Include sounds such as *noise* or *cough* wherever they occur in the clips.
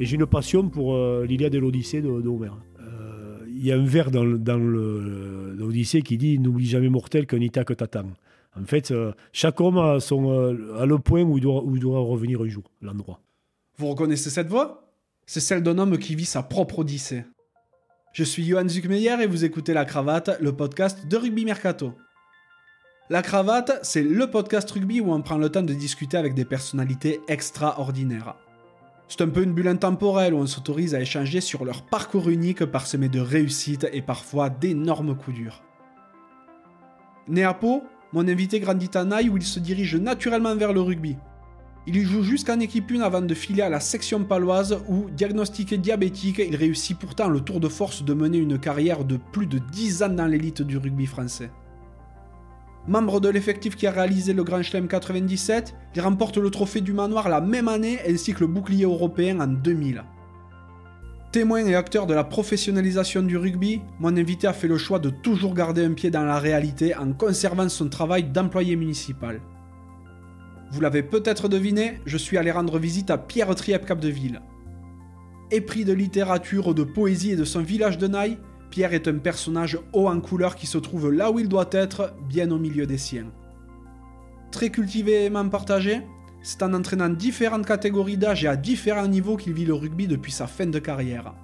Et j'ai une passion pour euh, l'Iliade et l'Odyssée de, de Homère. Euh, Il y a un vers dans, l'Odyssée qui dit N'oublie jamais mortel qu'un Ithaque t'attend. En fait, euh, chaque homme a, son, a le point où il, doit, où il doit revenir un jour, l'endroit. Vous reconnaissez cette voix? C'est celle d'un homme qui vit sa propre odyssée. Je suis Johan Zuckmeyer et vous écoutez La Cravate, le podcast de Rugby Mercato. La Cravate, c'est le podcast rugby où on prend le temps de discuter avec des personnalités extraordinaires. C'est un peu une bulle intemporelle où on s'autorise à échanger sur leur parcours unique parsemé de réussites et parfois d'énormes coups durs. Né à Pau, mon invité grandit à Naï où il se dirige naturellement vers le rugby. Il y joue jusqu'en équipe 1 avant de filer à la section paloise où, diagnostiqué diabétique, il réussit pourtant le tour de force de mener une carrière de plus de 10 ans dans l'élite du rugby français. Membre de l'effectif qui a réalisé le Grand Chelem 97, il remporte le trophée du manoir la même année ainsi que le bouclier européen en 2000. Témoin et acteur de la professionnalisation du rugby, mon invité a fait le choix de toujours garder un pied dans la réalité en conservant son travail d'employé municipal. Vous l'avez peut-être deviné, je suis allé rendre visite à Pierre Triep Capdeville. Épris de littérature, de poésie et de son village de Naï, Pierre est un personnage haut en couleur qui se trouve là où il doit être, bien au milieu des siens. Très cultivé et partager, c'est en entraînant différentes catégories d'âge et à différents niveaux qu'il vit le rugby depuis sa fin de carrière.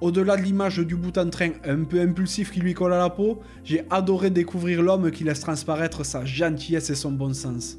Au-delà de l'image du bout en train un peu impulsif qui lui colle à la peau, j'ai adoré découvrir l'homme qui laisse transparaître sa gentillesse et son bon sens.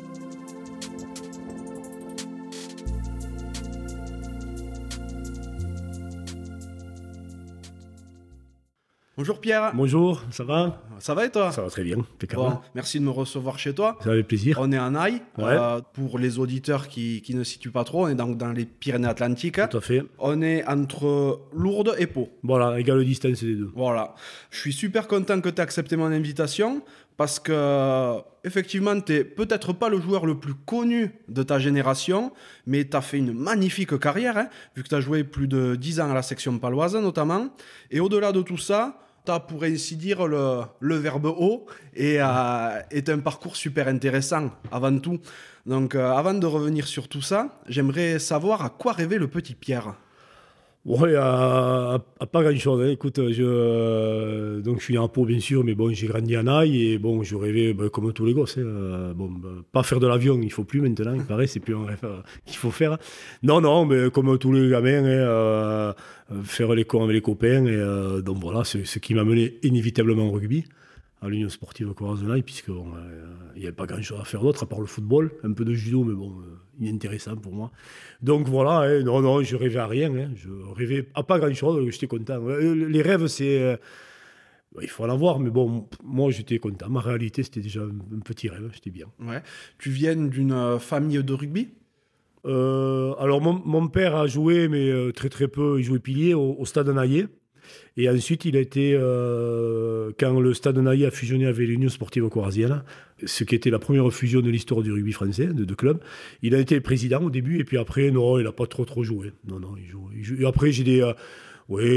Bonjour Pierre, Bonjour, ça va? Ça va et toi? Ça va très bien. Bon, merci de me recevoir chez toi. Ça fait plaisir. On est en Aïe. Ouais. Euh, pour les auditeurs qui, qui ne situent pas trop, on est donc dans les Pyrénées-Atlantiques. Tout à fait. On est entre Lourdes et Pau. Voilà, égale distance des deux. Voilà. Je suis super content que tu aies accepté mon invitation parce que, effectivement, tu n'es peut-être pas le joueur le plus connu de ta génération, mais tu as fait une magnifique carrière, hein, vu que tu as joué plus de 10 ans à la section paloise notamment. Et au-delà de tout ça, tu as pour ainsi dire le, le verbe haut et euh, est un parcours super intéressant avant tout. Donc, euh, avant de revenir sur tout ça, j'aimerais savoir à quoi rêvait le petit Pierre. Ouais, à, pas grand chose. Écoute, je, euh, donc je suis à Pau, bien sûr, mais bon, j'ai grandi à Naï et bon, je rêvais bah, comme tous les gosses. hein, euh, bon, bah, pas faire de l'avion, il faut plus maintenant, il paraît, c'est plus un rêve euh, qu'il faut faire. Non, non, mais comme tous les gamins, hein, faire les cons avec les copains. Donc voilà, c'est ce qui m'a mené inévitablement au rugby, à l'Union sportive Coraz de Naï, puisqu'il n'y avait pas grand chose à faire d'autre à part le football, un peu de judo, mais bon, euh, inintéressant pour moi. Donc voilà, hein, non, non, je rêvais à rien. hein, je rêvais à pas grand-chose, j'étais content. Euh, Les rêves, c'est. euh, il faut en avoir, mais bon, moi j'étais content. Ma réalité, c'était déjà un, petit rêve, j'étais bien. Ouais. Tu viens d'une euh, famille de rugby? Euh, alors, mon, mon père a joué, mais euh, très très peu. Il jouait pilier au, au stade Naillet. Et ensuite, il a été, euh, quand le stade Naillet a fusionné avec l'Union sportive corasienne, ce qui était la première fusion de l'histoire du rugby français, de deux clubs, il a été président au début, et puis après, non, il n'a pas trop trop joué. Non, non, il joue. Et après, j'ai des. euh,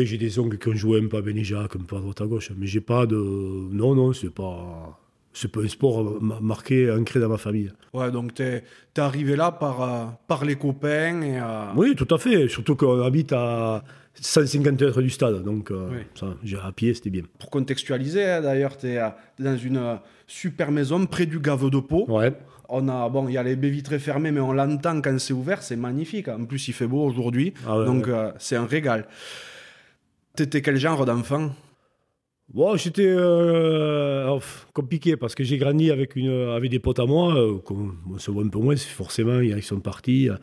j'ai des oncles qui ont joué un peu à Bénéjac, un peu à droite à gauche, mais j'ai pas de. Non, non, c'est pas. C'est pas un sport euh, ma- marqué, ancré dans ma famille. Ouais, donc t'es es arrivé là par, euh, par les copains et... euh, Oui, tout à fait. Surtout qu'on habite à 150 mètres du stade. Donc, euh, Oui. ça, à pied, c'était bien. Pour contextualiser, hein, d'ailleurs, t'es euh, t'es dans une euh, super maison près du Gave de Pau. Ouais. On a, bon, il y a les baies vitrées fermées, mais on l'entend quand c'est ouvert, c'est magnifique. En plus, il fait beau aujourd'hui, Ah ouais, donc ouais. euh, c'est un régal. T'étais quel genre d'enfant? Bon, j'étais euh, compliqué parce que j'ai grandi avec, une, avec des potes à moi. euh, on se voit un peu moins, forcément, ils sont partis. euh,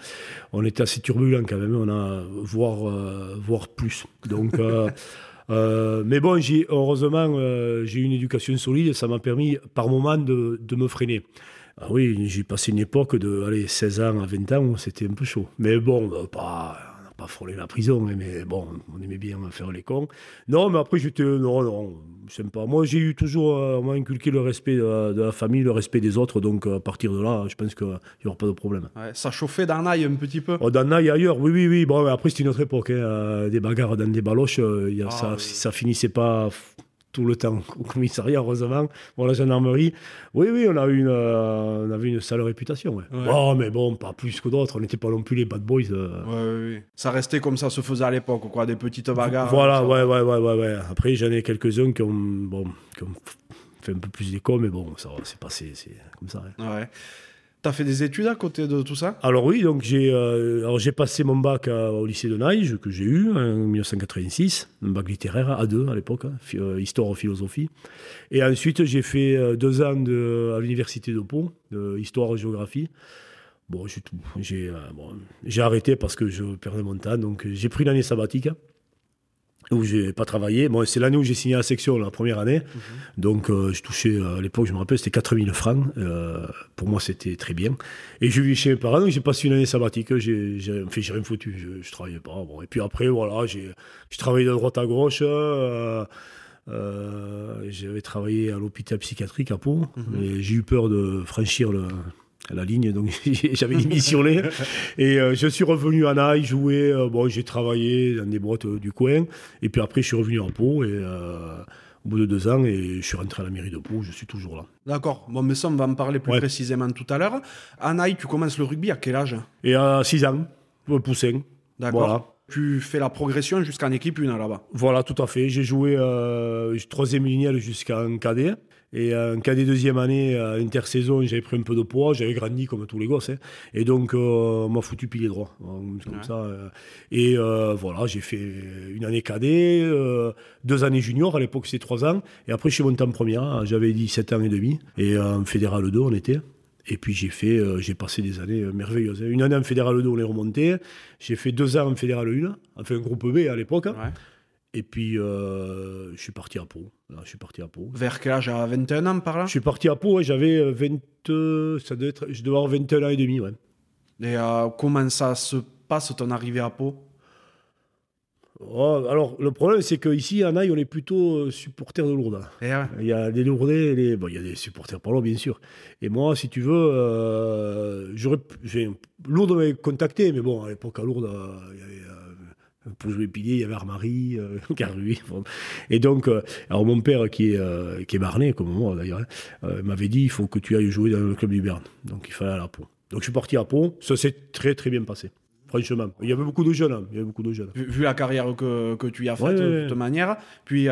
On était assez turbulents quand même, on a voire, euh, voire plus. Donc, euh, *laughs* euh, mais bon, j'ai, heureusement, euh, j'ai eu une éducation solide et ça m'a permis par moment de, de me freiner. Ah oui, j'ai passé une époque de allez, 16 ans à 20 ans, où c'était un peu chaud. Mais bon, euh, pas, frôler la prison, hein, mais bon, on aimait bien faire les cons. Non, mais après, j'étais. Non, non, pas. Moi, j'ai eu toujours. Euh, on m'a inculqué le respect de la, famille, le respect des autres. Donc, à partir de là, je pense qu'il n'y aura pas de problème. ça chauffait d'Anaï un petit peu oh, D'Anaï ailleurs, oui, oui, oui. Bon, après, c'était une autre époque. Hein, des bagarres dans des baloches, y a, ah, ça, ça finissait pas tout le temps au commissariat, heureusement, pour la gendarmerie. Oui, oui, on, a eu une, euh, on avait une sale réputation. Ouais. Oh, mais bon, pas plus que d'autres. On n'était pas non plus les bad boys. Euh. Oui, oui. Ça restait comme ça se faisait à l'époque, quoi, des petites bagarres. Voilà, ouais, ouais, ouais, ouais, ouais. Après, j'en ai quelques-uns qui ont, bon, qui ont fait un peu plus d'écho, mais bon, ça c'est passé, c'est comme ça. Hein. Ouais. T'as fait des études à côté de tout ça? Alors oui, donc j'ai euh, passé mon bac au lycée de Naïge que j'ai eu en 1986, un bac littéraire à deux à l'époque, hein, euh, histoire philosophie. Et ensuite j'ai fait euh, deux ans de, à l'université de Pau, de histoire géographie. Bon, j'ai arrêté parce que je perdais mon temps, donc j'ai pris l'année sabbatique où j'ai pas travaillé. Bon, c'est l'année où j'ai signé la section, la première année. Mhm. Donc, euh, je touchais, euh, à l'époque, je me rappelle, c'était 4000 francs. Euh, pour moi, c'était très bien. Et je vis chez mes parents, donc j'ai passé une année sabbatique. J'ai, j'ai, enfin, j'ai rien foutu, je, je travaillais pas. Bon, et puis après, voilà, j'ai, j'ai travaillé de droite à gauche. j'avais travaillé à l'hôpital psychiatrique à Pau. Mhm. Et j'ai eu peur de franchir le, la ligne, donc *laughs* j'avais démissionné. et euh, je suis revenu à Naï jouer. Euh, bon, j'ai travaillé dans des boîtes euh, du coin. Et puis après, je suis revenu en Pau. Et au bout de deux ans, et je suis rentré à la mairie de Pau. Je suis toujours là. D'accord. Bon, mais ça, on va en parler plus précisément tout à l'heure. À Naï, tu commences le rugby à quel âge? Et à 6 ans, poussin. D'accord. Tu fais la progression jusqu'en équipe 1 là-bas? Voilà, tout à fait. J'ai joué troisième lignelle jusqu'en cadet. Et en cas des deuxième année, à intersaison, j'avais pris un peu de poids, j'avais grandi comme tous les gosses. Hein. Et donc, euh, on m'a foutu pilier droit. Comme ça. Euh. Et euh, voilà, j'ai fait une année cadet, deux années junior, à l'époque c'était trois ans. Et après, je suis monté en première, j'avais 17 ans et demi. Et en fédéral 2, on était. Et puis j'ai fait, j'ai passé des années merveilleuses. Hein. Une année en fédéral 2, on est remonté. J'ai fait deux ans en fédéral 1, enfin un groupe B à l'époque. Et puis, euh, je suis parti à Pau. je suis parti à Pau. Vers quel âge? À 21 ans par là? Je suis parti à Pau, j'avais 20, euh, ça devait être, je devais avoir 21 ans et demi. Ouais. Et euh, comment ça se passe ton arrivée à Pau? Oh, Alors, le problème, c'est qu'ici, à Naï, on est plutôt supporters de Lourdes. Eh il y a des Lourdais, les... bon, il y a des supporters par là, bien sûr. Et moi, si tu veux, j'aurais, Lourdes m'avait contacté, mais bon, à l'époque, à Lourdes, il y avait pour jouer pilier, il y avait Armari, euh. *laughs* Et donc, euh, alors mon père, qui est, euh, qui est comme moi d'ailleurs, hein, euh, m'avait dit il faut que tu ailles jouer dans le club du Berne. Donc il fallait aller à Pau. Donc je suis parti à Pau. Ça s'est très très bien passé. Franchement, il y avait beaucoup de jeunes. Hein. Il y avait beaucoup de jeunes. Vu, la carrière que, que tu y as faite de toute manière, puis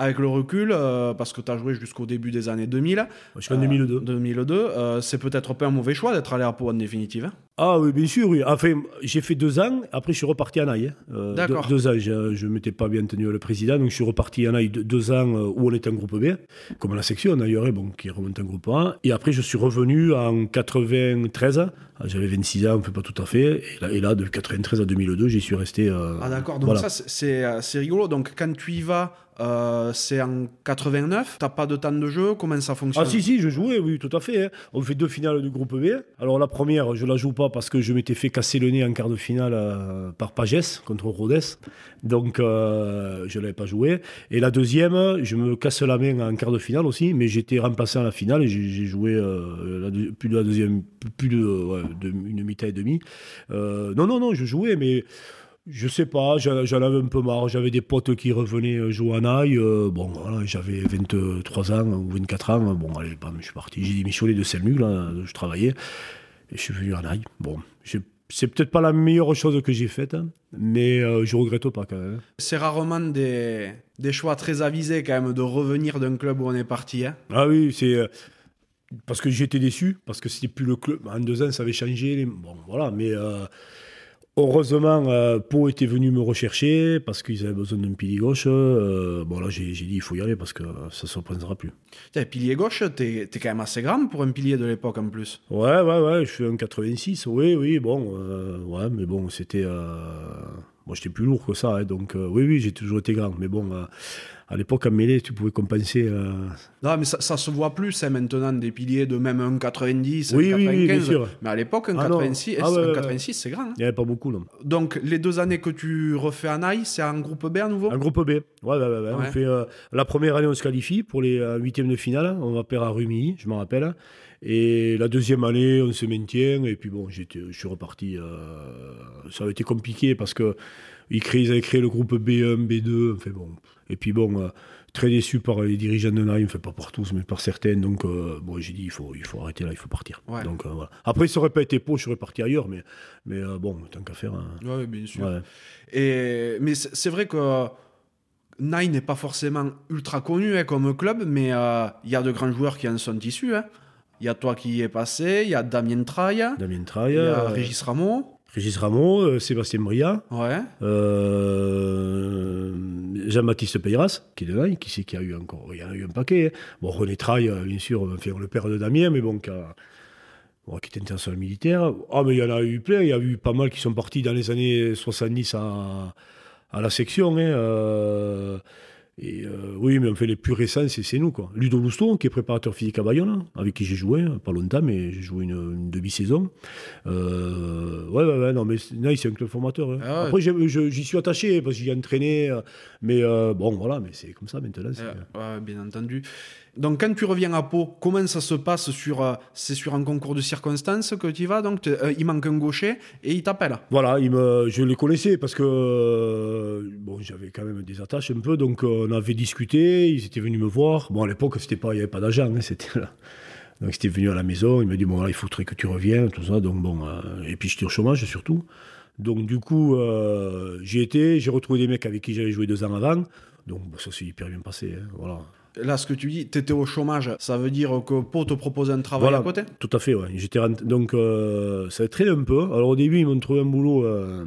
avec le recul, euh, parce que tu as joué jusqu'au début des années 2000. Jusqu'en 2002. 2002, euh, c'est peut-être pas un mauvais choix d'être allé à Pau en définitive. Hein. ah oui, bien sûr, oui. Enfin, j'ai fait deux ans, après je suis reparti à Naï. Hein. Euh, D'accord. Deux, ans, je ne m'étais pas bien tenu le président, donc je suis reparti à Naï deux, ans où on était en groupe B, comme la section d'ailleurs, bon, qui remonte en groupe A. Et après, je suis revenu en 93, j'avais 26 ans, on ne fait pas tout à fait. Et là, de 93 à 2002, j'y suis resté. ah d'accord, donc ça c'est rigolo. Donc quand tu y vas euh, c'est en 89. T'as pas de temps de jeu Comment ça fonctionne? Ah si si, je jouais, oui, tout à fait. Hein. On fait deux finales du groupe B. Alors la première, je la joue pas parce que je m'étais fait casser le nez en quart de finale euh, par Pagès contre Rodez, donc euh, je l'avais pas joué. Et la deuxième, je me casse la main en quart de finale aussi, mais j'étais remplacé en la finale et j'ai joué plus de la deuxième, plus de une mi-temps et demi. non non non, je jouais, mais je sais pas, j'en avais un peu marre. J'avais des potes qui revenaient euh, jouer à Naï. Euh, bon, voilà, j'avais 23 ans ou 24 ans. Bon, allez, je suis parti. J'ai démissionné de Selmu, là, je travaillais. Et je suis venu à Naï. Bon, c'est peut-être pas la meilleure chose que j'ai faite, hein, mais euh, je regrette pas quand même. C'est rarement des, des, choix très avisés quand même de revenir d'un club où on est parti. Hein. Ah oui, c'est parce que j'étais déçu, parce que c'était plus le club. En deux ans, ça avait changé. Bon, voilà, mais Heureusement, euh, Pau était venu me rechercher parce qu'ils avaient besoin d'un pilier gauche. Euh, bon, là, j'ai dit il faut y aller parce que ça ne se reprendra plus. Pilier gauche, t'es es quand même assez grand pour un pilier de l'époque en plus. Ouais, ouais, ouais, je suis un 86. Oui, oui, bon, euh, ouais, mais bon, c'était. moi, j'étais plus lourd que ça, hein, donc oui, oui, j'ai toujours été grand. Mais bon, à l'époque, en mêlée, tu pouvais compenser. euh, Non, mais ça, ça se voit plus hein, maintenant, des piliers de même 1,90, Oui, oui, 1,95. oui, bien sûr. Mais à l'époque, Ah non. 1,86, Ah ouais, 1,86, c'est grand. hein. Il n'y avait pas beaucoup, non. Donc, les deux années que tu refais à Naï, c'est en groupe B à nouveau? Un groupe B. Ouais, ouais, ouais. On fait, euh, la première année, on se qualifie pour les euh, huitièmes de finale. On va perdre à Rumi, je m'en rappelle. Et la deuxième année, on se maintient. Et puis bon, je suis reparti. euh, ça a été compliqué parce que ils, créent, ils avaient créé le groupe B1, B2. Enfin bon. Et puis bon, euh, très déçu par les dirigeants de Naïm, enfin pas par tous, mais par certains. Donc euh, bon, j'ai dit, il faut, il faut arrêter là, il faut partir. Ouais. Donc euh, voilà. Après, ça aurait pas été Pau, je serais parti ailleurs. Mais, mais bon, tant qu'à faire. hein. Oui, bien sûr. Ouais. Et, mais c'est vrai que Naï n'est pas forcément ultra connu hein, comme club, mais il y a de grands joueurs qui en sont issus. hein. Il y a toi qui y es passé, il y a Damien Traille, Damien il Traille, y a Régis Rameau. Régis Rameau, euh, Sébastien Bria. Ouais. Euh, Jean-Baptiste Peyras, qui est de Naï, qui c'est qui a eu encore Il y en a eu un paquet. hein. Bon, René Traille, euh, bien sûr, enfin, le père de Damien, mais bon, qui, a- bon, qui était international militaire. Ah, mais il y en a eu plein. Il y a eu pas mal qui sont partis dans les années 70 à, à la section. hein, euh, et euh, oui, mais enfin, les plus récents, c'est nous. Quoi. Ludo Lousteau, qui est préparateur physique à Bayonne, hein, avec qui j'ai joué, hein, pas longtemps, mais j'ai joué une, une demi-saison. Euh, ouais, ouais, ouais, non, mais c'est- Naï, c'est un club formateur. hein. Ah ouais. Après, j'y suis attaché parce que j'y ai entraîné. euh, mais euh, bon, voilà, mais c'est comme ça maintenant. Euh, ouais, bien entendu. Donc, quand tu reviens à Pau, comment ça se passe sur, euh, C'est sur un concours de circonstances que tu y vas? Donc, euh, il manque un gaucher et il t'appelle. Voilà, je les connaissais parce que euh, bon, j'avais quand même des attaches un peu, donc on avait discuté, ils étaient venus me voir. Bon, à l'époque, c'était pas, il n'y avait pas d'agent, hein, c'était là. Donc, c'était venu à la maison, il m'a dit bon, il faudrait que tu reviennes, tout ça. Donc, bon, et puis j'étais au chômage surtout. Donc, du coup, j'y étais, j'ai retrouvé des mecs avec qui j'avais joué deux ans avant. Donc, ça s'est hyper bien passé, hein, voilà. Là, ce que tu dis, tu étais au chômage, ça veut dire que Pau te propose un travail Voilà, à côté? Tout à fait, ouais. J'étais rent- donc euh, ça a traîné un peu. Alors au début, ils m'ont trouvé un boulot euh,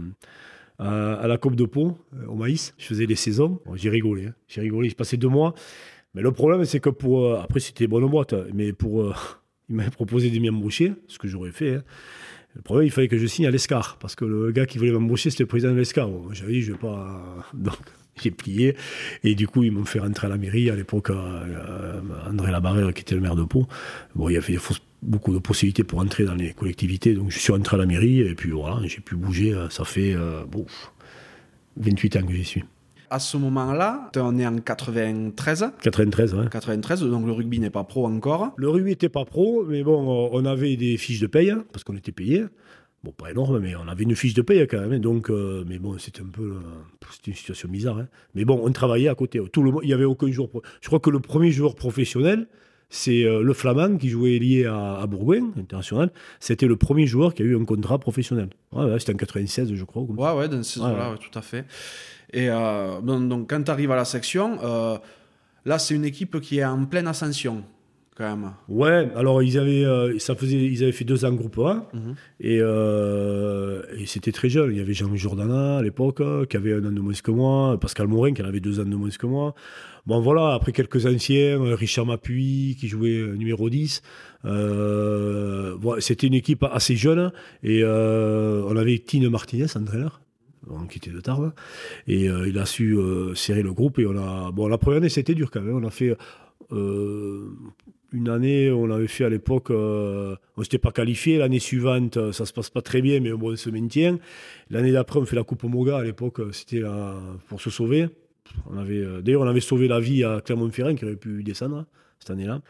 à, à la Coupe de Pau, euh, au maïs. Je faisais des saisons. Bon, j'ai rigolé, hein. j'ai rigolé. J'ai passé deux mois. Mais le problème, c'est que pour euh, après c'était bonne boîte, mais pour euh, *laughs* ils m'avaient proposé de m'embaucher, ce que j'aurais fait. hein. Le problème, il fallait que je signe à l'ESCAR, parce que le gars qui voulait m'embaucher, c'était le président de l'ESCAR. Bon, J'avais dit, je vais pas. *laughs* Donc, j'ai plié. Et du coup, ils m'ont fait rentrer à la mairie. À l'époque, euh, euh, André Labarrère, qui était le maire de Pau, bon, il y avait beaucoup de possibilités pour entrer dans les collectivités. Donc, je suis rentré à la mairie, et puis voilà, j'ai pu bouger. euh, Ça fait euh, bon, 28 ans que j'y suis. À ce moment-là, tu es né en 93. 93, ouais. 93, donc le rugby n'est pas pro encore. Le rugby n'était pas pro, mais bon, on avait des fiches de paye, parce qu'on était payé. Bon, pas énorme, mais on avait une fiche de paye quand même. Donc, euh, mais bon, c'était un peu. euh, c'était une situation bizarre. hein. Mais bon, on travaillait à côté. Tout le, mo- il n'y avait aucun joueur. pro- Je crois que le premier joueur professionnel, c'est euh, le Flamand qui jouait lié à, à Bourgoin, international. C'était le premier joueur qui a eu un contrat professionnel. Ouais, ouais, c'était en 96, je crois. comme. Ouais, ouais, dans ces Ouais, ouais, tout à fait. Et euh, donc, quand tu arrives à la section, là, c'est une équipe qui est en pleine ascension, quand même. Ouais, alors ils avaient, euh, ça faisait, ils avaient fait deux ans groupe 1 Mhm. et, euh, et c'était très jeune. Il y avait Jean Jordana à l'époque euh, qui avait un an de moins que moi, Pascal Morin qui en avait deux ans de moins que moi. Bon voilà, après quelques anciens, Richard Mapuy qui jouait numéro 10. Euh, voilà, c'était une équipe assez jeune et on avait Tine Martinez, entraîneur. qui était de Tarbes, et il a su serrer le groupe. Et on a, bon, la première année, c'était dur quand même. On a fait euh, une année, on avait fait à l'époque, euh, on ne s'était pas qualifié. L'année suivante, euh, ça se passe pas très bien, mais on se maintient. L'année d'après, on fait la Coupe Moga. À l'époque, euh, c'était pour se sauver. On avait, d'ailleurs, on avait sauvé la vie à Clermont-Ferrand qui aurait pu descendre cette année-là.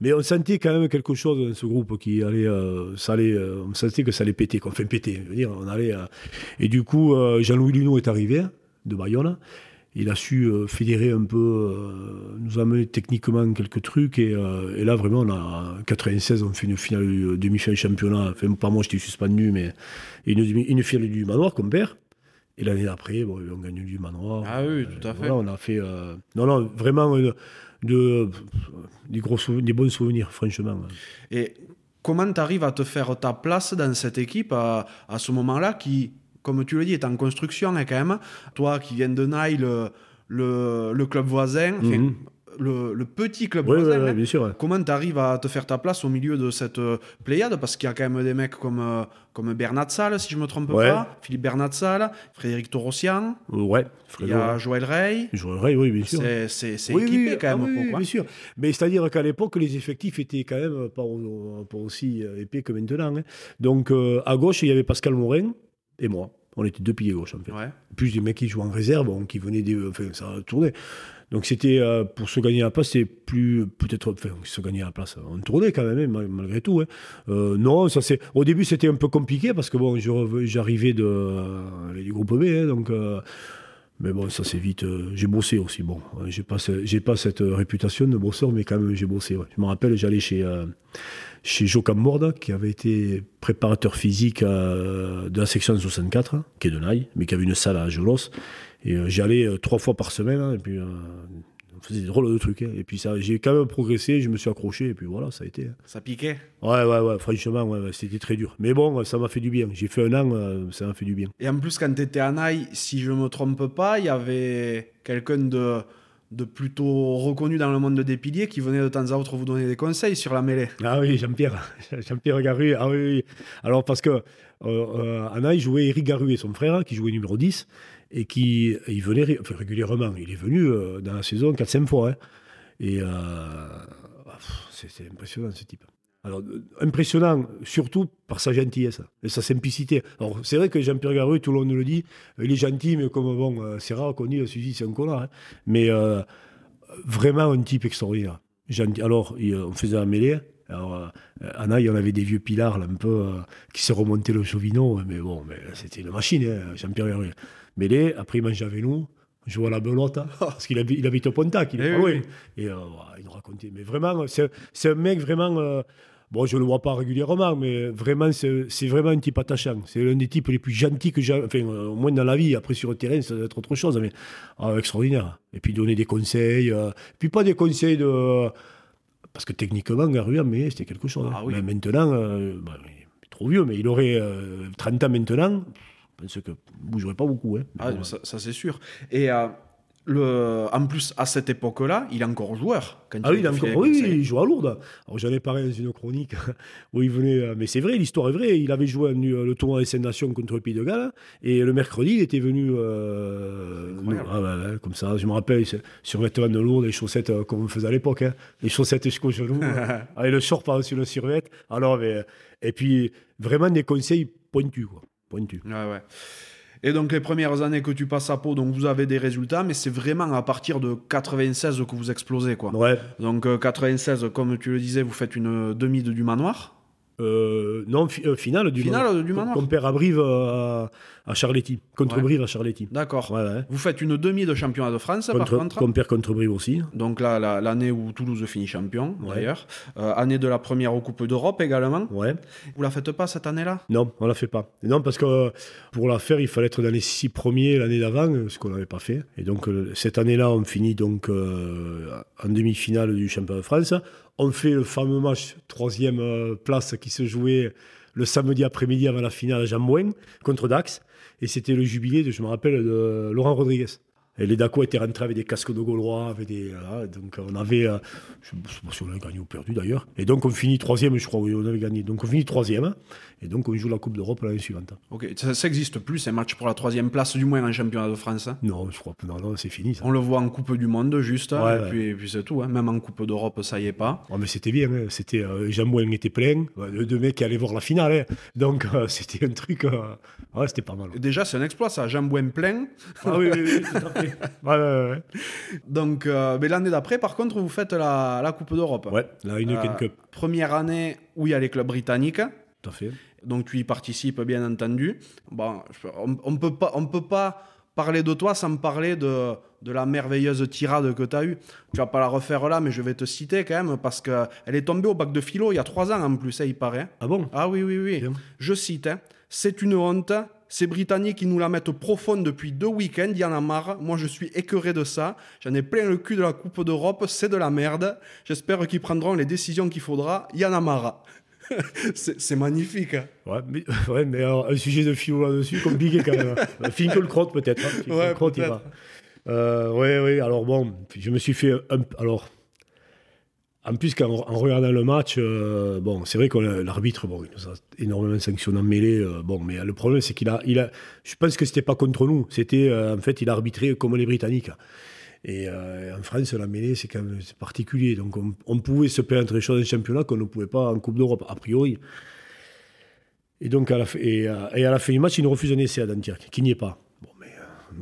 Mais on sentait quand même quelque chose dans ce groupe qui allait, ça allait, on sentait que ça allait péter, qu'on fait péter. Je veux dire, on allait, et du coup, Jean-Louis Luneau est arrivé de Bayonne. Il a su euh, fédérer un peu, euh, nous amener techniquement quelques trucs. Et, euh, et là, vraiment, on a, en 96, on fait une finale, demi-finale championnat. Enfin, pas moi, j'étais suspendu, mais une, une finale du manoir qu'on perd. Et l'année d'après, bon, on gagne du manoir. Ah oui, tout à fait. Voilà, on a fait. euh, non, non, vraiment euh, de, des, gros des bons souvenirs, franchement. Et comment tu arrives à te faire ta place dans cette équipe à, à ce moment-là qui, comme tu le dis, est en construction hein, quand même Toi qui viens de Naï, le, le, le club voisin, Mhm. le, le petit club Oui, voisin, ouais, hein. bien sûr. ouais. Comment tu arrives à te faire ta place au milieu de cette euh, pléiade? Parce qu'il y a quand même des mecs comme, euh, comme Bernat Salle, si je me trompe Ouais. pas, Philippe Bernat Salle, Frédéric Torossian, Euh, Ouais, il y a Joël Rey. J'aurais, oui, bien sûr. C'est Oui, équipé oui, quand ah même. oui, pour, oui, quoi. bien sûr. Mais c'est-à-dire qu'à l'époque, les effectifs étaient quand même pas aussi euh, épais que maintenant. hein. Donc, euh, à gauche, il y avait Pascal Morin et moi. On était deux piliers gauche, en fait. Ouais. Plus des mecs qui jouaient en réserve, bon, qui venaient des. Enfin, ça tournait. Donc, c'était euh, pour se gagner la place, c'est plus. Peut-être. Enfin, se gagner la place. On tournait quand même, hein, mal- malgré tout. hein. Euh, non, ça c'est. Au début, c'était un peu compliqué parce que, bon, j'arrivais de, euh, du groupe B, hein, donc. euh, mais bon, ça c'est vite. j'ai bossé aussi. Bon, j'ai pas, j'ai pas cette réputation de bosseur, mais quand même j'ai bossé. ouais. Je me rappelle, j'allais chez chez Joe Morda, qui avait été préparateur physique euh, de la section 64, hein, qui est de Naï, mais qui avait une salle à Gelos. Et euh, j'y allais euh, trois fois par semaine, hein, et puis on faisait des drôles de trucs. hein. Et puis ça, j'ai quand même progressé, je me suis accroché, et puis voilà, ça a été. hein. Ça piquait? Ouais, ouais, ouais, franchement, ouais, c'était très dur. Mais bon, ça m'a fait du bien. J'ai fait un an, ça m'a fait du bien. Et en plus, quand tu étais à Naï, si je me trompe pas, il y avait quelqu'un de, de plutôt reconnu dans le monde des piliers qui venait de temps à autre vous donner des conseils sur la mêlée. Ah oui, Jean-Pierre, *laughs* Jean-Pierre Garu. Ah oui. Alors parce que euh, euh, il jouait Eric Garu et son frère, qui jouait numéro 10, et qui il venait régulièrement. Il est venu euh, dans la saison 4-5 fois. hein. Et c'est impressionnant ce type. Alors, euh, impressionnant, surtout par sa gentillesse et sa simplicité. Alors, c'est vrai que Jean-Pierre Garu, tout le monde le dit, il est gentil, mais comme bon, euh, c'est rare qu'on dise, celui c'est un connard. hein. Mais euh, vraiment un type extraordinaire. Alors, il- on faisait la mêlée. Alors, euh, Anna, il y en avait des vieux pilards, là, un peu, euh, qui se remontaient le chauvinon. Mais bon, mais c'était une machine, hein, Jean-Pierre Garu. Mêlée, après, il mangeait avec nous. Jouait à la belote, hein, parce qu'il habite, il habite au Pontac, il est Eh pas oui, loin. Et euh, il nous racontait. Mais vraiment, c'est c'est un mec vraiment. euh, bon, je le vois pas régulièrement, mais vraiment, c'est vraiment un type attachant. C'est l'un des types les plus gentils que j'ai. Enfin, euh, au moins dans la vie. Après, sur le terrain, ça doit être autre chose, mais ah, extraordinaire. Et puis donner des conseils. euh, puis pas des conseils de. Parce que techniquement, Garuya, mais c'était quelque chose. Ah hein. oui. Mais maintenant, euh, bah, il est trop vieux, mais il aurait euh, 30 ans maintenant. Je pense que ne bougerait pas beaucoup. Hein. Ah, ça, ça, c'est sûr. Et euh, le, en plus, à cette époque-là, il est encore joueur. Quand Ah oui, il encore, oui, il joue à Lourdes. Alors j'en ai parlé dans une chronique *laughs* où il venait. euh, Mais c'est vrai, l'histoire est vraie. Il avait joué euh, le tournoi des Nations contre le Pays de Galles. Et le mercredi, il était venu. euh, ah comme ça, je me rappelle, sur vêtements de Lourdes, les chaussettes euh, comme on faisait à l'époque. hein. Les chaussettes jusqu'aux genoux. *laughs* avec le short par-dessus le survêt. Alors, mais, et puis, vraiment des conseils pointus. Quoi. Pointus. Ouais, ouais. Et donc les premières années que tu passes à Pau, donc vous avez des résultats, mais c'est vraiment à partir de 96 que vous explosez quoi. Ouais. Donc euh, 96, comme tu le disais, vous faites une demi de du manoir. Euh, non, fi- euh, finale du Finale Manoir. du Manoir. Qu'on perd à Brive euh, à, à Charletti. Contre Ouais. Brive à Charletti. D'accord. Ouais, ouais. Vous faites une demi de championnat de France par Contre, contre. qu'on perd contre Brive aussi. Donc là, la- l'année où Toulouse finit champion, d'ailleurs. Euh, année de la première Coupe d'Europe également. Ouais. Vous la faites pas cette année-là? Non, on la fait pas. Non, parce que pour la faire, il fallait être dans les six premiers l'année d'avant, ce qu'on n'avait pas fait. Et donc cette année-là, on finit donc en demi-finale du championnat de France. On fait le fameux match troisième euh, place qui se jouait le samedi après-midi avant la finale à Jambouin contre Dax. Et c'était le jubilé, de, je me rappelle, de Laurent Rodriguez. Et les Daco étaient rentrés avec des casques de Gaulois, avec des, voilà, donc on avait, euh, je ne sais pas si on a gagné ou perdu d'ailleurs. Et donc on finit troisième, je crois, oui, on avait gagné. Donc on finit troisième, et donc on joue la Coupe d'Europe l'année suivante. Ok, ça, ça existe plus, ces matchs pour la troisième place, du moins en championnat de France. hein? Non, je crois pas, non, non, c'est fini ça. On le voit en Coupe du Monde juste, hein, Ouais, et ouais. puis, et puis c'est tout. hein. Même en Coupe d'Europe, ça y est pas. Oh, mais c'était bien, hein. c'était euh, Jambouin était plein, deux mecs qui allaient voir la finale, donc euh, c'était un truc, euh, ouais, c'était pas mal. Déjà, c'est un exploit, ça. Jambouin plein. Ah oui, oui, oui, tout à fait. *laughs* Ouais, ouais, ouais. Donc, euh, mais l'année d'après, par contre, vous faites la, la Coupe d'Europe. Ouais, la Heineken Euh, Cup, Première année où il y a les clubs britanniques. tout à fait. Donc tu y participes bien entendu. Bon, on, on peut pas, on peut pas parler de toi sans me parler de, de la merveilleuse tirade que tu as eue. Tu vas pas la refaire là, mais je vais te citer quand même parce que elle est tombée au bac de philo il y a trois ans en plus, hein, il paraît. Ah bon? Ah oui, oui, oui. Bien. Je cite hein, C'est une honte. Ces Britanniques qui nous la mettent profonde depuis deux week-ends, il y en a marre. Moi, je suis écœuré de ça. J'en ai plein le cul de la Coupe d'Europe. C'est de la merde. J'espère qu'ils prendront les décisions qu'il faudra. Il y en a marre. *laughs* c'est magnifique. hein. Ouais, mais, *laughs* ouais, mais alors, un sujet de philo là-dessus, compliqué quand même. *laughs* Finkelkraut peut-être. Hein. Ouais, Finkelkraut, il peut-être. va. Euh, oui, oui. Alors bon, je me suis fait un, alors. En plus, qu'en en regardant le match, euh, bon, c'est vrai que l'arbitre, bon, il nous a énormément sanctionné en mêlée. Euh, bon, mais le problème, c'est qu'il a, il a, je pense que c'était pas contre nous. C'était, en fait, il a arbitré comme les Britanniques. Et en France, la mêlée, c'est quand même particulier. Donc, on, pouvait se plaindre des choses en championnat qu'on ne pouvait pas en Coupe d'Europe, a priori. Et donc, à la, fin du match, il nous refuse un essai à Dunkerque, qui n'y est pas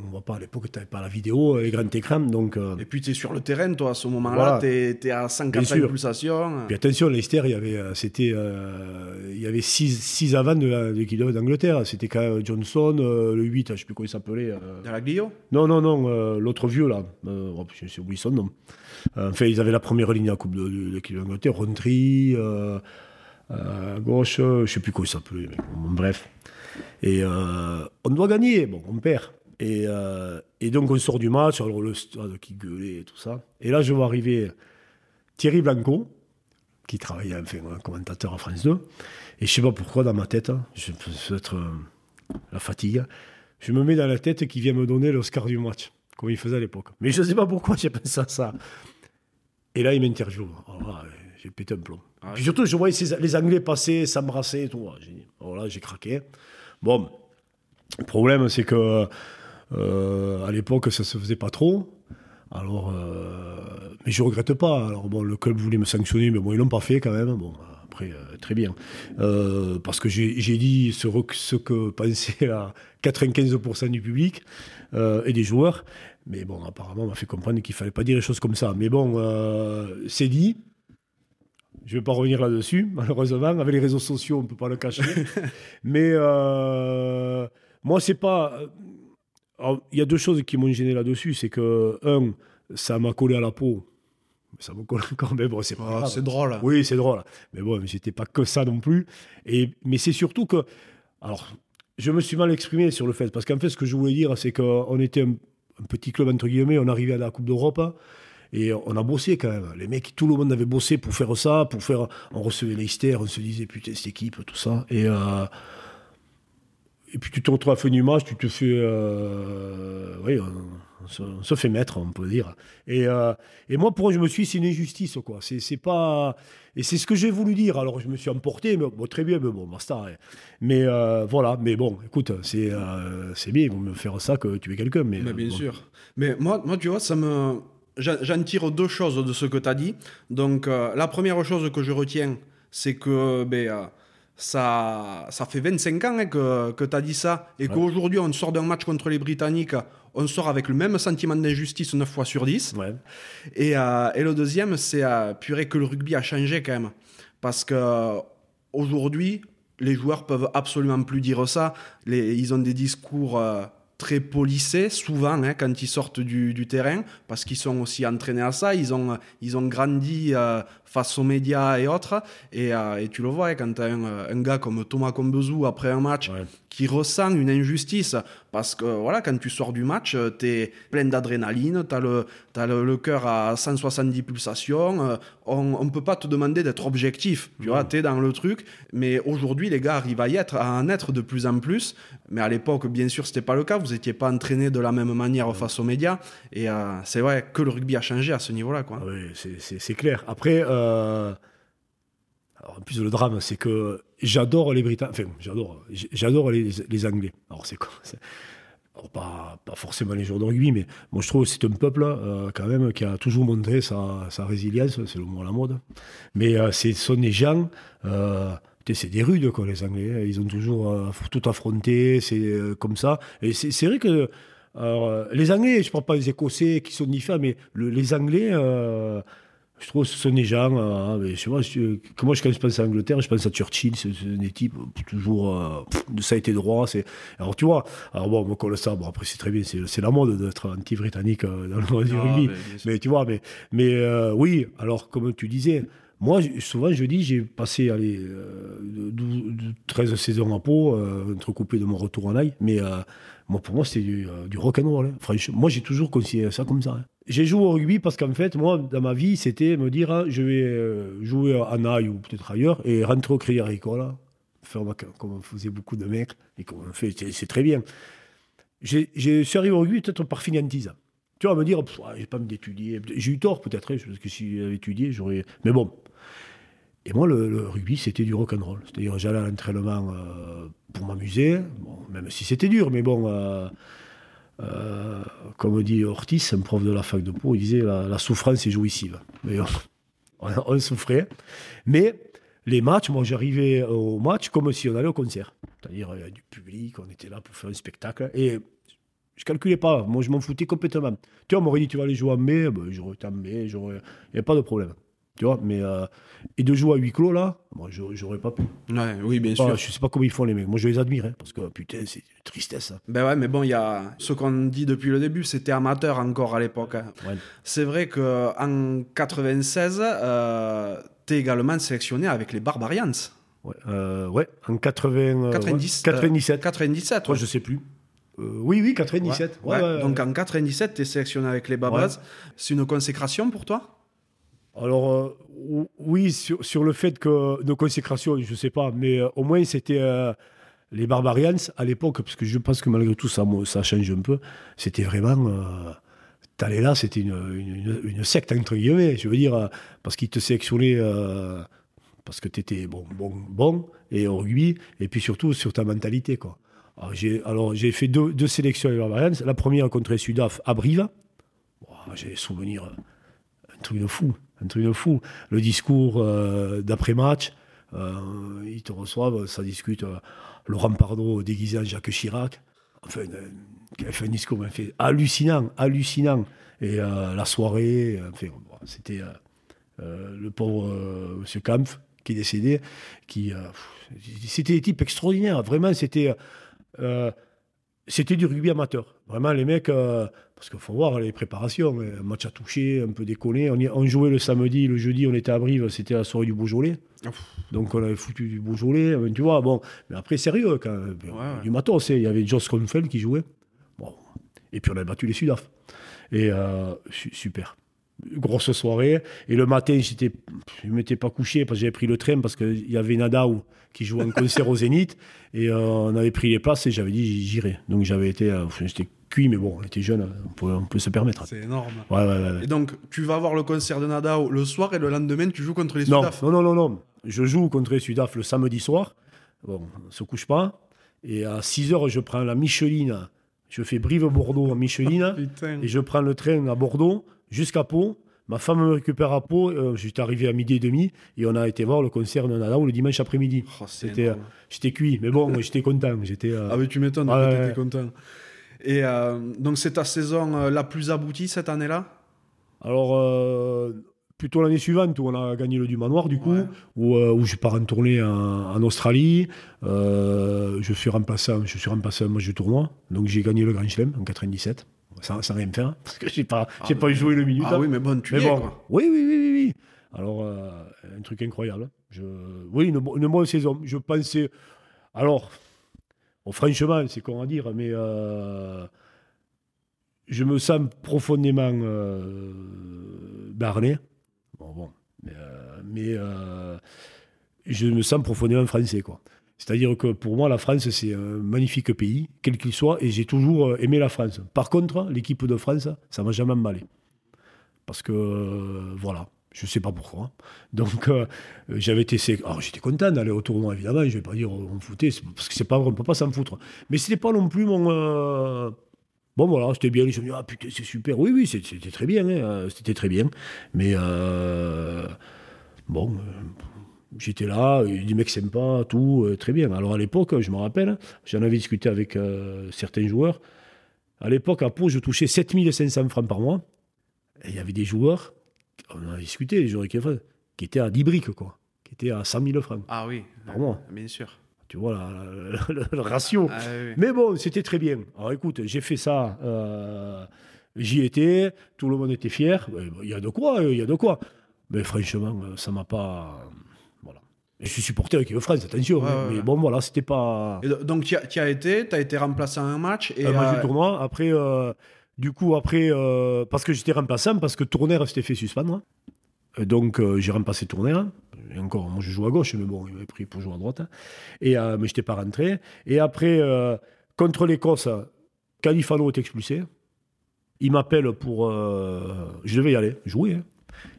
on voit pas à l'époque, tu n'avais pas la vidéo, les grands écrans. Donc, euh, Et puis tu es sur le terrain, toi, à ce moment-là, tu es, à 180 pulsations. Puis attention, Leicester, il y avait, euh, c'était, euh, il y avait 6 avant de l'équipe d'Angleterre. C'était quand Johnson, le 8, je ne sais plus comment il s'appelait. Dalaglio Non, non, non, l'autre vieux, là. Oh, je sais oublié son nom. enfin, ils avaient la première ligne à la Coupe de, l'équipe d'Angleterre, Rontry. à gauche, je ne sais plus comment il s'appelait. bref. Et on doit gagner. Bon, on perd. Euh, et, donc on sort du match, alors le stade qui gueulait et tout ça. Et là je vois arriver Thierry Blanco, qui travaillait enfin un commentateur à France 2. Et je sais pas pourquoi dans ma tête, hein, je peut être euh, la fatigue, je me mets dans la tête qu'il vient me donner l'Oscar du match, comme il faisait à l'époque. Mais je ne sais pas pourquoi j'ai pensé à ça. Et là il m'interviewe. j'ai pété un plomb. Ah Puis surtout je voyais les Anglais passer, s'embrasser et tout. Alors là j'ai craqué. Bon, le problème c'est que euh, à l'époque, ça se faisait pas trop. Alors, euh, mais je regrette pas. Alors bon, le club voulait me sanctionner, mais bon, ils l'ont pas fait quand même. Bon, après, euh, très bien. parce que j'ai dit ce, ce, que pensait à 95% du public et des joueurs. Mais bon, apparemment, on m'a fait comprendre qu'il fallait pas dire les choses comme ça. Mais bon, c'est dit. Je ne vais pas revenir là-dessus, *laughs* malheureusement. Avec les réseaux sociaux, on ne peut pas le cacher. *laughs* mais moi, c'est pas il y a deux choses qui m'ont gêné là-dessus. C'est que, un, ça m'a collé à la peau. Ça me colle encore, mais bon, c'est pas ah, C'est drôle. Oui, c'est drôle. Mais bon, j'étais pas que ça non plus. Et, mais c'est surtout que. Alors, je me suis mal exprimé sur le fait. Parce qu'en fait, ce que je voulais dire, c'est qu'on était un, petit club, entre guillemets. On arrivait à la Coupe d'Europe. Et on a bossé quand même. Les mecs, tout le monde avait bossé pour faire ça, pour faire. On recevait Leicester, on se disait putain cette équipe, tout ça. Et euh, et puis tu te retrouves à fin du match, tu te fais. Euh, oui, on, se, fait mettre, on peut dire. Et, euh, et moi, pour moi, je me suis dit, c'est une injustice, quoi. C'est pas. Et c'est ce que j'ai voulu dire. Alors, je me suis emporté, mais bon, très bien, mais bon, basta. Mais euh, voilà, mais bon, écoute, c'est c'est bien, ils vont me faire ça que tu es quelqu'un. Mais, bien sûr. Mais moi, moi, tu vois, ça me. J'en tire deux choses de ce que tu as dit. Donc, la première chose que je retiens, c'est que. Ben, ça, ça fait 25 ans hein, que, que tu as dit ça, et qu'aujourd'hui on sort d'un match contre les Britanniques, on sort avec le même sentiment d'injustice 9 fois sur 10. Et, euh, et, le deuxième, c'est euh, purée que le rugby a changé quand même. Parce que aujourd'hui, les joueurs peuvent absolument plus dire ça. Les, ils ont des discours. Euh, très polissés, souvent, hein, quand ils sortent du, terrain, parce qu'ils sont aussi entraînés à ça. Ils ont, ils ont grandi face aux médias et autres. Et, euh, tu le vois, quand tu as un, un, gars comme Thomas Combezou après un match qui ressent une injustice, parce que voilà, quand tu sors du match, euh, tu es plein d'adrénaline, tu as, le, as le, cœur à 170 pulsations. Euh, on ne peut pas te demander d'être objectif. Tu vois, tu es dans le truc. Mais aujourd'hui, les gars arrivent à, y être, à en être de plus en plus. Mais à l'époque, bien sûr, c'était pas le cas. Vous n'étiez pas entraîné de la même manière face aux médias. Et c'est vrai que le rugby a changé à ce niveau-là. Quoi. Ah oui, c'est clair. Après, euh, alors, en plus, le drame, c'est que j'adore les Britanniques. Enfin, j'adore, j'adore les, Anglais. Alors, c'est quoi pas, pas, forcément les joueurs de rugby, mais moi je trouve que c'est un peuple euh, quand même qui a toujours montré sa, résilience, c'est le mot à la mode. Mais euh, ce sont des gens, c'est des rudes quoi, les Anglais. Hein. Ils ont toujours tout affronté, c'est comme ça. Et c'est vrai que les Anglais, je ne parle pas des Écossais qui sont différents, mais les Anglais je trouve que ce sont des gens, euh, mais je sais quand je pense à Angleterre, je pense à Churchill, c'est des types toujours, euh, ça a été droit. Alors tu vois, alors bon, moi, ça, bon, après c'est très bien, c'est la mode d'être anti-britannique euh, dans le monde du ah, rugby. Mais, tu vois, mais, mais oui, alors comme tu disais, moi, souvent, je dis, j'ai passé allez, 13 saisons à Pau, entrecoupé de mon retour en aille, mais moi, pour moi, c'était du, du rock'n'roll. Hein. Moi, j'ai toujours considéré ça comme ça. Hein. J'ai joué au rugby parce qu'en fait, moi, dans ma vie, c'était me dire ah, je vais euh, jouer à Naï ou peut-être ailleurs et rentrer au Crédit Agricole, faire comme on faisait beaucoup de mecs et comme on fait, c'est très bien. Je suis arrivé au rugby peut-être par finantise. Tu vas me dire, ouais, j'ai pas d'étudier. J'ai eu tort peut-être, hein, parce que si j'avais étudié, j'aurais. Mais bon. Et moi, le, le rugby, c'était du rock'n'roll. C'est-à-dire, j'allais à l'entraînement euh, pour m'amuser, bon, même si c'était dur, mais bon. euh, euh, comme dit Ortiz, un prof de la fac de Pau, il disait la, souffrance est jouissive. Mais *laughs* on, souffrait. Mais les matchs, moi j'arrivais au match comme si on allait au concert. C'est-à-dire, il y a du public, on était là pour faire un spectacle. Et je calculais pas, moi je m'en foutais complètement. Tu vois, on m'aurait dit tu vas aller jouer en mai, ben, j'aurais été en mai, il n'y a pas de problème. Tu vois, mais. euh, et de jouer à huis clos là, moi j'aurais j'aurais pas pu. Ouais, oui, bien sûr. je sais pas comment ils font les mecs. Moi je les admire, hein, parce que putain, c'est une tristesse. hein. Ben ouais, mais bon, il y a ce qu'on dit depuis le début, c'était amateur encore à l'époque. hein. Ouais. C'est vrai qu'en 96, euh, t'es également sélectionné avec les Barbarians. Ouais, euh, ouais, en 80, euh, 90, ouais, 97. 97, Moi, ouais. je sais plus. Euh, oui, oui, 97. Ouais, Ouais, Donc en 97, t'es sélectionné avec les Barbarians. C'est une consécration pour toi? Alors, euh, ou- oui, sur, le fait que nos consécrations, je sais pas, mais euh, au moins c'était euh, les Barbarians à l'époque, parce que je pense que malgré tout, ça, ça change un peu. C'était vraiment. T'allais là, c'était une, une, secte, entre guillemets, je veux dire, parce qu'ils te sélectionnaient. parce que tu étais bon, bon, bon, et rugby, et puis surtout sur ta mentalité. Quoi. Alors, j'ai, fait deux, deux sélections les Barbarians. La première contre les Sudaf à Brive. J'ai des souvenirs, un truc de fou, un truc de fou. Le discours euh, d'après-match, euh, ils te reçoivent, ça discute. euh, Laurent Pardo déguisé en Jacques Chirac. Enfin, a fait un discours fait hallucinant, hallucinant. Et la soirée, enfin, c'était le pauvre euh, Monsieur Kampf qui est décédé, qui c'était des types extraordinaires. Vraiment, c'était c'était du rugby amateur. Vraiment, les mecs, parce qu'il faut voir les préparations, euh, un match à toucher, un peu déconné. On, y- on jouait le samedi, le jeudi, on était à Brive, c'était la soirée du Beaujolais. Donc on avait foutu du Beaujolais, euh, tu vois. Bon, mais après, sérieux, quand même. ouais. Du matos, hein. il y avait Joss Kronfeld qui jouait. Bon. Et puis on avait battu les Sudaf. Et euh, su- super. Grosse soirée. Et le matin, j'étais, je ne m'étais pas couché parce que j'avais pris le train parce qu'il y avait Nadao qui jouait en *laughs* concert au Zénith. Et euh, on avait pris les places et j'avais dit j'irai. Donc j'avais été, euh, j'étais cuit, mais bon, on était jeune, on peut, on peut se permettre. C'est énorme. Ouais, ouais, ouais. Et donc, tu vas voir le concert de Nadao le soir et le lendemain, tu joues contre les Non, Sudaf. non, non, non, non. Je joue contre les Sudaf le samedi soir. Bon, on ne se couche pas. Et à 6 heures, je prends la Micheline. Je fais Brive-Bordeaux en Micheline. *laughs* Et je prends le train à Bordeaux jusqu'à Pau. Ma femme me récupère à Pau. euh, J'étais arrivé à midi et demi. Et on a été voir le concert de Nadao le dimanche après-midi. Oh, C'était, énorme. J'étais cuit. Mais bon, *laughs* j'étais content. J'étais, euh, Ah oui, tu m'étonnes, que ouais, ouais. content. Et euh, donc, c'est ta saison euh, la plus aboutie cette année-là? Alors, euh, plutôt l'année suivante où on a gagné le du manoir, du coup, Ouais. où, euh, où je pars en tournée en, en Australie. Euh, je, suis remplaçant, je suis remplaçant un match de tournoi. Donc, j'ai gagné le Grand Chelem en 97, sans, sans rien faire, parce que je n'ai pas, j'ai Ah, pas joué le minute. Ah oui, mais bon, tu Mais es, bon, quoi. oui, oui, oui, oui, oui. Alors, euh, un truc incroyable. Je, oui, une, bo- une bonne saison. Je pensais. Alors, bon, franchement, c'est con à dire, mais euh, je me sens profondément euh, barné. Bon, bon. Mais, euh, mais, je me sens profondément français, quoi. C'est-à-dire que pour moi, la France, c'est un magnifique pays, quel qu'il soit, et j'ai toujours euh, aimé la France. Par contre, l'équipe de France, ça m'a jamais emballé. Parce que, euh, voilà, je sais pas pourquoi. Donc, euh, j'avais été. Alors, j'étais content d'aller au tournoi, évidemment, je vais pas dire on foutait, parce que c'est pas on peut pas s'en foutre. Mais c'était pas non plus mon. Bon, voilà, c'était bien. Je me dis, ah putain, c'est super. Oui, oui, c'était très bien. hein, C'était très bien. Mais, bon, j'étais là, des mecs sympas, tout, euh, très bien. Alors, à l'époque, je me rappelle, j'en avais discuté avec euh, certains joueurs. À l'époque, à Pau, je touchais 7500 francs par mois. Et il y avait des joueurs, on en a discuté, joueurs qui, qui étaient à 10 briques, quoi. Qui étaient à 100 000 francs Ah oui, par mois. bien sûr. Tu vois, la- la- le, le ratio. Ah oui. Mais bon, c'était très bien. Alors écoute, j'ai fait ça, euh, j'y étais, tout le monde était fier. Il y a de quoi, il y a de quoi. Mais franchement, euh, ça m'a pas. Je suis supporter avec France, attention. Ouais, hein, mais ouais. bon, voilà, c'était pas Et donc, tu as, été, tu as été remplacé à un match. Et, un match euh, de tournoi. Après, euh, du coup, après, euh, parce que j'étais remplaçant, parce que Tournaire s'était fait suspendre. Euh, Donc, euh, j'ai remplacé Tournaire. Et encore, moi, je joue à gauche, mais bon, il m'avait pris pour jouer à droite. Et, euh, mais je n'étais pas rentré. Et après, euh, contre l'Écosse, Califano est expulsé. il m'appelle pour. je devais y aller, jouer. Hein.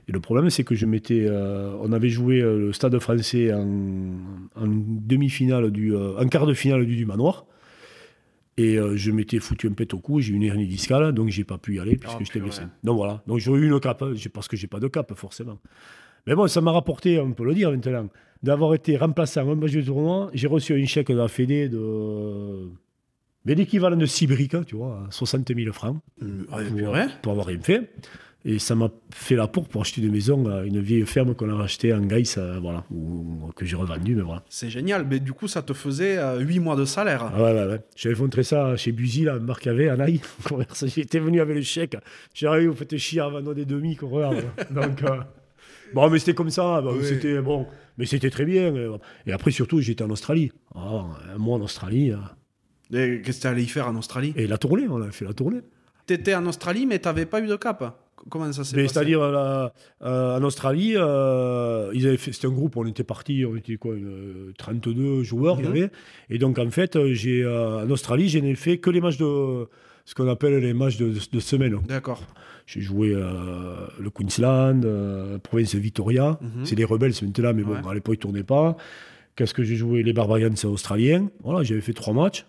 Et le problème, c'est que je m'étais. on avait joué le Stade français en, demi-finale, du, en quart de finale du, du Manoir. Et je m'étais foutu un pet au cou, j'ai eu une hernie discale, donc j'ai pas pu y aller puisque oh, j'étais blessé. Donc voilà, donc j'ai eu une cape, parce que j'ai pas de cape forcément. Mais bon, ça m'a rapporté, on peut le dire maintenant, d'avoir été remplacé en un match de tournoi. J'ai reçu un chèque de la Fédé de. Mais l'équivalent de 6 briques, tu vois, 60 000 francs. Euh, pour, avoir rien fait. Et ça m'a fait la pour pour acheter une maison à une vieille ferme qu'on a achetée en Gaïs, euh, voilà, ou, que j'ai revendue, mais voilà. C'est génial, mais du coup, ça te faisait 8 euh, mois de salaire. Ah ouais, ouais, ouais. J'avais montré ça chez Buzy, là, Marc avait, à Naï. *laughs* J'étais venu avec le chèque. J'ai arrivé, vous faites chier avant des demi, qu'on regarde. *laughs* Donc. Bon, mais c'était comme ça. C'était bon, mais c'était très bien. Et après, surtout, j'étais en Australie. Ah, un mois en Australie. Euh. Et qu'est-ce que tu allé y faire en Australie? Et la tournée, on a fait la tournée. Tu étais en Australie, mais tu n'avais pas eu de cap? Comment ça s'est passé C'est-à-dire euh, en Australie, euh, c'était un groupe, on était parti, on était quoi, 32 joueurs, il y mhm. avait. Et donc en fait, j'ai en Australie, je n'ai fait que les matchs de ce qu'on appelle les matchs de, de semaine. D'accord. J'ai joué euh, le Queensland, euh, province de Victoria. Mhm. C'est des rebelles maintenant, mais bon, à l'époque, ils ne tournaient pas. Qu'est-ce que j'ai joué? Les Barbarians australiens. Voilà, j'avais fait trois matchs.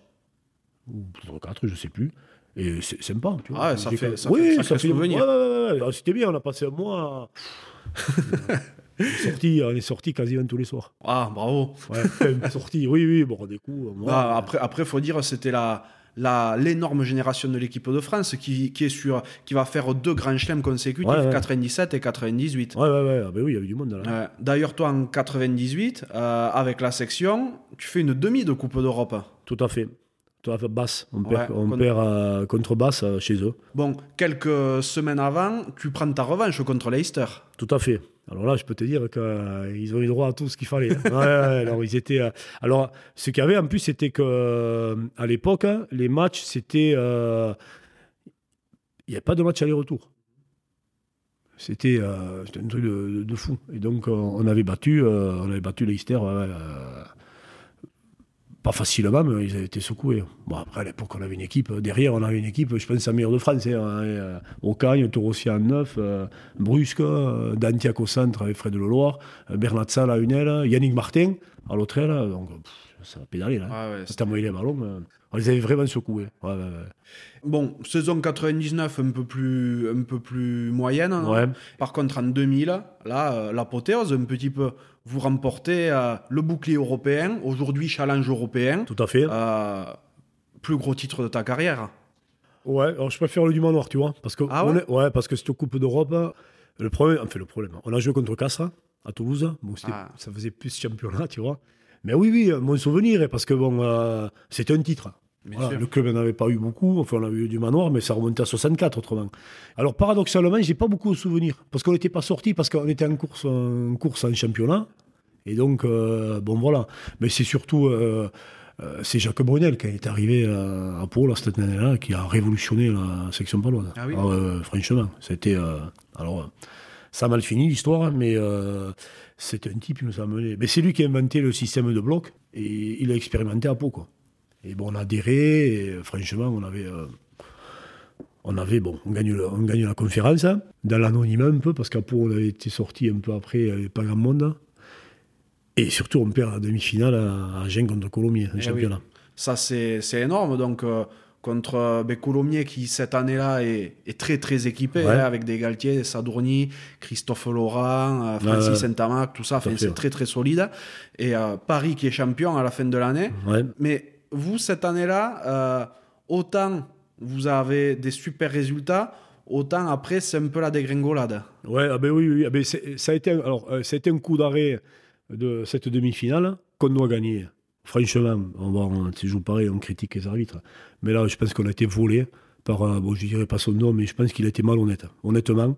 Ou quatre, je ne sais plus. Et c'est sympa, tu vois. Ah, ça fait, ça oui, fait, ça, fait souvenir. Ouais, ouais, C'était bien, on a passé un mois. *laughs* on, est sorti, on est sorti quasiment tous les soirs. Ah, bravo. Ouais, sorti, oui, oui, bon, des coups. Moi, ah, après, après, faut dire, c'était la l'énorme génération de l'équipe de France qui, qui, est sur, qui va faire deux grands chelems consécutifs, 97 et 98. Ouais, ouais, ouais. Ah ben oui, il y avait du monde là. D'ailleurs, toi, en 98, euh, avec la section, tu fais une demi de Coupe d'Europe. Tout à fait. Basse. On perd, on perd euh, contre basse euh, chez eux. Bon, quelques semaines avant, tu prends ta revanche contre Leicester. Tout à fait. Alors là, je peux te dire qu'ils euh, ont eu droit à tout ce qu'il fallait. Hein. *laughs* alors, ils étaient, alors, ce qu'il y avait en plus, c'était que à l'époque, hein, les matchs, c'était. il n'y avait pas de match aller-retour. C'était un truc de, fou. Et donc, on avait battu, on avait battu Leicester pas facilement, mais ils avaient été secoués. Bon, après, à l'époque, on avait une équipe. Derrière, on avait une équipe, je pense, la meilleure de France. Hein, euh, Ocagne, Torossi en neuf, euh, Brusque, euh, Dantiac au centre avec Fred Leloir, euh, Bernat à une aile, Yannick Martin à l'autre aile. Donc, ça a pédalé. Là. Ah ouais, C'était les ballons. on les avait vraiment secoués. Ouais, bon, saison 99, un peu plus, un peu plus moyenne. Par contre, en 2000, là, l'apothéose, un petit peu vous remportez euh, le bouclier européen, aujourd'hui challenge européen. Tout à fait. Euh, plus gros titre de ta carrière. Ouais, alors je préfère le du Manoir, tu vois. Parce que, ah ouais, ouais parce que cette Coupe d'Europe, le problème, enfin le problème, on a joué contre Castres à Toulouse, ah. ça faisait plus championnat, tu vois. Mais oui, oui, mon souvenir, parce que bon, euh, c'était un titre le club n'en avait pas eu beaucoup, enfin on a eu du manoir, mais ça remontait à 64 autrement. Alors paradoxalement, j'ai pas beaucoup de souvenirs, parce qu'on n'était pas sorti, parce qu'on était en course, en course en championnat. Et donc, euh, bon voilà. Mais c'est surtout, euh, euh, c'est Jacques Brunel qui est arrivé à, Pau, cette année-là, qui a révolutionné la section paloise. Ah oui ah, franchement, c'était... alors, ça a mal fini l'histoire, mais c'était un type qui nous a mené. Mais c'est lui qui a inventé le système de bloc, et il a expérimenté à Pau, quoi. Et bon, on a adhéré, et euh, franchement, on avait. Euh, on avait, bon, on gagne, on gagne la conférence, hein, dans l'anonymat un peu, parce qu'après, on avait été sorti un peu après, il n'y avait pas grand monde. Et surtout, on perd la demi-finale à, Agen contre Colomiers, en eh championnat. Ça, c'est énorme. Donc, euh, contre ben, Colomiers, qui cette année-là est, très, très équipé, hein, avec des Galtier, des Sadourny, Christophe Laurent, Francis Saint-Amac, tout ça. C'est très, très solide. Et Paris qui est champion à la fin de l'année. Mais vous, cette année-là, euh, autant vous avez des super résultats, autant après, c'est un peu la dégringolade. Ouais, ah ben oui, oui. Ah ben ça, a été, alors, euh, un coup d'arrêt de cette demi-finale qu'on doit gagner. Franchement, on va, on, joue pareil, on critique les arbitres. Mais là, je pense qu'on a été volé par, euh, bon, je dirais pas son nom, mais je pense qu'il a été malhonnête, honnêtement.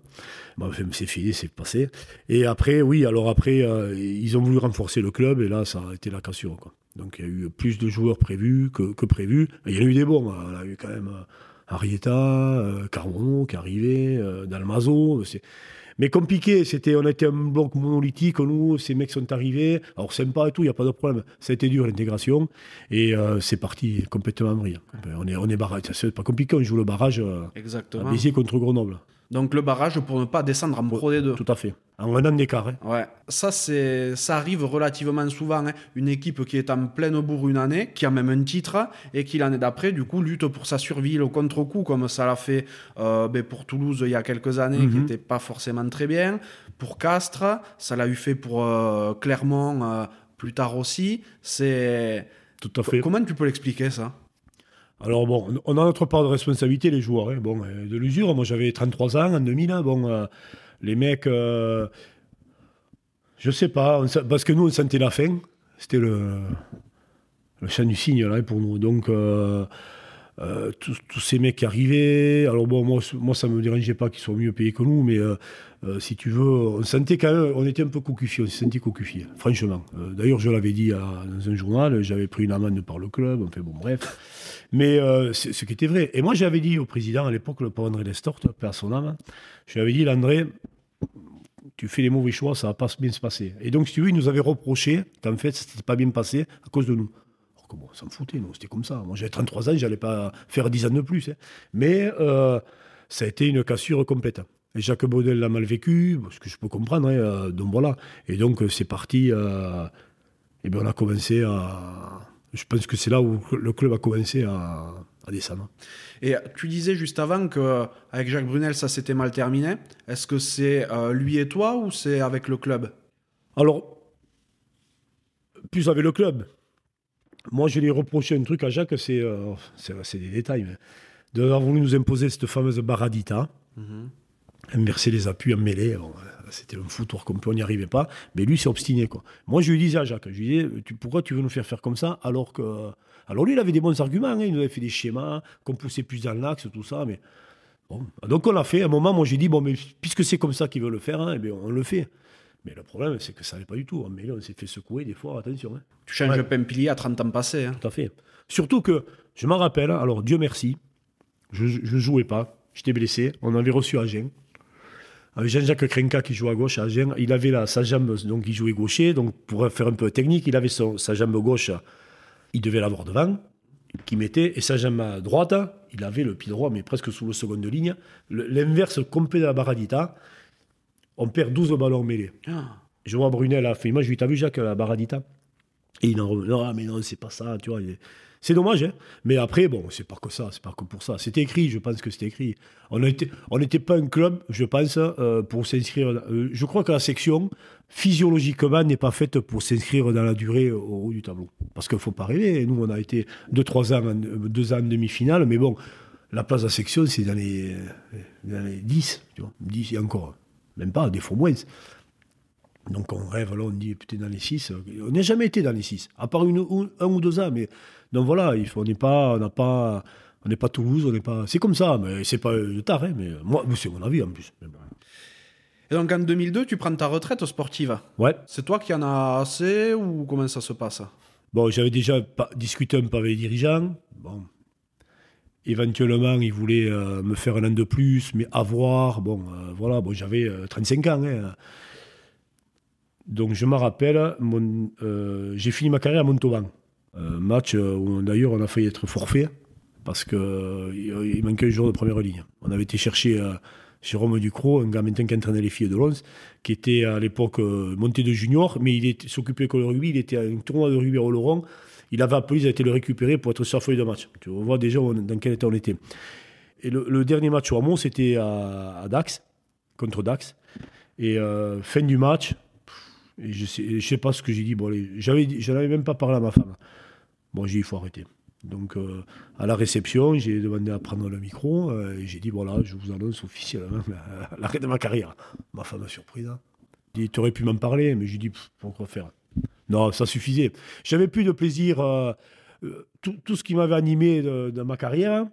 C'est fini, c'est passé. Et après, oui, alors après, ils ont voulu renforcer le club, et là, ça a été la cassure. Donc il y a eu plus de joueurs prévus que, que prévus. il y en a eu des bons. Hein. On a eu quand même euh, Arieta, euh, Carbono qui est arrivé, euh, Dalmazo. Mais compliqué, c'était, on était un bloc monolithique, nous, ces mecs sont arrivés, alors sympa et tout, il n'y a pas de problème. Ça a été dur l'intégration, et euh, c'est parti complètement brillant. On est, on est barrage, c'est pas compliqué, on joue le barrage euh, à Béziers contre Grenoble. Donc le barrage pour ne pas descendre en Pro D2. Tout à fait. En un an d'écart. hein. Ouais, ça c'est ça arrive relativement souvent. hein. Une équipe qui est en pleine bourre une année, qui a même un titre et qui l'année d'après du coup lutte pour sa survie le contre-coup comme ça l'a fait euh, ben, pour Toulouse il y a quelques années, qui Mhm. n'était pas forcément très bien. Pour Castres, ça l'a eu fait pour euh, Clermont euh, plus tard aussi. C'est Tout à fait. comment tu peux l'expliquer ça? Alors bon, on a notre part de responsabilité, les joueurs. hein. Bon, euh, de l'usure, moi j'avais 33 ans en 2000. hein. Bon, euh, les mecs, euh, je sais pas, parce que nous on sentait la fin. C'était le, le du cygne là pour nous. Donc euh, tous, ces mecs arrivaient. Alors bon, moi, moi ça me dérangeait pas qu'ils soient mieux payés que nous, mais euh, euh, si tu veux, on sentait quand même, on était un peu cocufié, on s'est senti cocufié, franchement. D'ailleurs, je l'avais dit dans un journal, j'avais pris une amende par le club, enfin bon, bref. Mais ce qui était vrai. Et moi, j'avais dit au président à l'époque, le pauvre André Lestort, paix à son âme, je lui avais dit, André, tu fais les mauvais choix, ça va pas bien se passer. Et donc, si tu veux, il nous avait reproché qu'en fait, ça s'était pas bien passé à cause de nous. Alors que bon, ça me foutait, nous, c'était comme ça. Moi, j'avais 33 ans, j'allais pas faire 10 ans de plus. hein. Mais euh, ça a été une cassure complète. Et Jacques Baudel l'a mal vécu, ce que je peux comprendre. hein, euh, donc voilà. Et donc, euh, c'est parti. euh, et bien, on a commencé à. Je pense que c'est là où le club a commencé à, à descendre. Et tu disais juste avant que avec Jacques Brunel ça s'était mal terminé. Est-ce que c'est euh, lui et toi ou c'est avec le club? Alors, plus avec le club. Moi, je lui ai reproché un truc à Jacques, c'est euh, des détails, mais d'avoir voulu nous imposer cette fameuse baradita, inverser les appuis en mêlée. Bon, C'était un foutoir qu'on peut, on n'y arrivait pas. Mais lui, s'est obstiné. Quoi. Moi, je lui disais à Jacques, je lui disais, tu, pourquoi tu veux nous faire faire comme ça alors que. Alors lui, il avait des bons arguments, hein, il nous avait fait des schémas, qu'on poussait plus dans l'axe, tout ça, mais. Bon. Donc on l'a fait. À un moment, moi, j'ai dit, bon, mais puisque c'est comme ça qu'il veut le faire, hein, eh bien, on le fait. Mais le problème, c'est que ça n'allait pas du tout. En mêlée, on s'est fait secouer des fois, attention. hein. Tu changes Ouais. de Pempilier à 30 ans passés. hein. Tout à fait. Surtout que, je m'en rappelle, alors Dieu merci, je ne jouais pas, j'étais blessé, on avait reçu Agen. Avec Jean-Jacques Krenka qui jouait à gauche à Agen, il avait là, sa jambe, donc il jouait gaucher, donc pour faire un peu technique, il avait son- sa jambe gauche, il devait l'avoir devant, qui mettait, et sa jambe à droite, il avait le pied droit, mais presque sous le second de ligne. L'inverse complet de la Baradita, on perd 12 ballons mêlés. Ah. Je vois Brunel a fait. Moi, je lui t'as vu Jacques, la Baradita? Et il en remet. Non, mais non, c'est pas ça, tu vois. il C'est dommage, hein. Mais après, bon, c'est pas que ça, c'est pas que pour ça. C'était écrit, je pense que c'était écrit. On n'était on n'était pas un club, je pense, euh, pour s'inscrire. euh, je crois que la section, physiologiquement, n'est pas faite pour s'inscrire dans la durée au haut du tableau. Parce qu'il faut pas rêver. Nous, on a été 2-3 ans, en- deux ans en demi-finale, mais bon, la place de la section, c'est dans les, dans les 10, tu vois. 10 et encore. Même pas, des fois moins. Donc on rêve, là on dit putain dans les 6. On n'a jamais été dans les 6, à part une, un ou deux ans. Mais donc voilà, il faut, on n'est pas, on n'a pas, on n'est pas Toulouse, on n'est pas. C'est comme ça, mais c'est pas le tard, hein, mais moi, c'est mon avis en plus. Et donc en 2002, tu prends ta retraite sportive. Ouais. C'est toi qui en as assez ou comment ça se passe? Bon, j'avais déjà discuté un peu avec les dirigeants. Bon. Éventuellement, ils voulaient euh, me faire un an de plus, mais avoir. Bon, euh, voilà, bon, j'avais euh, 35 ans. hein. Donc, je me rappelle, euh, j'ai fini ma carrière à Montauban. Un match euh, où, d'ailleurs, on a failli être forfait parce qu'il il manquait un joueur de première ligne. On avait été chercher euh, Jérôme Ducrot, un gars maintenant qui entraînait les filles de Lons, qui était à l'époque euh, monté de junior, mais il s'occupait que le rugby. Il était à un tournoi de rugby à Oloron. Il avait appelé, il a été le récupérer pour être sur feuille de match. Tu vois déjà dans quel état on était. Et le, dernier match au Hamon, c'était à, Dax, contre Dax. Et euh, fin du match, je je sais pas ce que j'ai dit. Bon, j'avais, dit- j'en avais même pas parlé à ma femme. Bon, j'ai dit, il faut arrêter. Donc, euh, à la réception, j'ai demandé à prendre le micro. euh, et j'ai dit, voilà, je vous annonce officiellement la- *laughs* l'arrêt de ma carrière. Ma femme a surprise. Hein. Elle dit, tu aurais pu m'en parler, mais j'ai dit, pourquoi faire? Non, ça suffisait. J'avais plus de plaisir. euh, euh, tout, tout ce qui m'avait animé de, de ma carrière,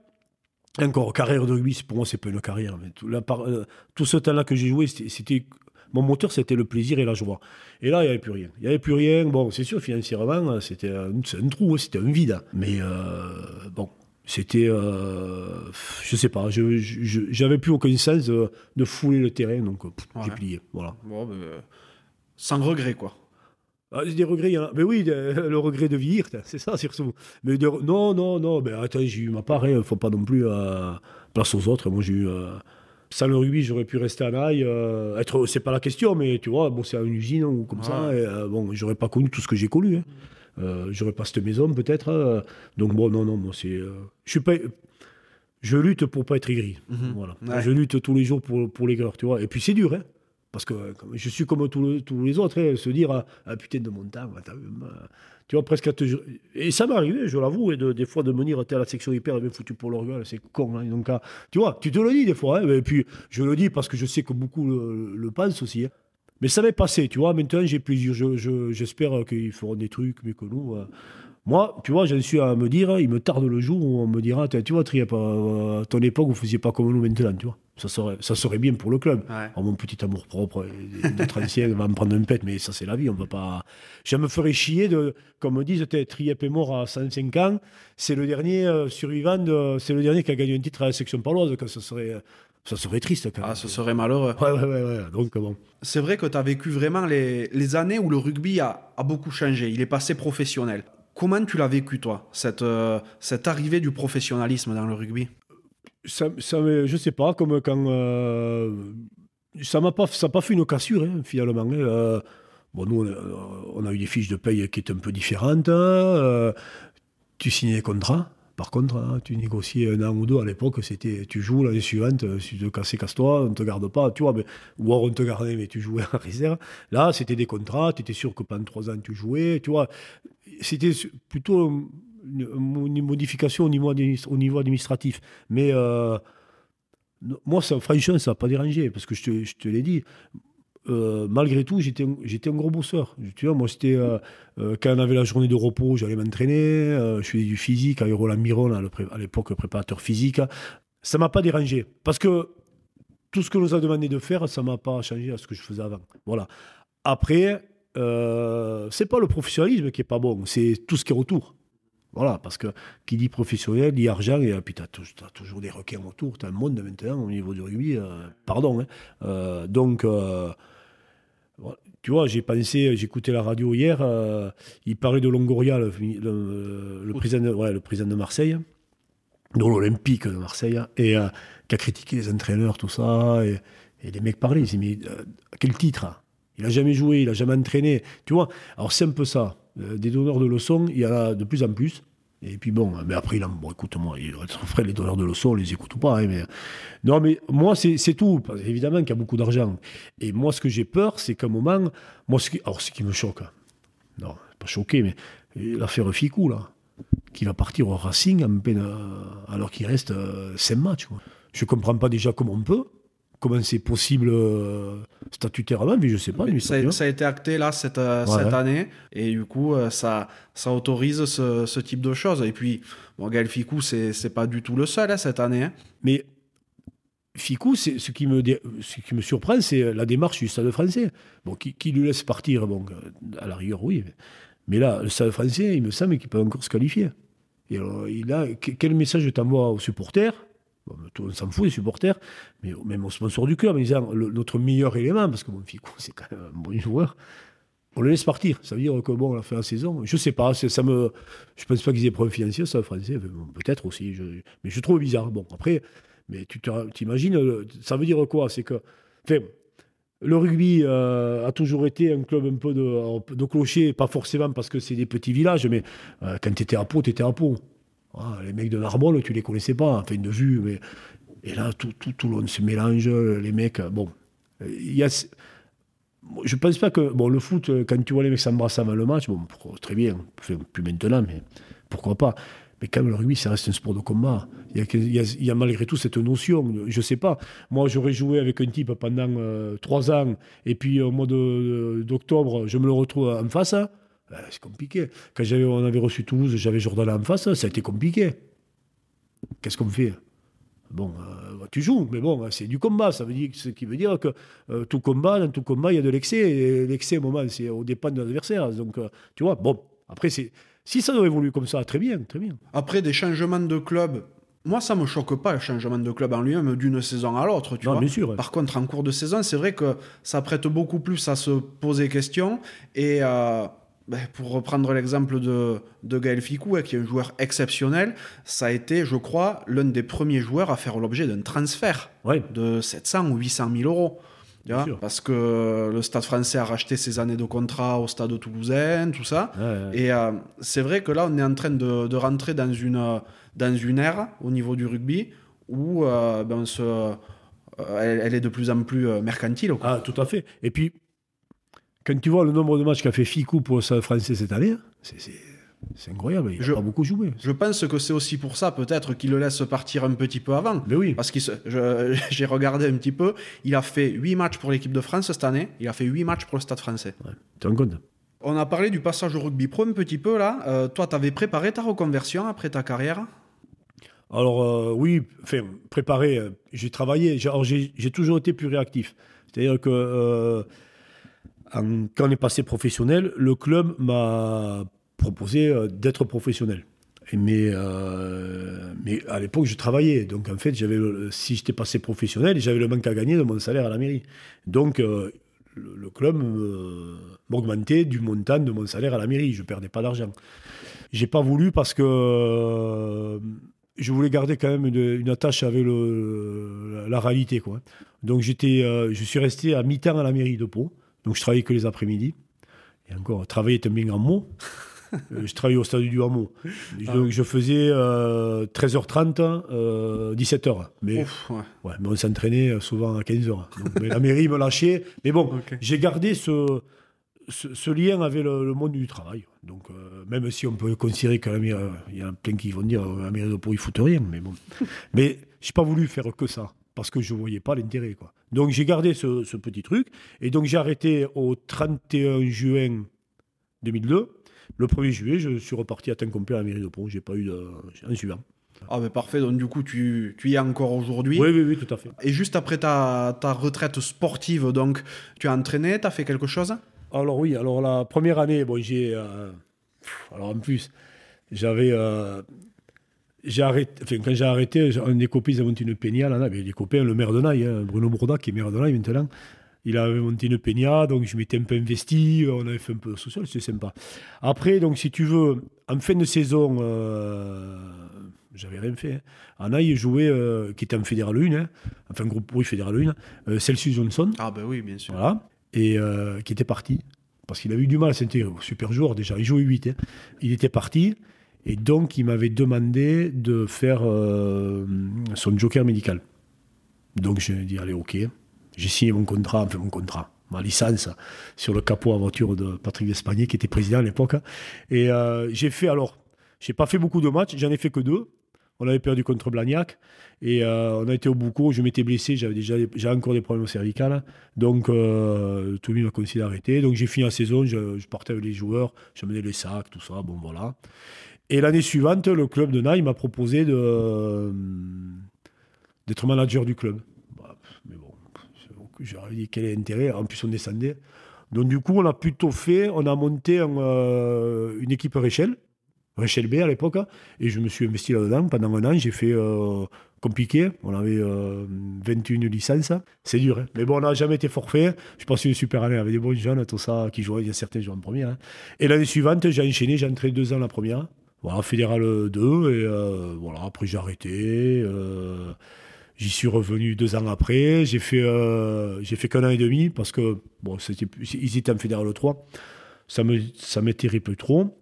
encore, carrière de rugby, pour moi, c'est pas une carrière. Mais tout, la par- euh, tout ce temps-là que j'ai joué, c'était-. Mon moteur, c'était le plaisir et la joie. Et là, il n'y avait plus rien. Il n'y avait plus rien. Bon, c'est sûr, financièrement, c'était un, trou, hein, c'était un vide. Mais euh, bon, c'était, euh, je sais pas, je, j'avais plus aucun sens de, de fouler le terrain, donc euh, j'ai plié. Voilà. Bon, ben, sans regret, quoi. Ah, des regrets, il y en a. Mais oui, *laughs* le regret de vieillir, c'est ça surtout. Mais de- non, non, non, mais attends, j'ai eu ma part, il faut pas non plus euh, place aux autres. Moi, j'ai eu. euh, sans le rugby, j'aurais pu rester en aille. euh, être, c'est pas la question, mais tu vois, bon, c'est une usine ou comme ça. Et, euh, bon, j'aurais pas connu tout ce que j'ai connu. Hein. J'aurais pas cette maison, peut-être. donc, bon, non, non, moi, c'est. je suis pas. Je lutte pour pas être aigri. Mhm. Voilà. Ouais. Je lutte tous les jours pour, pour l'aigreur, tu vois. Et puis, c'est dur, hein. Parce que je suis comme tous les, autres, hein, se dire ah, ah, putain de mon temps, tu vois, presque à te. Et ça m'est arrivé, je l'avoue, de- des fois de me dire à la section hyper bien foutu pour leur gueule, c'est con. hein. Ah, tu vois, tu te le dis des fois, hein, et puis je le dis parce que je sais que beaucoup le, pensent aussi. Mais ça m'est passé, tu vois, maintenant j'ai plaisir, je- je- j'espère qu'ils feront des trucs mieux que nous. Moi, tu vois, j'en suis à me dire, il me tarde le jour où on me dira, tu vois, Triep, euh, à ton époque, vous faisiez pas comme nous maintenant, tu vois. Ça serait, ça serait bien pour le club. Ouais. Oh, mon petit amour propre et d'être *laughs* ancien va me prendre une pète, mais ça c'est la vie, on va pas. Je me ferais chier de, comme me disent, Triep est mort à 105 ans, c'est le dernier euh, survivant, de- c'est le dernier qui a gagné un titre à la section paloise, ça serait, ça serait triste quand même. Ah, ce serait malheureux. Ouais, ouais, ouais, ouais. Donc bon. C'est vrai que tu as vécu vraiment les, les années où le rugby a, a beaucoup changé. Il est passé professionnel. Comment tu l'as vécu, toi, cette, euh, cette arrivée du professionnalisme dans le rugby? Ça, ça, je sais pas, comme quand. euh, ça m'a pas, pas fait une cassure, hein, finalement. hein. Euh, bon, nous, on a, eu des fiches de paye qui étaient un peu différentes. tu signais des contrats. Par contre, hein, tu négociais un an ou deux à l'époque, c'était tu joues l'année suivante, euh, si tu te casses, casse-toi, on ne te garde pas, tu vois, mais, ou alors on te gardait, mais tu jouais *laughs* en réserve. Là, c'était des contrats, tu étais sûr que pendant trois ans tu jouais. C'était plutôt une, modification au niveau, administ- au niveau administratif. Mais euh, moi, ça, franchement, ça n'a pas dérangé, parce que je te l'ai dit. Euh, malgré tout, j'étais un- gros bosseur. Tu vois, moi, c'était euh, euh, quand on avait la journée de repos, j'allais m'entraîner. je faisais du physique avec Roland Miron, à l'époque préparateur physique. Ça m'a pas dérangé parce que tout ce que nous a demandé de faire, ça m'a pas changé à ce que je faisais avant. Voilà. Après, c'est pas le professionnalisme qui est pas bon, c'est tout ce qui est autour. Voilà, parce que qui dit professionnel dit argent, et puis tu as, toujours des requins autour, tu as un monde maintenant au niveau du rugby, pardon. hein. Donc. Tu vois, j'ai pensé, j'écoutais la radio hier, euh, il parlait de Longoria, le, le- le président, de, ouais, le président de Marseille, de l'Olympique de Marseille, et euh, qui a critiqué les entraîneurs, tout ça, et, et les mecs parlaient, ils disaient, mais euh, quel titre Il a jamais joué, il a jamais entraîné, tu vois. Alors c'est un peu ça. Euh, des donneurs de leçons, il y en a de plus en plus. Et puis bon, mais après, a, bon, écoute, moi, frais, les donneurs de leçons, on les écoute ou pas. hein, mais, non, mais moi, c'est tout. Évidemment qu'il y a beaucoup d'argent. Et moi, ce que j'ai peur, c'est qu'à un moment, moi, ce qui, alors, ce qui me choque, non, pas choqué, mais l'affaire Ficou, là, qui va partir au Racing en peine, euh, alors qu'il reste 5 matchs. Quoi. Je comprends pas déjà comment on peut, comment c'est possible euh, statutairement, mais je sais pas. Mais ça, a été acté là cette, euh, Ouais. cette année et du coup euh, ça, ça autorise ce, ce type de choses. Et puis, bon, Gaël Ficou, c'est pas du tout le seul hein, cette année. hein. Mais Ficou, ce, qui me dé- ce qui me surprend, c'est la démarche du Stade français. Bon, qui, qui lui laisse partir, bon, euh, à la rigueur, oui. Mais, là, le Stade français, il me semble qu'il peut encore se qualifier. Et alors, il a, que- quel message t'envoie aux supporters Bon, on s'en fout des supporters, mais même aux sponsors du club, en disant le- notre meilleur élément, parce que mon Ficou, *laughs* c'est quand même un bon joueur, on le laisse partir. Ça veut dire que bon, on a fait la saison. Je sais pas, ça me, je pense pas qu'ils aient problème financier, ça, français. Bon, Peut-être aussi, mais je trouve bizarre. Bon, après, mais tu t'imagines, ça veut dire quoi? C'est que, le rugby euh, a toujours été un club un peu de, de clocher, pas forcément parce que c'est des petits villages, mais euh, quand tu étais à Pau, tu étais à Pau. Ah, les mecs de Narbonne, tu les connaissais pas, enfin de vue, mais et là, tout, tout, tout le monde se mélange, les mecs, bon. Il y a, je pense pas que. Bon, le foot, quand tu vois les mecs s'embrasser avant le match, bon, très bien, enfin, plus maintenant, mais pourquoi pas. Mais quand même, le rugby, ça reste un sport de combat. Il y a, malgré tout cette notion. Je sais pas. Moi, j'aurais joué avec un type pendant euh, trois ans, et puis au mois d'octobre, je me le retrouve en face. hein. Euh, c'est compliqué. Quand j'avais, on avait reçu Toulouse, j'avais Jordan en face, ça a été compliqué. Qu'est-ce qu'on fait? Bon, euh, tu joues, mais bon, c'est du combat. Ça veut dire, ce qui veut dire que euh, tout combat, dans tout combat, il y a de l'excès. Et l'excès, au moment, c'est au dépend de l'adversaire. Donc, euh, tu vois, bon, après, c'est, Si ça doit évoluer comme ça, très bien, très bien. Après, des changements de club, moi, ça me choque pas le changement de club en lui-même d'une saison à l'autre, tu Non, vois. bien sûr. ouais. Par contre, en cours de saison, c'est vrai que ça prête beaucoup plus à se poser question. Et ben, pour reprendre l'exemple de, de Gaël Ficou, hein, qui est un joueur exceptionnel, ça a été, je crois, l'un des premiers joueurs à faire l'objet d'un transfert Ouais. de 700 ou 800 000 euros. Vois, parce que le Stade français a racheté ses années de contrat au Stade toulousain, tout ça. Ouais, ouais. Et euh, c'est vrai que là, on est en train de, de rentrer dans une, dans une ère au niveau du rugby où euh, ben, on se, euh, elle, elle est de plus en plus mercantile. quoi. Ah, tout à fait. Et puis, quand tu vois le nombre de matchs qu'a fait Ficou pour le Stade français cette année, c'est- c'est incroyable. Il n'a Je- pas beaucoup joué. Je pense que c'est aussi pour ça, peut-être, qu'il le laisse partir un petit peu avant. Mais oui. Parce que *laughs* j'ai regardé un petit peu, il a fait 8 matchs pour l'équipe de France cette année, il a fait 8 matchs pour le Stade français. Ouais. Tu rends compte? On a parlé du passage au rugby pro un petit peu là. Euh, toi, tu avais préparé ta reconversion après ta carrière? Alors, euh, oui, enfin, préparé, euh, j'ai travaillé. J'ai- toujours été plus réactif. C'est-à-dire que quand on est passé professionnel, le club m'a proposé euh, d'être professionnel. Euh, mais à l'époque, je travaillais. Donc, en fait, si j'étais passé professionnel, j'avais le manque à gagner de mon salaire à la mairie. Donc, euh, le, club me- m'augmentait du montant de mon salaire à la mairie. Je ne perdais pas d'argent. J'ai pas voulu parce que je voulais garder quand même une, attache avec la réalité. Donc j'étais, je suis resté à mi-temps à la mairie de Pau. Donc je travaillais que les après-midi. Et encore, travailler un bien grand mot. *laughs* Euh, je travaillais au stade du Hameau. Donc je faisais euh, 13h30, euh, 17h. Mais, Ouf, ouais. ouais, mais on s'entraînait euh, souvent à 15h. Donc, mais la mairie me lâchait. Mais bon, j'ai gardé ce, ce, ce lien avec le, le monde du travail. Donc, euh, même si on peut considérer que la mairie, euh, il y a plein qui vont dire euh, la mairie de Pau, ils foutent rien. Mais bon. *laughs* mais j'ai pas voulu faire que ça. Parce que je voyais pas l'intérêt. Quoi. Donc, j'ai gardé ce, ce petit truc. Et donc, j'ai arrêté au 31 juin 2002. Le 1er juillet, je suis reparti à temps complet à la mairie de Pau. J'ai pas eu de. En suivant. Ah, ben parfait, donc du coup, tu, tu y es encore aujourd'hui. Oui, oui, oui, tout à fait. Et juste après ta, ta retraite sportive, donc, tu as entraîné, tu as fait quelque chose? Alors oui, alors la première année, bon, j'ai... euh, alors en plus, j'avais... euh, j'ai arrêté, enfin, quand j'ai arrêté, un des copains, ils avaient monté une peña, là, là, mais les copains, le maire de Naï, hein, Bruno Bourda, qui est maire de Naï maintenant, il avait monté une peña, donc je m'étais un peu investi, on avait fait un peu de social, c'était sympa. Après, donc si tu veux, en fin de saison, euh, j'avais rien fait. hein. En Naï, jouait, euh, qui était en Fédéral 1, hein, enfin groupe oui, Fédéral 1, euh, Celsius Johnson, Ah, ben oui, bien sûr. voilà. Et qui était parti. Parce qu'il avait eu du mal, c'était un super joueur déjà, il jouait 8. hein. Il était parti, et donc il m'avait demandé de faire euh, son joker médical. Donc j'ai dit, allez, ok. J'ai signé mon contrat, enfin mon contrat, ma licence sur le capot à voiture de Patrick Despagné, qui était président à l'époque. Et euh, j'ai fait alors, j'ai pas fait beaucoup de matchs, j'en ai fait que deux. On avait perdu contre Blagnac et euh, on a été au Boucau. Je m'étais blessé, j'avais déjà encore des problèmes au cervical. Donc euh, tout le monde m'a conseillé d'arrêter. Donc j'ai fini la saison, je, je partais avec les joueurs, je menais les sacs, tout ça. Bon voilà. Et l'année suivante, le club de Naï m'a proposé euh, d'être manager du club. Bah, mais bon, j'aurais dit quel est l'intérêt. En plus, on descendait. Donc, du coup, on a plutôt fait, on a monté euh, une équipe Réchel, Réchel B à l'époque, et je me suis investi là-dedans pendant un an. J'ai fait euh, compliqué. On avait euh, 21 licences. C'est dur, hein. mais bon, on n'a jamais été forfait. Je passé une super année avec des bons jeunes, tout ça, qui jouaient, il y a certains jouent en première. hein. Et l'année suivante, j'ai enchaîné, j'ai entré deux ans la première. Voilà, Fédéral 2, et euh, voilà, après j'ai arrêté. euh, J'y suis revenu deux ans après. J'ai fait, euh, j'ai fait qu'un an et demi parce que bon, c'était, ils étaient en fédéral 3. Ça me, ça m'intéressait plus trop.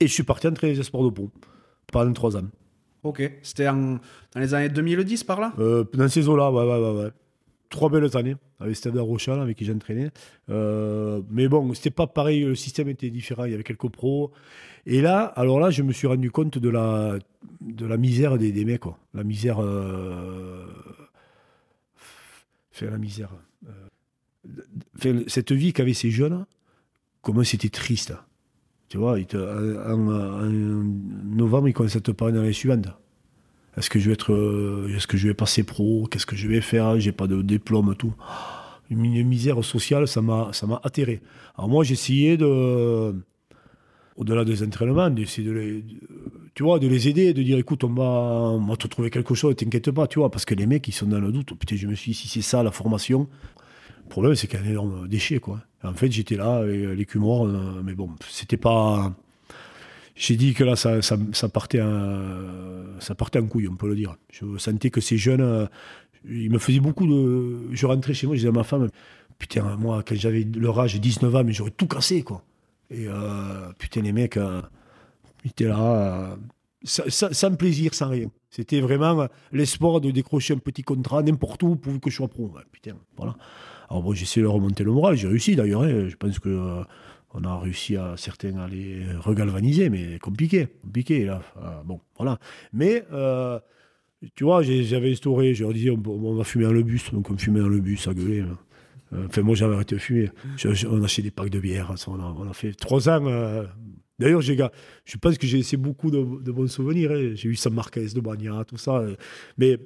Et je suis parti entraîner les espoirs de Pau pendant trois ans. Ok, c'était dans les années 2010 par là? Euh, dans ces eaux-là, ouais, ouais, ouais, ouais. Trois belles années avec Stade Rochal avec qui j'entraînais. Euh, mais bon, c'était pas pareil, le système était différent. Il y avait quelques pros. Et là, alors là, je me suis rendu compte de la, de la misère des, des mecs. La misère. Euh, fait la misère. euh, fait cette vie qu'avaient ces jeunes, comment c'était triste. Tu vois, en- en novembre, ils commencent à te parler dans les suivantes. Est-ce que je vais être, euh, est-ce que je vais passer pro? Qu'est-ce que je vais faire? J'ai pas de diplôme, tout. Une, misère sociale, ça m'a, ça m'a atterré. Alors moi, j'ai essayé de, au-delà des entraînements, d'essayer de les, tu vois, de les aider, de dire écoute, on va, on va te trouver quelque chose, t'inquiète pas, tu vois, parce que les mecs, ils sont dans le doute. Oh, putain, je me suis dit, si c'est ça la formation, le problème, c'est qu'il y a un énorme déchet, quoi. En fait, j'étais là, avec l'écumoire, euh, mais bon, c'était pas. J'ai dit que là, ça, partait en, ça partait en couille, on peut le dire. Je sentais que ces jeunes, euh, ils me faisaient beaucoup de. Je rentrais chez moi, je disais à ma femme, putain, moi, quand j'avais leur âge, 19 ans, mais j'aurais tout cassé, quoi. Et euh, putain, les mecs, euh, ils étaient là, euh, sans, sans- plaisir, sans rien. C'était vraiment euh, l'espoir de décrocher un petit contrat n'importe où pourvu que je sois pro. Putain, voilà. Alors bon, j'ai essayé de remonter le moral, j'ai réussi d'ailleurs. hein. Je pense que on a réussi à certains à les regalvaniser, mais compliqué, compliqué là. Euh, bon, voilà. Mais euh, tu vois, j'avais instauré, je leur disais, on, on va fumer dans le bus, donc on fumait dans le bus, à gueuler. hein. Enfin, moi, j'avais arrêté de fumer. Je- je- on achetait des packs de bière. ça, On a, on fait trois ans. euh, D'ailleurs, je pense que j'ai laissé beaucoup de, bons souvenirs. hein. J'ai eu San Marquez de Bagna, tout ça. Mais,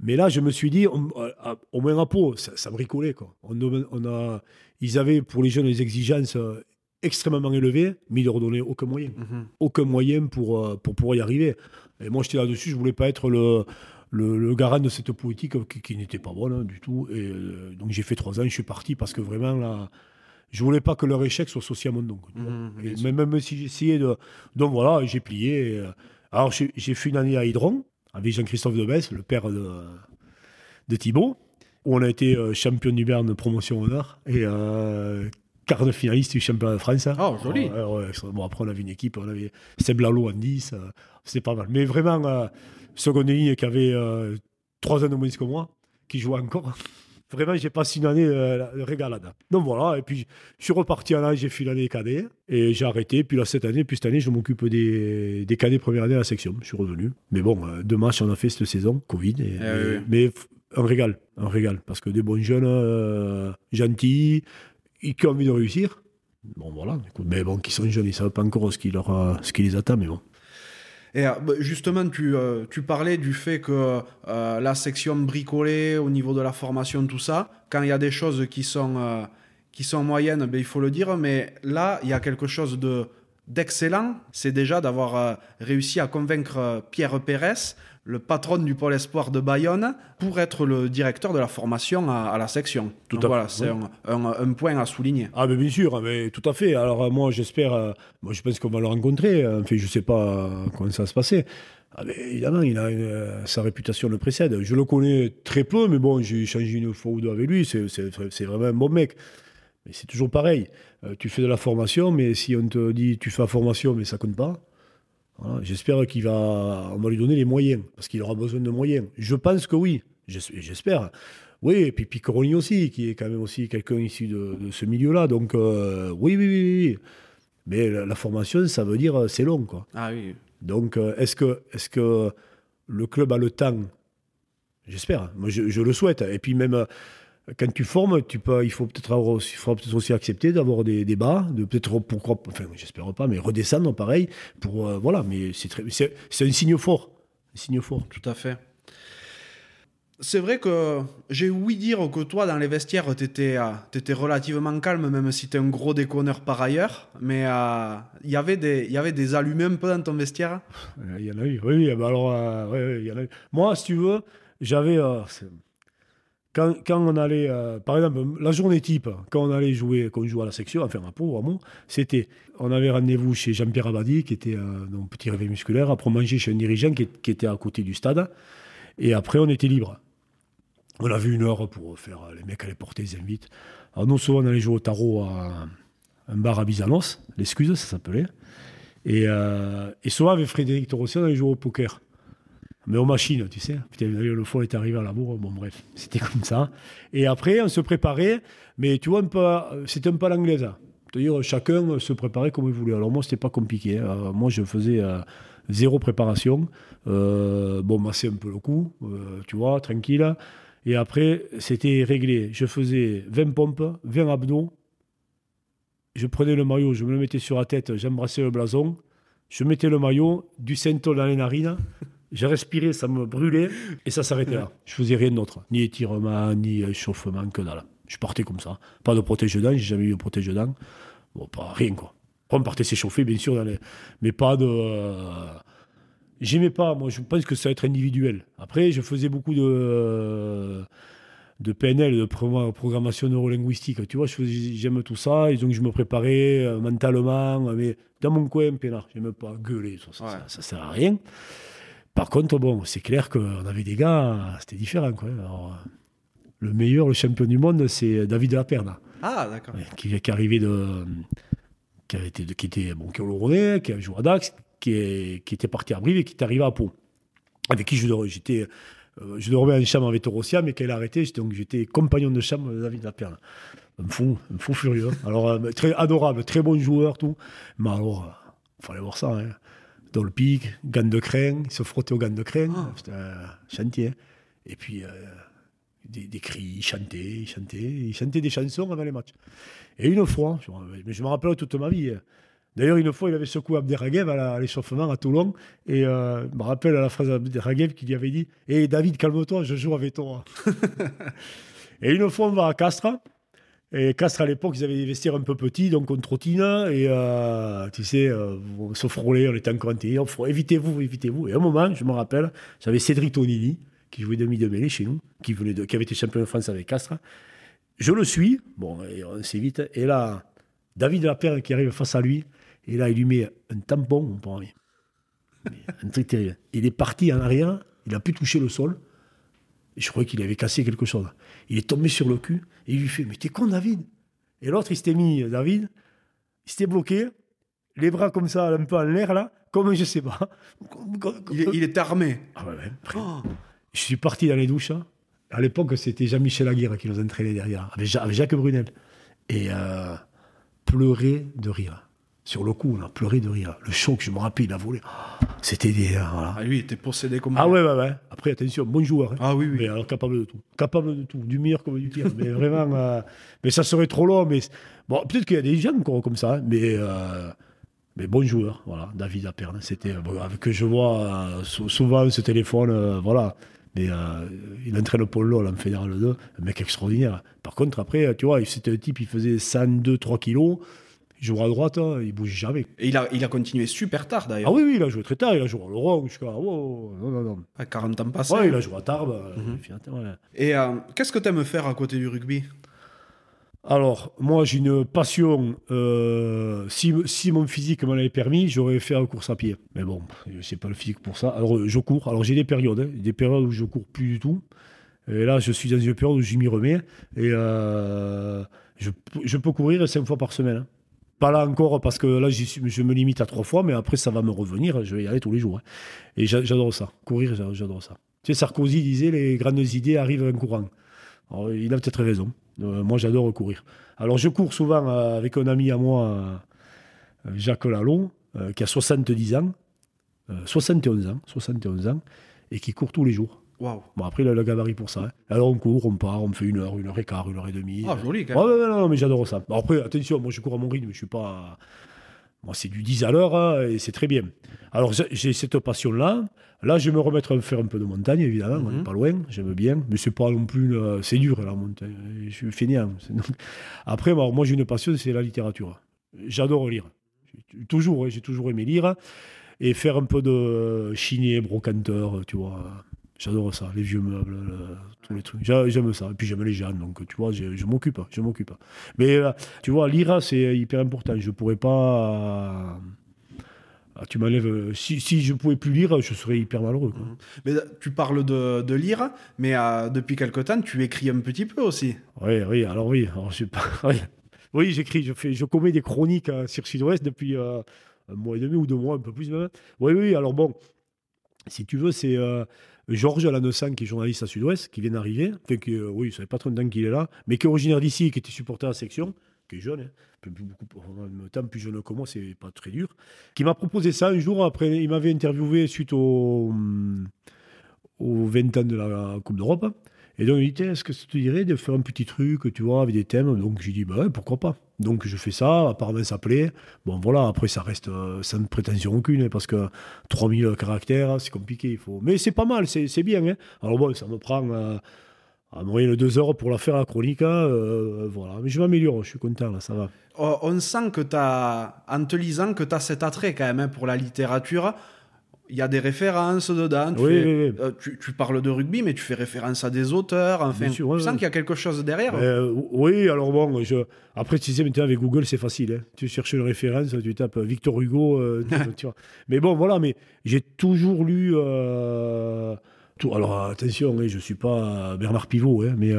mais là, je me suis dit, on- euh, à- au moins à Pau, ça, ça bricolait. Quoi. On, a, ils avaient pour les jeunes des exigences euh, extrêmement élevées, mais ils ne leur donnaient aucun moyen Mhm. aucun moyen pour, euh, pour pouvoir y arriver. Et moi, j'étais là-dessus, je voulais pas être le, le, le garant de cette politique qui, qui n'était pas bonne hein, du tout. Et euh, donc, j'ai fait trois ans, je suis parti parce que vraiment, là, je voulais pas que leur échec soit associé à mon nom. même, même si j'essayais de. Donc voilà, j'ai plié. et, euh, alors, j'ai fait une année à Hydron avec Jean-Christophe Debesse, le père de, de Thibaut, où on a été euh, champion du Berne promotion honneur et euh, quart de finaliste du championnat de France. Oh, joli. Ouais, bon, après, on avait une équipe, on avait Seb Lalo en 10, euh, c'était pas mal. Mais vraiment, seconde ligne qui avait trois ans de moins que moi, qui jouait encore. Vraiment, j'ai passé une année euh, la- la régalade. Donc voilà, et puis je suis reparti en âge, j'ai fait l'année cadet, et j'ai arrêté. Puis là, cette année, puis cette année, je m'occupe des, des cadets première année à la section. Je suis revenu. Mais bon, euh, deux matchs on a fait cette saison, Covid. et- Eh et- oui, oui. Mais un régal, un régal. Parce que des bons jeunes, euh, gentils, et qui ont envie de réussir. Bon, voilà. écoute, mais bon, qui sont jeunes, ils ne savent pas encore ce qui, leur, euh, ce qui les attend, mais bon. Et euh, bah, justement, tu, euh, tu parlais du fait que euh, la section bricolée au niveau de la formation, tout ça, quand il y a des choses qui sont, qui sont moyennes, ben, il faut le dire, mais là, il y a quelque chose de d'excellent, c'est déjà d'avoir réussi à convaincre Pierre Pérez, le patron du pôle espoir de Bayonne, pour être le directeur de la formation à, à la section. Tout Donc à voilà, fait, c'est oui. un, un- un point à souligner. Ah, mais bien sûr, mais tout à fait. Alors, euh, moi, j'espère, euh, moi, je pense qu'on va le rencontrer. euh, Enfin, je sais pas comment ça va se passer. Ah, mais évidemment, il a une, sa réputation le précède. Je le connais très peu, mais bon, j'ai échangé une fois ou deux avec lui. C'est vraiment un bon mec. Mais c'est toujours pareil. Euh, tu fais de la formation, mais si on te dit tu fais la formation, mais ça compte pas. Voilà, J'espère qu'il va, on va lui donner les moyens, parce qu'il aura besoin de moyens. Je pense que oui, J'es- j'espère. Oui, et puis Piccoroni aussi, qui est quand même aussi quelqu'un issu de, de ce milieu-là. Donc euh, oui, oui, oui, oui. Mais la, la formation, ça veut dire euh, c'est long, quoi. Ah oui. Donc euh, est-ce que, est que le club a le temps? J'espère. Moi, je, je le souhaite. Et puis même quand tu formes, tu peux, il faut peut-être aussi, peut-être aussi accepter d'avoir des débats, de peut-être pourquoi, enfin, j'espère pas, mais redescendre pareil pour euh, voilà. Mais c'est très, c'est, un signe fort, un signe fort. Tout à fait. C'est vrai que j'ai ouï dire que toi, dans les vestiaires, tu étais, relativement calme, même si tu es un gros déconneur par ailleurs. Mais euh, il y avait des- y avait des allumés un peu dans ton vestiaire? Euh, Il y en a eu, oui, oui. bah alors, euh, ouais, ouais, il y en a eu. Moi, si tu veux, j'avais. Euh, quand, on allait, euh, par exemple, la journée type, quand on allait jouer, quand on jouait à la section, enfin à Pau, vraiment, c'était. On avait rendez-vous chez Jean-Pierre Abadi, qui était un donc, petit réveil musculaire, après on mangeait chez un dirigeant qui, était à côté du stade, et après on était libre. On avait une heure pour faire. Les mecs allaient porter les invites. Alors, nous, souvent, on allait jouer au tarot à un bar à Bizanos, l'excuse, ça s'appelait. Et, euh, et souvent, avec Frédéric Torossi, on allait jouer au poker. Mais aux machines, tu sais. Putain, le fond est arrivé à l'amour. Bon, bref, c'était comme ça. Et après, on se préparait. Mais tu vois, c'était un peu l'anglaise. C'est-à-dire, chacun se préparait comme il voulait. Alors, moi, c'était pas compliqué. Euh, moi, je faisais euh, zéro préparation. Euh, bon, masser un peu le cou, euh, tu vois, tranquille. Et après, c'était réglé. Je faisais 20 pompes, 20 abdos. Je prenais le maillot, je me le mettais sur la tête, j'embrassais le blason. Je mettais le maillot, du ceinton dans les narines. Je respirais, ça me brûlait. Et ça s'arrêtait là. Je faisais rien d'autre. Ni étirement, ni échauffement, que dalle. Je partais comme ça. Pas de protège-dents, j'ai jamais eu de protège-dents. Bon, pas rien, quoi. Après, on partait s'échauffer, bien sûr, dans les... mais pas de. euh, J'aimais pas, moi je pense que ça va être individuel. Après, je faisais beaucoup de, de PNL, de pro- programmation neurolinguistique. Tu vois, je j'aime tout ça, et donc je me préparais euh, mentalement, mais dans mon coin, peinard. J'aime pas gueuler, ça, ça, Ouais. ça, ça sert à rien. Par contre, bon, c'est clair qu'on avait des gars, c'était différent. Quoi. Alors, euh, le meilleur, le champion du monde, c'est David Laperna Ah, d'accord. qui, qui arrivait de. qui, avait été, de- qui était bon, qui est qui a joué à Dax, qui, est, qui était parti à Brive et qui est arrivé à Pau. Avec qui j'étais. euh, je dormais en chambre avec Torosia, mais qu'elle a arrêté, j'étais- donc j'étais compagnon de chambre de David Laperna. Un fou, un fou furieux. hein. Alors, euh, très adorable, très bon joueur, tout. Mais alors, il fallait voir ça. Hein. Dans le pic, gants de crin, il se frottait aux gants de crin. Ah. C'était un chantier. hein. Et puis, euh, des, des cris, il chantait, il chantait, il chantait des chansons avant les matchs. Et une fois, je, je me rappelle toute ma vie. hein. D'ailleurs, une fois, il avait secoué Abderraguev à la- à l'échauffement à Toulon. Et euh, je me rappelle la phrase d'Abderraguev qui lui avait dit Hé David, calme-toi, je joue avec toi. *laughs* et une fois, on va à Castres. Et Castres, à l'époque, ils avaient des vestiaires un peu petits, donc on trottine. Et euh, tu sais, euh, on se frôlait, on était intelligents. Faut- Évitez-vous, évitez-vous. Et à un moment, je me rappelle, j'avais Cédric Tonini, qui jouait demi de mêlée chez nous, qui, venait de, qui avait été champion de France avec Castres. Je le suis, bon, et on sait vite. Et là, David Laperre qui arrive face à lui, et là, il lui met un tampon, pauvre ami. Mais Un truc terrible. Il est parti en arrière, il n'a pu toucher le sol. Je croyais qu'il avait cassé quelque chose. Il est tombé sur le cul, et il lui fait Mais t'es con, David Et l'autre, il s'était mis, David, il s'était bloqué, les bras comme ça, un peu en l'air, là, comme je sais pas. Il, est- il armé. Ah ouais, Oh. je suis parti dans les douches. hein. À l'époque, c'était Jean-Michel Aguirre qui nous entraînait derrière, avec Jacques Brunel. Et euh, pleurer de rire. Sur le coup, on a pleuré de rire. Le choc, je me rappelle, il a volé. C'était des. euh, voilà. Ah, lui, il était possédé comme Ah ouais, ouais, ouais. Après, attention, bon joueur. hein. Ah oui, oui. Mais alors, capable de tout. Capable de tout. Du meilleur comme du pire. mais vraiment. euh, mais ça serait trop long. Mais bon, peut-être qu'il y a des gens encore comme ça. hein, mais. euh, mais bon joueur, voilà, David Aperne. C'était bon, avec que je vois euh, sou- souvent ce téléphone, voilà. Mais euh, il entraîne Paul Loll en Fédéral 2, un mec extraordinaire. Par contre, après, tu vois, c'était un type, il faisait 102, 3 kilos. Il jouait à droite, hein, il bougeait jamais. Et il a, il a continué super tard Ah d'ailleurs. oui, oui, il a joué très tard, il a joué à Laurent jusqu'à. Oh, non, non, non. À 40 ans passés. Ouais, il a joué à Tarbes. euh, Mhm. ouais. Et euh, qu'est-ce que tu aimes faire à côté du rugby? Alors, moi, j'ai une passion. euh, si, si mon physique m'en avait permis, j'aurais fait la course à pied. Mais bon, je sais pas le physique pour ça. Alors, je cours. Alors, j'ai des périodes. hein, des périodes où je cours plus du tout. Et là, je suis dans une période où je m'y remets. Et euh, je, je peux courir cinq fois par semaine. hein. Pas là encore, parce que là, je me limite à trois fois, mais après, ça va me revenir. Je vais y aller tous les jours. hein. Et j'a- j'adore ça. Courir, j'a- j'adore ça. Tu sais, Sarkozy disait les grandes idées arrivent en courant. Alors, il a peut-être raison. Euh, moi, j'adore courir. Alors, je cours souvent euh, avec un ami à moi, euh, Jacques euh, qui a 70 ans, euh, 71 ans, 71 ans, et qui court tous les jours. Bon, après, il a le gabarit pour ça. hein. Alors, on court, on part, on fait une heure, une heure et quart, une heure et demie. Ah, joli quand même. ouais, ouais, non, mais j'adore ça. Bon, après, attention, moi je cours à mon rythme, je suis pas. Moi, c'est du 10 à l'heure hein, et c'est très bien. Alors, j'ai- cette passion-là. Là, je vais me remettre à faire un peu de montagne, évidemment, on Mhm. n'est pas loin, j'aime bien, mais c'est pas non plus. euh, c'est dur la montagne, je suis fainéant. *laughs* Après, moi j'ai une passion, c'est la littérature. J'adore lire. Toujours, hein, j'ai toujours aimé lire et faire un peu de chinier, brocanteur, tu vois. J'adore ça, les vieux meubles, le- tous les trucs. J'a- J'aime ça. Et puis j'aime les gens, donc tu vois, je, je m'occupe, je m'occupe. Mais euh, tu vois, lire, c'est hyper important. Je pourrais pas. euh, tu m'enlèves. euh, Si, si je pouvais plus lire, je serais hyper malheureux. quoi. Mais tu parles de, de lire, mais euh, depuis quelque temps, tu écris un petit peu aussi. Oui, oui, alors oui. Alors, je *laughs* oui, oui j'écris, je, fais, je commets des chroniques euh, sur Sud-Ouest depuis euh, un mois et demi ou deux mois, un peu plus même. Oui, oui, alors bon, si tu veux, c'est euh, Georges Alanessan, qui est journaliste à Sud-Ouest, qui vient d'arriver. Enfin, qui, euh, oui, ça fait pas trop de temps qu'il est là, mais qui est originaire d'ici, qui était supporter à la section, qui est jeune, hein, en même temps plus jeune que moi, c'est pas très dur, qui m'a proposé ça un jour après, il m'avait interviewé suite au, hum, aux 20 ans de la Coupe d'Europe. Et donc, il dit, Tiens, est-ce que ça te dirait de faire un petit truc, tu vois, avec des thèmes? Donc, j'ai dit, bah ouais, pourquoi pas? Donc, je fais ça, apparemment, ça plaît. Bon, voilà, après, ça reste euh, sans prétention aucune, hein, parce que 3000 caractères, c'est compliqué. Il faut... Mais c'est pas mal, c'est bien. hein. Alors, bon, ça me prend euh, à moyenne de deux heures pour la faire la chronique. hein, euh, voilà. Mais je m'améliore, je suis content, là, ça va. Oh, on sent que tu as, en te lisant, que tu as cet attrait quand même hein, pour la littérature. Il y a des références dedans. Tu, Oui, fais- oui, oui. euh, tu, tu parles de rugby, mais tu fais référence à des auteurs. Enfin, sûr, ouais, tu sens ouais. qu'il y a quelque chose derrière. Euh, oui, alors bon, je... après, tu sais, maintenant avec Google, c'est facile. hein. Tu cherches une référence, tu tapes Victor Hugo. euh, tu- *laughs* tu vois. Mais bon, voilà, mais j'ai toujours lu. tout... Alors attention, hein, je ne suis pas Bernard Pivot, hein, mais,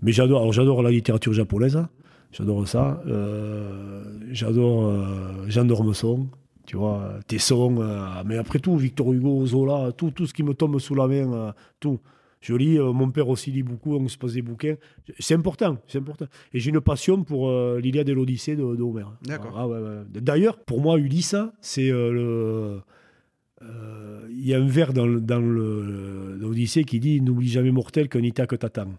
mais j'adore j'adore la littérature japonaise. hein. J'adore ça. J'adore Jean d'Ormesson. Tu vois, Tesson, euh, mais après tout, Victor Hugo, Zola, tout, tout ce qui me tombe sous la main, euh, tout. Je lis, euh, mon père aussi lit beaucoup, on se passe des bouquins. C'est important, c'est important. Et j'ai une passion pour euh, l'Iliade et l'Odyssée de, de Homère. D'accord. Ah, ouais, ouais. D'ailleurs, pour moi, Ulysse, c'est le. Il y a un vers dans, dans l'Odyssée qui dit N'oublie jamais mortel qu'un Ithaque t'attend.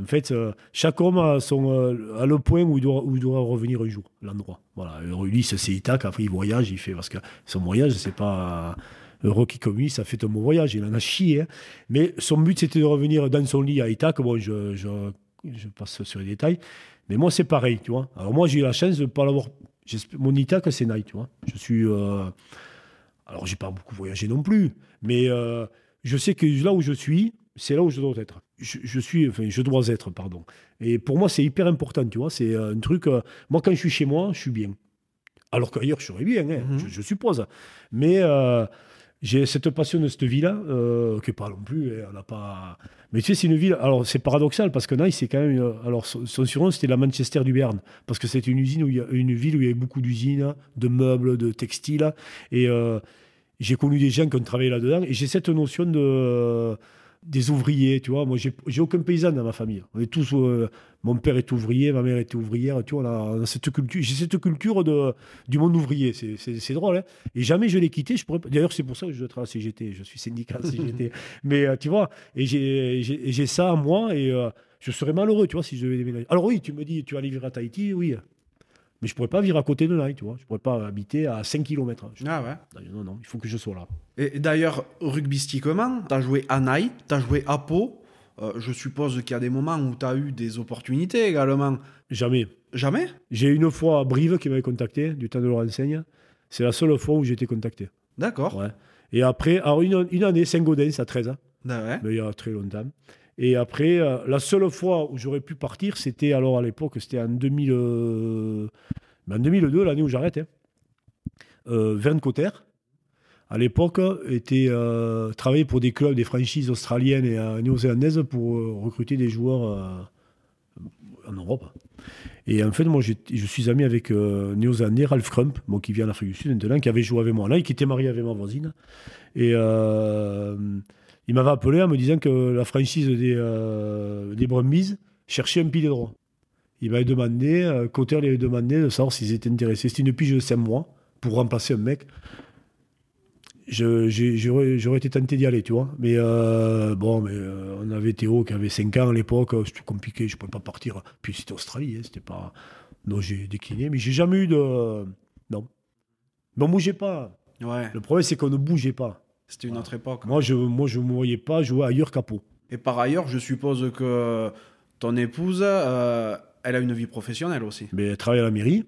En fait, euh, chaque homme a, son, euh, a le point où il, doit, où il doit revenir un jour, l'endroit. Voilà. Alors, c'est Ithaque, après il voyage, il fait. Parce que son voyage, c'est pas. Heureux qui ça fait un bon voyage, il en a chié. hein. Mais son but, c'était de revenir dans son lit à Ithaque. Bon, je, je, je passe sur les détails. Mais moi, c'est pareil, tu vois. Alors, moi, j'ai eu la chance de ne pas l'avoir. Mon Ithaque, c'est Naï, tu vois. Je suis. euh, Alors, j'ai pas beaucoup voyagé non plus. Mais je sais que là où je suis, c'est là où je dois être. Je, je suis. Enfin, je dois être, pardon. Et pour moi, c'est hyper important, tu vois. C'est euh, un truc. euh, Moi, quand je suis chez moi, je suis bien. Alors qu'ailleurs, je serais bien, hein, Mhm. je, je suppose. Mais. euh, j'ai cette passion de cette ville-là, euh, qui n'est pas non plus, hein, on n'a pas. Mais tu sais, c'est une ville. Alors, c'est paradoxal parce que Nice, c'est quand même. Alors, son, son surnom, c'était la Manchester du Béarn, parce que c'est une usine où il y a une ville où il y avait beaucoup d'usines, de meubles, de textiles, et j'ai connu des gens qui ont travaillé là-dedans, et j'ai cette notion de des ouvriers, tu vois. Moi, j'ai aucun paysan dans ma famille. On est tous. euh, mon père est ouvrier, ma mère était ouvrière, tu vois. On a, on a cette culture. J'ai cette culture de du monde ouvrier. C'est- drôle, hein. Et jamais je l'ai quitté. Je pourrais... D'ailleurs, c'est pour ça que je travaille à la CGT. Je suis syndicat à la CGT. *laughs* Mais euh, tu vois, et j'ai- j'ai et j'ai ça à moi et euh, je serais malheureux, tu vois, si je devais déménager. Alors oui, tu me dis, tu vas aller vivre à Tahiti, oui. Mais je pourrais pas vivre à côté de Naï, tu vois. Je pourrais pas habiter à 5 km. Ah ouais. Non, non, il faut que je sois là. Et, et d'ailleurs, rugbystiquement, tu as joué à Naï, tu as joué à Pau. Euh, je suppose qu'il y a des moments où tu as eu des opportunités également. Jamais. Jamais? J'ai une fois Brive qui m'avait contacté, du temps de leur enseigne. C'est la seule fois où j'ai été contacté. D'accord. Ouais. Et après, alors une, une année, Saint-Gaudens à 13 ans. Ah ouais. mais il y a très longtemps. Et après, euh, la seule fois où j'aurais pu partir, c'était alors à l'époque, c'était en 2000, euh, ben, en 2002, l'année où j'arrête. Hein. Euh, Verne Cotter, à l'époque, était travaillait pour des clubs, des franchises australiennes et néo-zélandaises pour recruter des joueurs en Europe. Et en fait, moi, je suis ami avec néo-zélandais Ralph Crump, bon, qui vient d'Afrique du Sud maintenant, qui avait joué avec moi là, et qui était marié avec ma voisine. Et il m'avait appelé en me disant que la franchise des, euh, des Brumbies cherchait un pilier droit. Il m'avait demandé, euh, Cotter lui avait demandé de savoir s'ils étaient intéressés. C'était une pige de 5 mois pour remplacer un mec. J'aurais été tenté d'y aller, tu vois. Mais euh, bon, mais euh, on avait Théo qui avait 5 ans à l'époque, c'était compliqué, je ne pouvais pas partir. Puis c'était Australie, hein, c'était pas. Non, j'ai décliné, mais j'ai jamais eu de. Non. Mais on bougeait pas. Ouais. Le problème, c'est qu'on ne bougeait pas. C'était une autre époque. Moi, je ne moi, je me voyais pas jouer ailleurs qu'à Pau. Et par ailleurs, je suppose que ton épouse, euh, elle a une vie professionnelle aussi. Mais elle travaille à la mairie.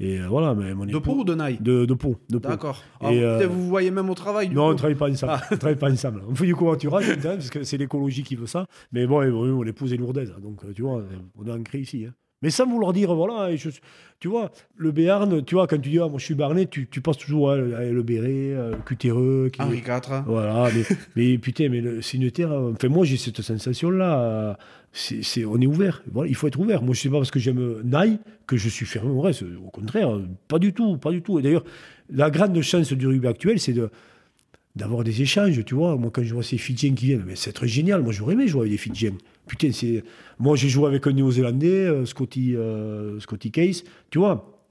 Et euh, voilà, mais mon De époux- Pau ou de Naï de, de Pau. De. D'accord. Ah, euh, Vous vous voyez même au travail du Non, on ne travaille pas ensemble. On travaille pas ensemble. On fait du covoiturage, parce que c'est l'écologie qui veut ça. Mais bon, bon, mon épouse est lourdaise. hein, Donc, euh, tu vois, on est ancré ici. hein. Mais sans vouloir dire, voilà, je- tu vois, le Béarn, tu vois, quand tu dis, ah, moi je suis barnais, tu, tu penses toujours à le Béret, euh, le Cutéreux. Qui... Henri IV. Voilà, mais, *laughs* mais putain, mais le- c'est une terre. euh, Enfin, moi, j'ai cette sensation-là. euh, C'est, on est ouvert. Voilà, il faut être ouvert. Moi, je sais pas parce que j'aime Naï que je suis fermé au reste. Au contraire, pas du tout, pas du tout. Et d'ailleurs, la grande chance du rugby actuel, c'est de d'avoir des échanges, tu vois. Moi, quand je vois ces Fidjiens qui viennent, mais c'est très génial. Moi, j'aurais aimé jouer avec des Fidjiens. Putain, c'est. Moi, j'ai joué avec un Néo-Zélandais, euh, Scotty, euh, Scotty Case, tu vois,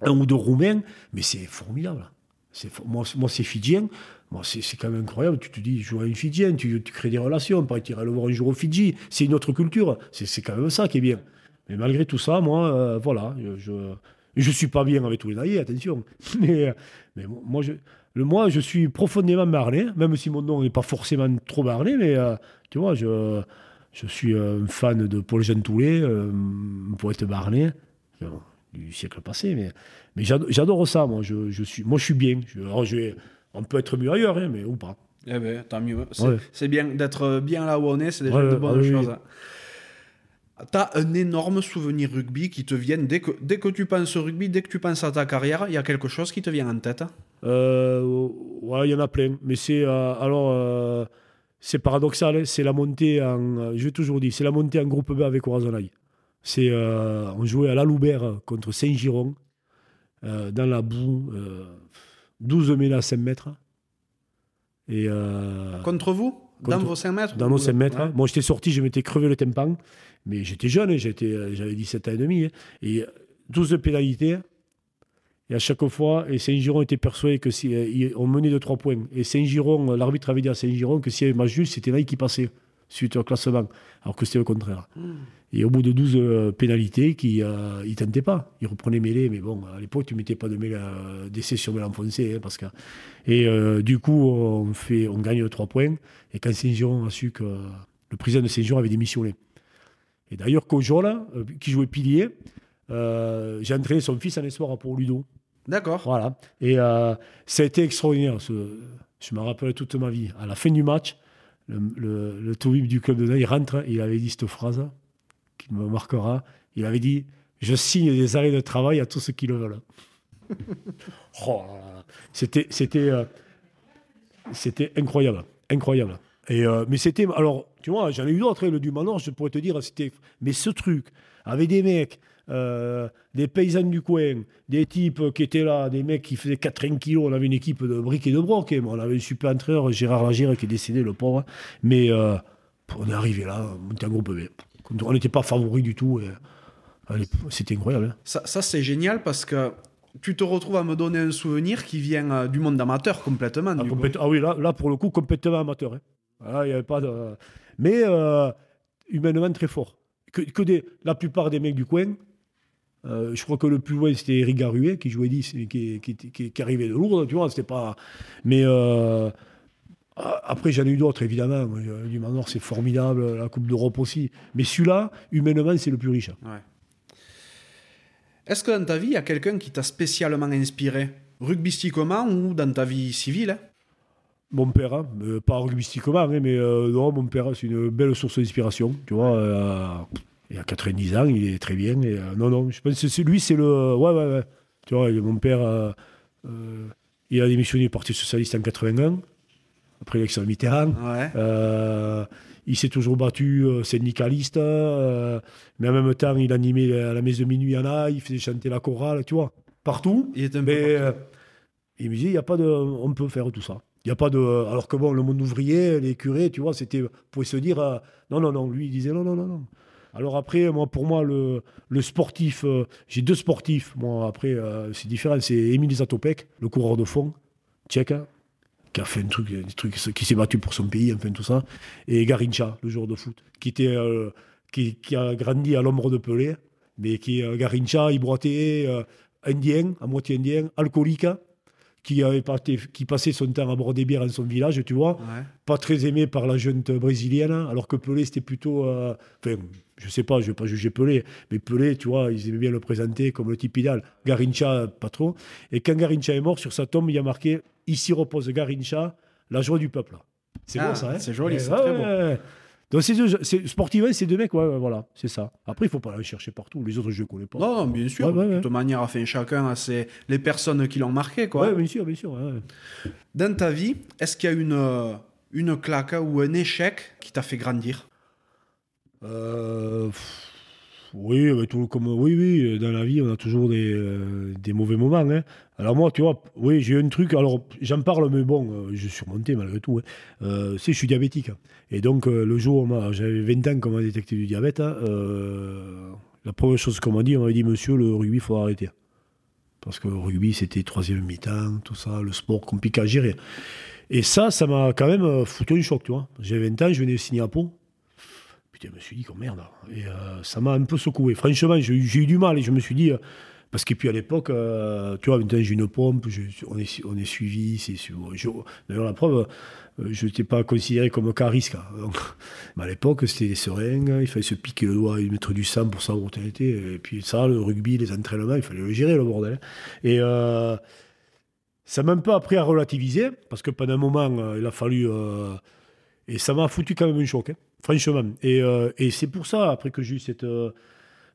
un ou deux Roumains, mais c'est formidable. C'est moi, moi, c'est Fidjien. Moi, c'est quand même incroyable. Tu te dis, je joue à une Fidjienne, tu, crées des relations. Tu irais le voir un jour au Fidji. C'est une autre culture. C'est quand même ça qui est bien. Mais malgré tout ça, moi, euh, voilà, je, je suis pas bien avec tous les naïfs, attention. *laughs* Mais, mais moi, je, le, moi, je suis profondément marnais, même si mon nom n'est pas forcément trop marnais, mais tu vois, je, je suis un fan de Paul Jean Toulet, euh, un poète barnais, du siècle passé, mais, mais j'adore ça, moi. Je, je, suis, moi, je suis bien. Je, on peut être mieux ailleurs, hein, mais ou pas. Eh ben, tant mieux. C'est bien d'être bien là où on est, c'est déjà de bonnes choses. Hein. Tu as un énorme souvenir rugby qui te vient dès que, dès que tu penses au rugby, dès que tu penses à ta carrière, il y a quelque chose qui te vient en tête? Euh, Ouais, il y en a plein. Mais c'est euh, alors euh, c'est paradoxal, hein. c'est la montée en. Je toujours dit, c'est la montée en groupe B avec Orazonay. C'est on jouait à la Loubert contre Saint-Giron dans la boue, 12 000 à 5 mètres. Et, contre vous? Dans vos 5 mètres? Dans nos 5 mètres. Moi, j'étais sorti, je m'étais crevé le tympan. Mais j'étais jeune, hein, j'étais, j'avais 17 ans et demi. Hein. et 12 pénalités. Et à chaque fois, et Saint-Giron était persuadé que si euh, on menait de 3 points. Et Saint-Giron, l'arbitre avait dit à Saint-Giron que s'il y avait match juste, c'était là qui passait suite au classement. Alors que c'était le contraire. Hmm. Et au bout de 12 euh, pénalités, qui, euh, il ne tentait pas. Il reprenait mêlée, mais bon, à l'époque, tu ne mettais pas de mêlée d'essai sur mêlée enfoncée. Hein, parce que... Et du coup, on, fait, on gagne 3 points. Et quand Saint-Giron a su que le président de Saint-Giron avait démissionné, et d'ailleurs, Cojol, euh, qui jouait pilier, euh, j'ai entraîné son fils en espoir pour Ludo. D'accord. Voilà. Et euh, ça a été extraordinaire. je me rappelle toute ma vie. À la fin du match, le, le, du club de il rentre, il avait dit cette phrase qui me marquera. Il avait dit Je signe des arrêts de travail à tous ceux qui le veulent. *laughs* oh, c'était, c'était, c'était incroyable. Incroyable. Et, mais c'était. Alors, tu vois, j'en ai eu d'autres, hein, le du Nord, je pourrais te dire, c'était. Mais ce truc, avec des mecs, euh, des paysans du coin, des types qui étaient là, des mecs qui faisaient 80 kilos, on avait une équipe de briques et de broc, hein. on avait un super entraîneur, Gérard Lagire, qui est décédé, le pauvre. Mais euh, on est arrivé là, on était un groupe. On n'était pas favori du tout. C'était incroyable. Hein. Ça, ça c'est génial parce que tu te retrouves à me donner un souvenir qui vient euh, du monde amateur complètement. Ah, ah oui, là, là, pour le coup, complètement amateur. il n'y avait pas de mais euh, humainement très fort. Que, des, la plupart des mecs du coin, euh, je crois que le plus loin c'était Eric Garuet qui jouait 10 et qui, arrivait de lourd, tu vois, pas. Mais euh, après, j'en ai eu d'autres, évidemment. Du c'est formidable, la Coupe d'Europe aussi. Mais celui-là, humainement, c'est le plus riche. Est-ce que dans ta vie, il y a quelqu'un qui t'a spécialement inspiré? Rugbystiquement ou dans ta vie civile hein? Mon père, hein, euh, pas rugbystiquement, hein, mais euh, non, mon père, c'est une belle source d'inspiration. Tu vois, euh, il a 90 ans, il est très bien. Et, non, non, je pense que lui, c'est le. Ouais, ouais, ouais. Tu vois, mon père, il a démissionné du Parti Socialiste en 81, après l'élection de Mitterrand. il s'est toujours battu syndicaliste, mais en même temps, il animait à la messe de minuit en a, il faisait chanter la chorale, tu vois, partout. Il était un mais, partout. il me disait, il y a pas de. On peut faire tout ça. Il a pas de. Alors que bon, le monde ouvrier, les curés, tu vois, c'était. pour se dire. Euh, non, non, non. Lui, il disait non, non, non, non. Alors après, moi, pour moi, le, sportif, euh, j'ai deux sportifs. Moi, après, euh, c'est différent. C'est Émile Zatopek, le coureur de fond, tchèque, hein, qui a fait un truc, qui s'est battu pour son pays, enfin tout ça. Et Garincha, le joueur de foot, qui était, qui, a grandi à l'ombre de Pelé, mais qui Garincha, il boitait, indien, à moitié indien, alcoolique qui, avait qui passait son temps à boire des bières dans son village, tu vois. Pas très aimé par la jeune brésilienne, alors que Pelé, c'était plutôt. Euh, enfin, je sais pas, je vais pas juger Pelé, mais Pelé, tu vois, ils aimaient bien le présenter comme le type idéal. Garincha, pas trop. Et quand Garincha est mort, sur sa tombe, il y a marqué Ici repose Garincha, la joie du peuple. C'est ah, beau ça, hein C'est joli, c'est très beau. Donc, c'est deux, sportivement, deux mecs, ouais, voilà, c'est ça. Après, il faut pas aller chercher partout. Les autres, je ne connais pas. Non, bien sûr. de toute manière, enfin, chacun a ses... les personnes qui l'ont marqué, quoi. Oui, bien sûr, bien sûr. Dans ta vie, est-ce qu'il y a une, euh, une claque ou un échec qui t'a fait grandir? Euh, oui, tout, comme, oui, oui, dans la vie, on a toujours des, euh, des mauvais moments. Hein. Alors moi, tu vois, oui, j'ai un truc, alors j'en parle, mais bon, euh, je suis surmonté malgré tout. Hein. Euh, je suis diabétique. Et donc, le jour où j'avais 20 ans qu'on m'a détecté du diabète, hein, la première chose qu'on m'a dit, on m'a dit, monsieur, le rugby, il faut arrêter. Parce que le rugby, c'était troisième mi-temps, tout ça, le sport compliqué à gérer. Et ça, ça m'a quand même foutu un choc, tu vois. J'avais 20 ans, je venais de signer je me suis dit, oh merde. Et euh, ça m'a un peu secoué. Franchement, j'ai eu du mal et je me suis dit, euh, Parce que puis à l'époque, euh, tu vois, maintenant j'ai une pompe, on, est, on est suivi. D'ailleurs, la preuve, je n'étais pas considéré comme cas risque. *laughs* mais à l'époque, c'était des seringues, il fallait se piquer le doigt et mettre du sang pour savoir où tu étais. Et puis ça, le rugby, les entraînements, il fallait le gérer, le bordel. Et euh, ça m'a un peu appris à relativiser, parce que pendant un moment, il a fallu. et ça m'a foutu quand même un choc, hein, franchement. Et, et c'est pour ça, après que j'ai eu cette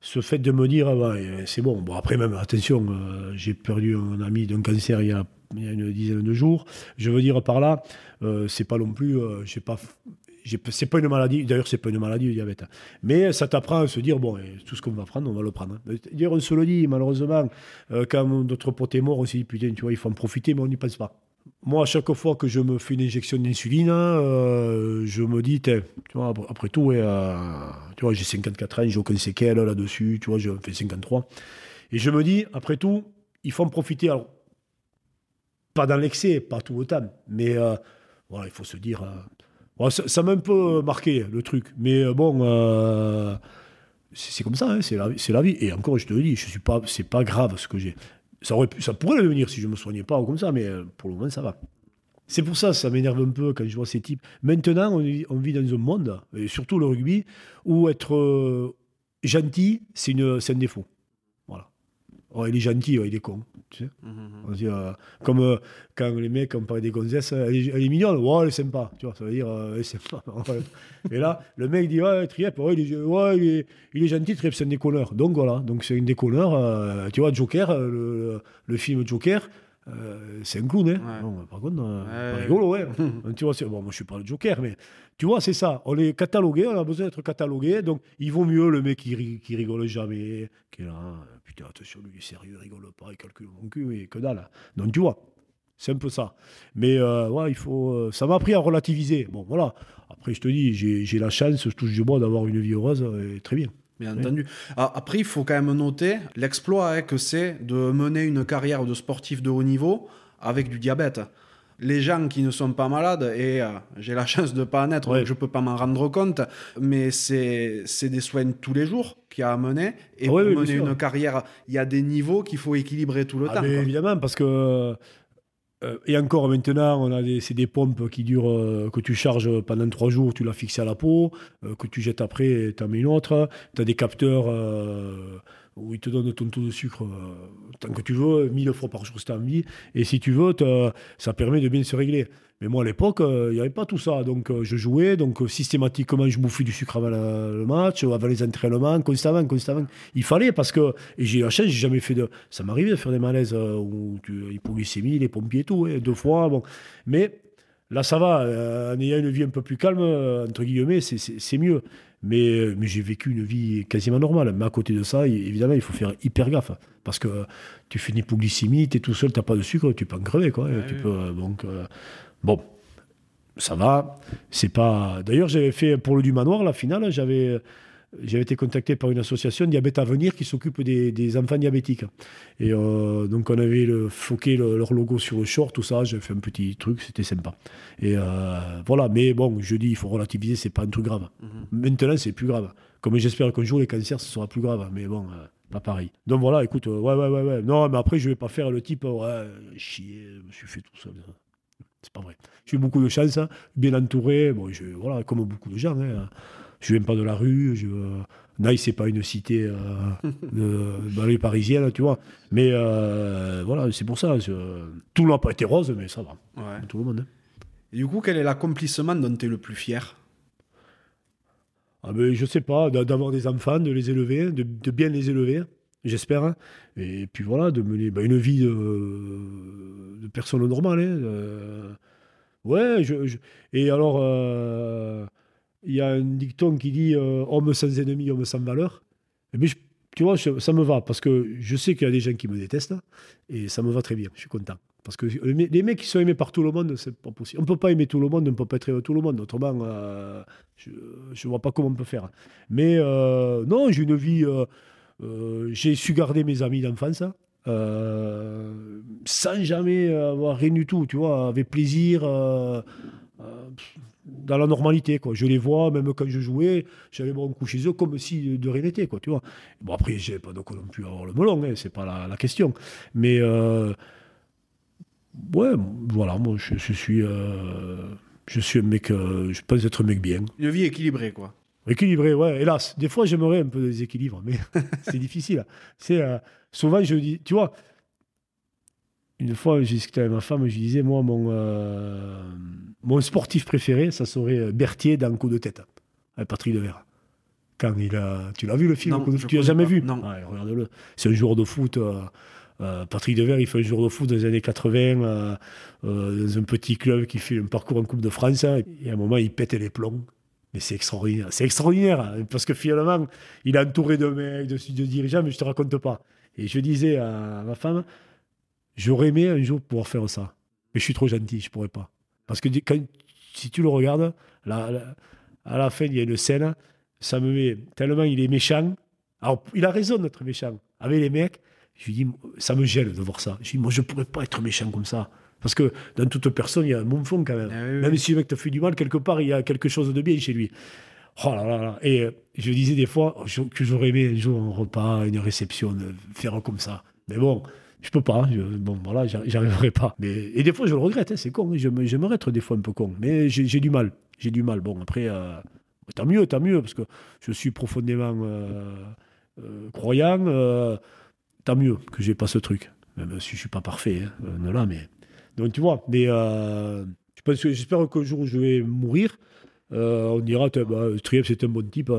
ce fait de me dire, ah c'est bon. Bon, après, même, attention, euh, j'ai perdu un ami d'un cancer il y, a, une dizaine de jours. Je veux dire par là, euh, c'est pas non plus, euh, j'ai pas. C'est pas une maladie, d'ailleurs, c'est pas une maladie, le diabète. Mais ça t'apprend à se dire, bon, tout ce qu'on va prendre, on va le prendre. Dire, on se le dit, malheureusement, quand notre pote est mort, on s'est dit, putain, tu vois, il faut en profiter, mais on n'y pense pas. Moi, à chaque fois que je me fais une injection d'insuline, euh, je me dis, tu vois, après tout, euh, tu vois, j'ai 54 ans, j'ai aucun séquelle là-dessus, tu vois, je fais 53. Et je me dis, après tout, il faut en profiter. Alors, pas dans l'excès, pas tout temps, mais euh, voilà, il faut se dire. ça m'a un peu marqué le truc, mais bon, c'est comme ça, hein, c'est la, la, vie. Et encore, je te le dis, je suis pas, c'est pas grave ce que j'ai. Ça, pourrait le devenir si je ne me soignais pas comme ça, mais euh, pour le moment, ça va. C'est pour ça, ça m'énerve un peu quand je vois ces types. Maintenant, on, vit dans un monde, et surtout le rugby, où être euh, gentil, c'est un défaut. Oh, il est gentil, il est con. Tu sais mhm. Euh, comme euh, quand les mecs ont parlé des gonzesses, elle est, mignonne, ouais, elle est sympa. Tu vois, ça veut dire, euh, elle est sympa. *laughs* Et là, le mec dit, ouais, Triep, ouais, il, est, ouais, il, est, il est gentil, Triep, c'est un déconneur. Donc voilà, donc c'est un déconneur. tu vois, Joker, le, le film Joker, euh, c'est un clown, hein. par contre, euh, ouais. rigolo, ouais. *laughs* tu vois, bon, moi je suis pas le Joker, mais tu vois, c'est ça. On est catalogué, on a besoin d'être catalogué, donc il vaut mieux le mec qui, qui rigole jamais, qui est là, attention, lui, il est sérieux, il rigole pas, il calcule mon cul, et que dalle. Donc tu vois, c'est un peu ça. Mais euh, ouais, il faut, ça m'a appris à relativiser. Bon, voilà. Après, je te dis, j'ai la chance, je touche du bois, d'avoir une vie heureuse, et très bien bien entendu. Ah, après, il faut quand même noter l'exploit hein, que c'est de mener une carrière de sportif de haut niveau avec du diabète. Les gens qui ne sont pas malades, et euh, j'ai la *laughs* chance de ne pas en être, donc je ne peux pas m'en rendre compte, mais c'est des soins tous les jours qu'il y a à mener. Et ah pour mener une carrière, il y a des niveaux qu'il faut équilibrer tout le ah, temps. évidemment, parce que euh, et encore maintenant, on a des, c'est des pompes qui durent, euh, que tu charges pendant trois jours, tu l'as fixé à la peau, euh, que tu jettes après, tu en mets une autre. Tu as des capteurs où ils te donnent ton taux de sucre tant que tu veux, mille fois par jour si tu as envie. Et si tu veux, ça permet de bien se régler. Mais moi, à l'époque, il n'y avait pas tout ça. Donc, je jouais. Donc, systématiquement, je bouffais du sucre avant le, match, avant les entraînements, constamment, constamment. Il fallait parce que, et j'ai eu la chance, j'ai jamais fait de. Ça m'arrivait de faire des malaises où tu, hypoglycémie, les pompiers et tout, hein, deux fois. Bon. Mais là, ça va. en ayant une vie un peu plus calme, entre guillemets, c'est mieux. Mais, mais j'ai vécu une vie quasiment normale. Mais à côté de ça, évidemment, il faut faire hyper gaffe. Parce que tu fais une hypoglycémie, tu es tout seul, tu n'as pas de sucre, tu peux en crever. Quoi, tu peux, donc, Bon, ça va. C'est pas. D'ailleurs, j'avais fait pour le du manoir la finale. J'avais j'avais été contacté par une association Diabète à venir qui s'occupe des, enfants diabétiques. Et euh, donc on avait le, foqué leur logo sur le short, tout ça. J'ai fait un petit truc, c'était sympa. Et euh, voilà. Mais bon, je dis, il faut relativiser, c'est pas un truc grave. Mhm. Maintenant, c'est plus grave. Comme j'espère qu'un jour les cancers, ce sera plus grave. Mais bon. Euh, pas pareil. Donc voilà, écoute, ouais, ouais, ouais, ouais. Non, mais après, je vais pas faire le type, ouais, chier, je me suis fait tout seul. C'est pas vrai. J'ai eu beaucoup de chance, hein. bien entouré. Bon, je, voilà, comme beaucoup de gens. Hein. Je viens pas de la rue. Je, Naïs, c'est pas une cité euh, de *laughs* parisienne, tu vois. Mais euh, voilà, c'est pour ça. Tout n'a pas été rose, mais ça va. Tout le monde. Hein. Et du coup, quel est l'accomplissement dont tu es le plus fier? Ah ben, Je sais pas, d'avoir des enfants, de les élever, de, de bien les élever j'espère. Hein. Et puis voilà, de mener bah, une vie de, de personne normale. Hein, euh. ouais, je, et alors, euh, il y a un dicton qui dit euh, homme sans ennemi, homme sans valeur. Et bien, tu vois, ça me va parce que je sais qu'il y a des gens qui me détestent et ça me va très bien. Je suis content. Parce que les mecs qui sont aimés par tout le monde, c'est pas possible. On ne peut pas aimer tout le monde, on ne peut pas être aimé tout le monde. Autrement, je ne vois pas comment on peut faire. Mais non, j'ai une vie euh, j'ai su garder mes amis d'enfance. Euh, sans jamais avoir rien du tout, tu vois, avec plaisir. Euh, dans la normalité. Quoi. Je les vois, même quand je jouais, j'avais mon coup chez eux comme si de rien n'était. Quoi, tu vois. Bon, après, j'ai pas de quoi non plus avoir le melon, hein, c'est pas la, la, question. Mais, euh, ouais, voilà, moi, je, je suis. Euh, je suis un mec, euh, je pense être un mec bien. Une vie équilibrée, quoi. Équilibré, ouais, hélas. Des fois, j'aimerais un peu de déséquilibre, mais *laughs* c'est difficile. C'est souvent, je dis, tu vois, une fois, j'ai discuté avec ma femme, je disais, moi, mon, euh, mon sportif préféré, ça serait euh, Berthier dans Coup de tête, avec Patrick Devers. Quand il a, tu l'as vu le film non, Tu l'as jamais pas. vu? Non. Ouais, Regarde-le. C'est un joueur de foot. Euh, euh, Patrick Devers, il fait un joueur de foot dans les années 80, euh, euh, dans un petit club qui fait un parcours en Coupe de France. hein, et à un moment, il pète les plombs. Mais c'est extraordinaire. C'est extraordinaire. hein, Parce que finalement, il est entouré de mecs, de, de dirigeants, mais je te raconte pas. Et je disais à ma femme, j'aurais aimé un jour pouvoir faire ça. Mais je suis trop gentil, je pourrais pas. Parce que quand, si tu le regardes, à la fin, il y a une scène, ça me met tellement il est méchant. Alors, il a raison d'être méchant. Avec les mecs, je lui dis, ça me gêne de voir ça. Je dis, moi, je pourrais pas être méchant comme ça. Parce que dans toute personne, il y a un bon fond quand même. Ah oui, oui. Même si le mec te fait du mal, quelque part, il y a quelque chose de bien chez lui. Oh là là là. Et euh, je disais des fois que j'aurais aimé un jour un repas, une réception, faire comme ça. Mais bon, je peux pas. je- bon, voilà, j'ar- j'arriverai pas. Mais, et des fois, je le regrette, hein, c'est con. hein, J'aimerais être des fois un peu con. Mais j'ai du mal. J'ai du mal. Bon, après, euh, tant mieux, tant mieux, parce que je suis profondément euh, euh, croyant. tant mieux que j'ai pas ce truc. Même si je suis pas parfait, hein, là, mais. Donc, tu vois, mais j'espère qu'un jour où je vais mourir, on dira, bah, Triep, c'est un bon type,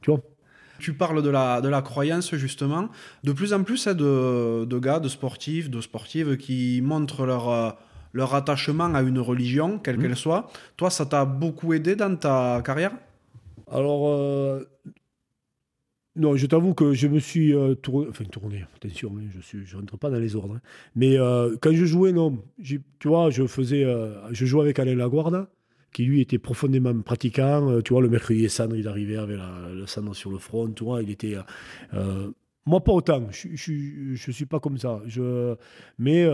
tu vois. Tu parles de la, de la croyance, justement. De plus en plus, hein, de, de gars, de sportifs, de sportives qui montrent leur, euh, leur attachement à une religion, quelle Mhm. qu'elle soit. Toi, ça t'a beaucoup aidé dans ta carrière? Alors, euh, non, je t'avoue que je me suis euh, tourné, enfin tourné, attention, hein, je suis, je rentre pas dans les ordres, hein. mais euh, quand je jouais, non, tu vois, je faisais, je jouais avec Alain Laguarde, qui lui était profondément pratiquant, euh, tu vois, le mercredi cendre, il arrivait avec la- le cendre sur le front, tu vois, il était, euh, euh, moi pas autant, je, je suis pas comme ça, je, mais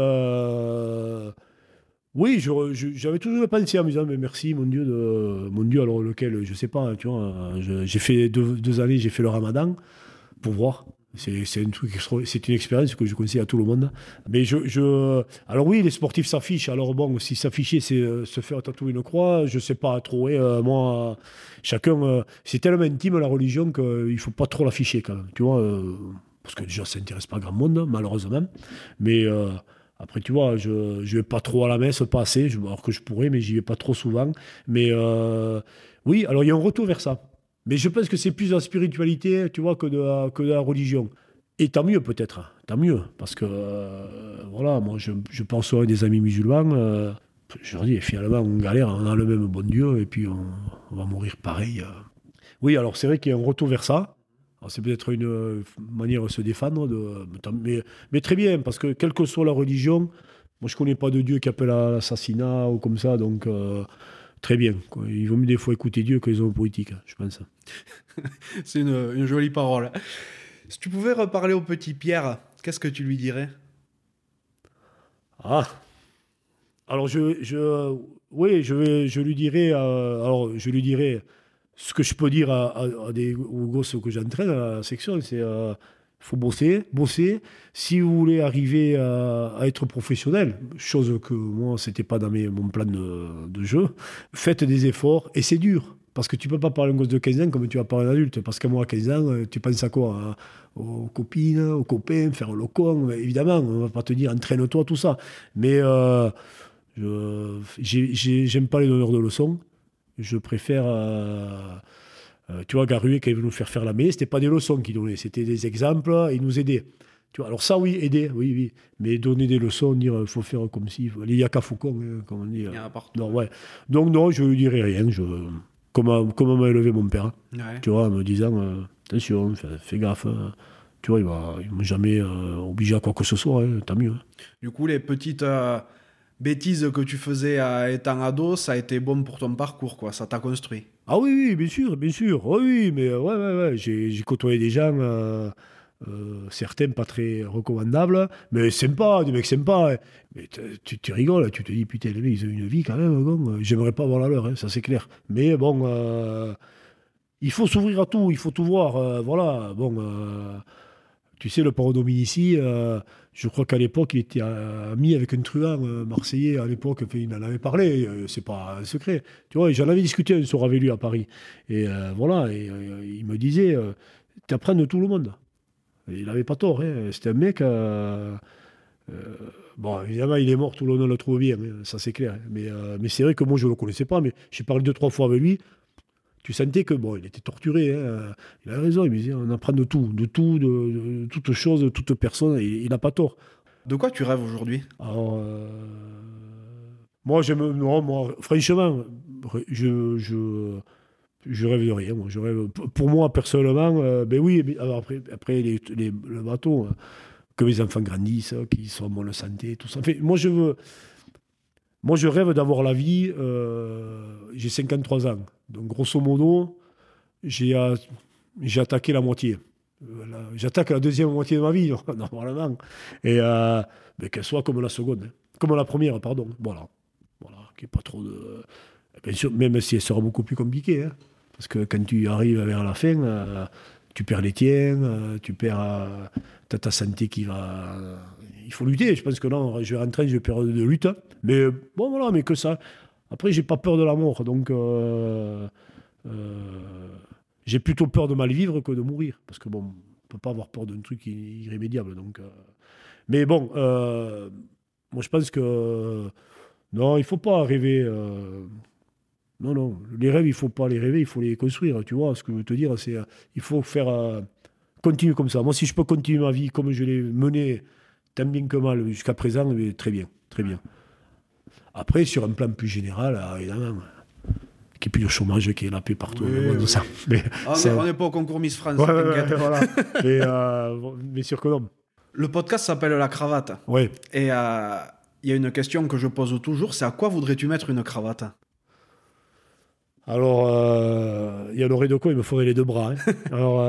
oui, j'avais toujours pensé en me disant, mais merci, mon Dieu, de, mon Dieu, alors lequel, je sais pas, tu vois, j'ai fait deux années, j'ai fait le ramadan pour voir. C'est un une expérience que je conseille à tout le monde. Mais je, je alors oui, les sportifs s'affichent. Alors bon, si s'afficher, c'est euh, se faire tatouer une croix, je sais pas trop. hein, euh, moi, chacun, euh, c'est tellement intime la religion qu'il faut pas trop l'afficher quand même. Tu vois, parce que déjà, ça n'intéresse pas grand monde, malheureusement. Mais après, tu vois, je ne vais pas trop à la messe, pas assez, alors que je pourrais, mais j'y vais pas trop souvent. Mais oui, alors il y a un retour vers ça. Mais je pense que c'est plus de la spiritualité, tu vois, que de la, religion. Et tant mieux, peut-être. hein, Tant mieux. Parce que, euh, voilà, moi, je, je pense à des amis musulmans. euh, je leur dis, finalement, on galère, on a le même bon Dieu, et puis on, va mourir pareil. euh. Oui, alors c'est vrai qu'il y a un retour vers ça. C'est peut-être une manière de se défendre, mais, très bien, parce que quelle que soit la religion, moi je connais pas de Dieu qui appelle à l'assassinat ou comme ça, donc très bien. quoi. Il vaut mieux des fois écouter Dieu que les hommes politiques, je pense. *laughs* C'est une, une jolie parole. Si tu pouvais reparler au petit Pierre, qu'est-ce que tu lui dirais? Ah Alors je, je oui, je, vais- je lui dirais euh, alors je lui dirais ce que je peux dire à, à- à des aux gosses que j'entraîne à la section, c'est euh, faut bosser, bosser. Si vous voulez arriver à, être professionnel, chose que moi c'était pas dans mes, mon plan de, jeu, faites des efforts et c'est dur. Parce que tu peux pas parler à un gosse de 15 ans comme tu vas parler à un adulte. Parce qu'à moi, à 15 ans, euh, tu penses à quoi? Aux copines, aux copains, faire le con. Évidemment, on va pas te dire entraîne-toi, tout ça. Mais euh, je- j'ai- j'ai- j'aime pas les donneurs de leçons. Je préfère. euh, euh, tu vois, Garué, quand il veut nous faire faire la mêlée, c'était pas des leçons qu'il donnait, c'était des exemples, il nous aidait. Tu vois, alors ça, oui, aider, oui, oui. Mais donner des leçons, dire il faut faire comme si. Les yaka faucon, hein, comme on dit. Il y a partout. Non, ouais. Donc, non, je ne dirais rien. Je... Comment, comment m'a élevé mon père, Ouais. tu vois, en me disant euh, attention, fais, fais gaffe. hein. Tu vois, il il m'a jamais euh, obligé à quoi que ce soit, hein, tant mieux. hein. Du coup, les petites euh, bêtises que tu faisais à étant ado, ça a été bon pour ton parcours, quoi. Ça t'a construit. Ah oui, oui, bien sûr, bien sûr. Oui, oui, mais euh, ouais, ouais, ouais. J'ai, côtoyé des gens, euh, euh, certains pas très recommandables, mais sympa, des mecs sympas. hein. Mais tu, tu rigoles, tu te dis, putain, ils ont une vie quand même. J'aimerais pas avoir la leur, hein, ça c'est clair. Mais bon, il faut s'ouvrir à tout, il faut tout voir. voilà, bon, tu sais, le port Dominici, euh, je crois qu'à l'époque, il était euh, ami avec un truand euh, marseillais. À l'époque, il en avait parlé, euh, c'est pas un secret. Tu vois, j'en avais discuté un soir avec lui à Paris. Et voilà, et il me disait, euh, t'apprends de tout le monde. Il n'avait pas tort, hein. c'était un mec. bon, évidemment, il est mort, tout le monde le trouve bien, hein, ça c'est clair. Mais, euh, mais c'est vrai que moi, je ne le connaissais pas, mais j'ai parlé deux, trois fois avec lui. Tu sentais que, bon, il était torturé. hein. Il avait raison, il me disait, on apprend de tout, de tout, de, de toute chose, de toute personne, il n'a pas tort. De quoi tu rêves aujourd'hui? Alors, euh, moi, je me, non, moi, franchement, je, je, je rêve de rien. Moi. Je rêve, pour moi, personnellement, euh, ben oui, mais alors après, après les, les- le bateau, euh, que mes enfants grandissent, qu'ils soient en bonne santé, tout ça. Enfin, moi, je veux. Moi, je rêve d'avoir la vie. euh, j'ai 53 ans. Donc, grosso modo, j'ai j'ai attaqué la moitié. Euh, J'attaque la deuxième moitié de ma vie, *laughs* normalement. Et euh, mais qu'elle soit comme la seconde. hein. Comme la première, pardon. Voilà. Voilà. Pas trop. Bien sûr, même si elle sera beaucoup plus compliquée. hein. Parce que quand tu arrives vers la fin, euh, tu perds les tiens, euh, tu perds. euh, ta santé qui va. Il faut lutter. Je pense que là, je vais rentrer, je vais perdre de lutte. Mais euh, bon, voilà, mais que ça. Après, j'ai pas peur de la mort. Donc. euh, euh, j'ai plutôt peur de mal vivre que de mourir. Parce que bon, on peut pas avoir peur d'un truc irrémédiable. Donc, Mais bon, moi je pense que non, il faut pas rêver. Non, non, les rêves, il faut pas les rêver, il faut les construire. Tu vois, ce que je veux te dire, c'est il faut faire continuer comme ça. Moi, si je peux continuer ma vie comme je l'ai menée, tant bien que mal jusqu'à présent, mais très bien, très bien. Après, sur un plan plus général, euh, évidemment, ait plus de chômage, qu'il y ait la paix partout. Oui, le oui. ça. Mais, Ah, On ça- n'est- on n'est pas au concours Miss France, Ouais, voilà. *laughs* mais, euh, mais que non. Le podcast s'appelle La Cravate. Ouais. Et euh, il y a une question que je pose toujours, c'est à quoi voudrais-tu mettre une cravate? Alors, euh, il y en aurait de quoi, il me faudrait les deux bras. hein. *laughs* alors,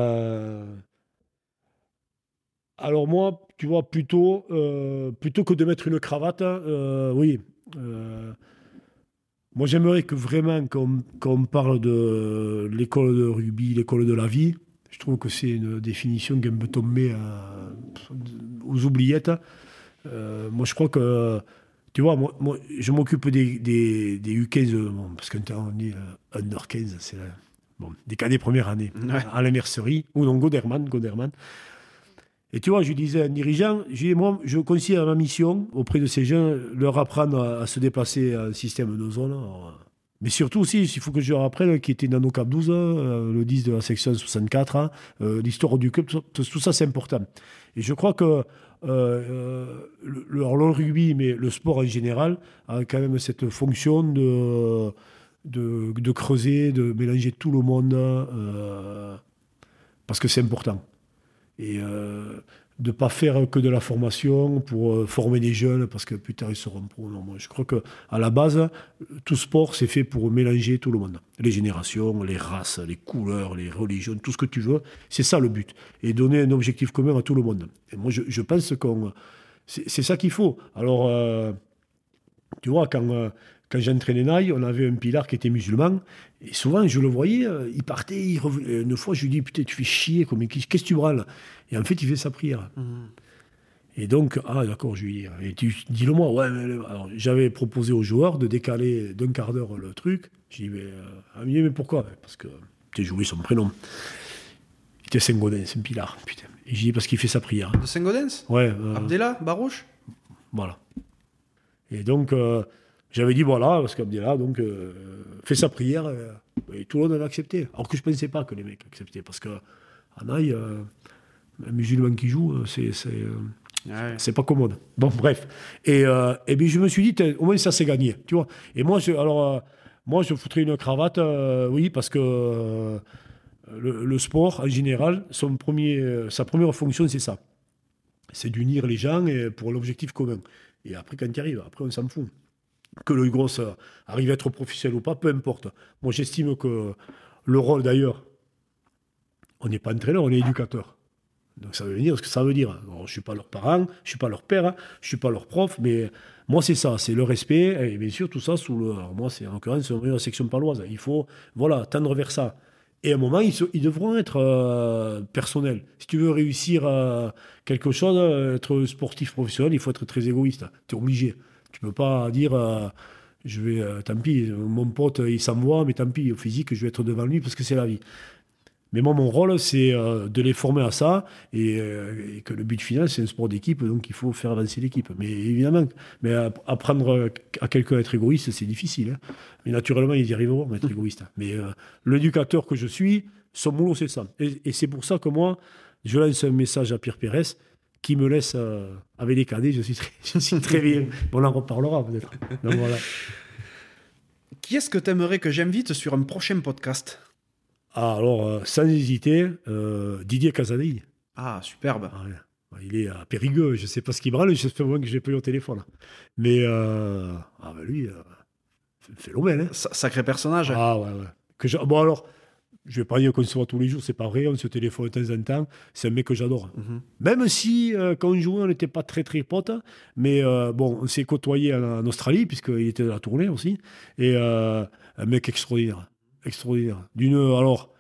alors, moi, tu vois, plutôt, euh, plutôt que de mettre une cravate, euh, oui. euh, moi, j'aimerais que vraiment, qu'on qu'on parle de l'école de rugby, l'école de la vie, je trouve que c'est une définition qui peu tombée euh, aux oubliettes. Moi, je crois que tu vois, moi, moi, je m'occupe des, des, des U15, euh, bon, parce qu'on est euh, under 15, c'est bon, des cadets première année, Ouais. à la mercerie, ou non, Goderman, Goderman. Et tu vois, je disais à un dirigeant, j'ai dit, moi, je considère ma mission auprès de ces jeunes, leur apprendre à, à se déplacer en système de zone. Mais surtout aussi, il faut que je leur apprenne qui était Nano Cap 12, euh, le 10 de la section 64, hein, euh, l'histoire du club, tout, ça c'est important. Et je crois que euh, euh, le, rugby, mais le sport en général, a quand même cette fonction de, de, creuser, de mélanger tout le monde, euh, parce que c'est important. Et euh, de ne pas faire que de la formation pour euh, former des jeunes, parce que plus tard ils seront pros. Non, moi, je crois qu'à la base, tout sport, c'est fait pour mélanger tout le monde. Les générations, les races, les couleurs, les religions, tout ce que tu veux. C'est ça le but. Et donner un objectif commun à tout le monde. Et moi, je, pense qu'on. C'est ça qu'il faut. Alors, euh, tu vois, quand, quand j'entraînais Naï, on avait un pilar qui était musulman. Et souvent, je le voyais, euh, il partait, il revenait. Une fois, je lui dis Putain, tu fais chier, qu'est-ce que tu branles Et en fait, il fait sa prière. Et donc, ah d'accord, je lui dis, et tu dis-le-moi. Ouais, j'avais proposé aux joueurs de décaler d'un quart d'heure le truc. J'ai dit, mais, euh, ah, mais pourquoi? Parce que tu joué son prénom. Il était Saint-Gaudens, c'est un pilar, putain. Et j'ai dit, parce qu'il fait sa prière. De Saint-Gaudens Ouais, euh, Abdella Barouche? voilà. Et donc, euh, j'avais dit, voilà, parce qu'Abdella, donc, euh, fait sa prière, euh, et tout le monde avait accepté. Alors que je ne pensais pas que les mecs acceptaient, parce que en Aïe, euh, un musulman qui joue, c'est. c'est, Ouais. c'est pas commode. Bon, bref. Et, euh, et bien, je me suis dit, au moins ça c'est gagné, tu vois. Et moi, je, alors, euh, moi, je foutrais une cravate, euh, oui, parce que le, le sport, en général, son premier, sa première fonction, c'est ça. C'est d'unir les gens et pour l'objectif commun. Et après, quand tu arrives, après, on s'en fout. Que le gros euh, arrive à être professionnel ou pas, peu importe. Moi, j'estime que le rôle, d'ailleurs, on n'est pas entraîneur, on est éducateur. Donc ça veut dire ce que ça veut dire. je ne suis pas leur parent, je ne suis pas leur père, je ne suis pas leur prof, mais moi c'est ça, c'est le respect, et bien sûr tout ça sous le... Moi c'est en l'occurrence la section paloise. Il faut voilà, tendre vers ça. Et à un moment, ils, devront être euh, personnels. Si tu veux réussir euh, quelque chose, être sportif professionnel, il faut être très égoïste. Tu es obligé. Tu peux pas dire je vais, euh, tant pis, mon pote, il s'envoie, mais tant pis, au physique, je vais être devant lui parce que c'est la vie. Mais moi, mon rôle, c'est euh, de les former à ça euh, et, que le but final, c'est un sport d'équipe, donc il faut faire avancer l'équipe. Mais évidemment, mais apprendre à quelqu'un à être égoïste, c'est difficile. Hein. Mais naturellement, ils y arriveront à être égoïste. Mais l'éducateur que je suis, son boulot, c'est ça. Et, et c'est pour ça que moi, je lance un message à Pierre Pérez qui me laisse euh, avec les cadets, je suis très, *laughs* je suis très bien. on en reparlera peut-être. voilà. Qui est-ce que tu aimerais que j'invite sur un prochain podcast? Ah, Alors, euh, sans hésiter, euh, Didier Casadei. Ah, superbe. Ah, il est à Périgueux, je ne sais pas ce qu'il branle, j'espère moins que j'ai pas eu au téléphone. Mais ah, ben lui, phénomène. Hein. Sacré personnage. Ah ouais, ouais. Que Bon alors, je vais pas dire qu'on se voit tous les jours, c'est pas vrai, on se téléphone de temps en temps. C'est un mec que j'adore. Mhm. Même si, euh, quand on jouait, on n'était pas très très potes, mais euh, bon, on s'est côtoyé en, Australie, puisqu'il était de la tournée aussi. Et euh, un mec extraordinaire. Extraordinaire. D'une. Alors.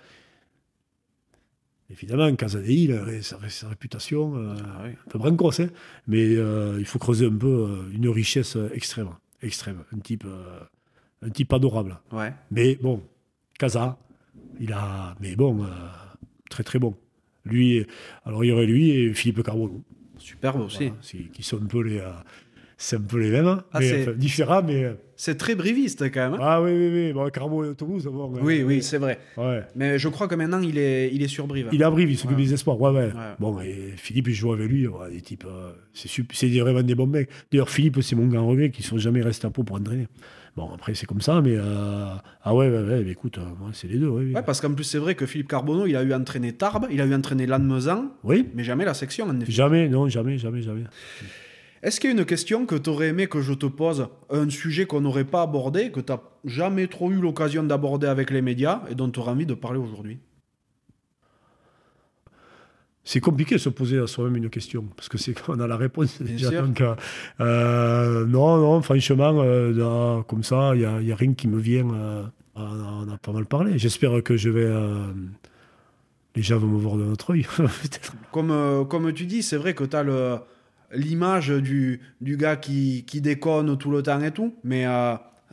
Évidemment, Casadei, sa, sa réputation, ah un peu brancosse, hein, mais il faut creuser un peu une richesse extrême. Extrême. Un type, un type adorable. Ouais. Mais bon, Casa, il a, mais bon, euh, très très bon. Lui, alors il y aurait lui et Philippe Carbonneau. Superbe aussi. qui sont un peu les, euh, c'est un peu les mêmes, ah, mais, différents, mais. Euh, c'est très briviste quand même. Hein. ah oui, oui, oui. Bon, Carbonneau et Toulouse, bon, Oui, oui, c'est vrai. Ouais. Mais je crois que maintenant, il est, il est sur Brive. Il est à Brive, il s'occupe des espoirs. Ouais, ouais, Bon, et Philippe, je joue avec lui. des types, c'est vraiment des bons mecs. D'ailleurs, Philippe, c'est mon grand regret qui ne sont jamais restés à peau pour entraîner. Bon, après, c'est comme ça, mais. Euh, ah ouais, ouais, ouais écoute, euh, c'est les deux. Ouais, ouais parce qu'en plus, c'est vrai que Philippe Carbonneau, il a eu entraîné Tarbes, il a eu entraîné Lannemezan. Oui. Mais jamais la section, en effet. Jamais, non, jamais, jamais, jamais. Est-ce qu'il y a une question que tu aurais aimé que je te pose, un sujet qu'on n'aurait pas abordé, que tu n'as jamais trop eu l'occasion d'aborder avec les médias et dont tu aurais envie de parler aujourd'hui? C'est compliqué de se poser à soi-même une question, parce que c'est qu'on a la réponse déjà. Donc, euh, euh, non, non, franchement, euh, comme ça, il n'y a, a, rien qui me vient. on a pas mal parlé. J'espère que je vais. les gens vont me voir de notre œil, *laughs* comme, comme tu dis, c'est vrai que tu as l'image du, du gars qui, qui, déconne tout le temps et tout, mais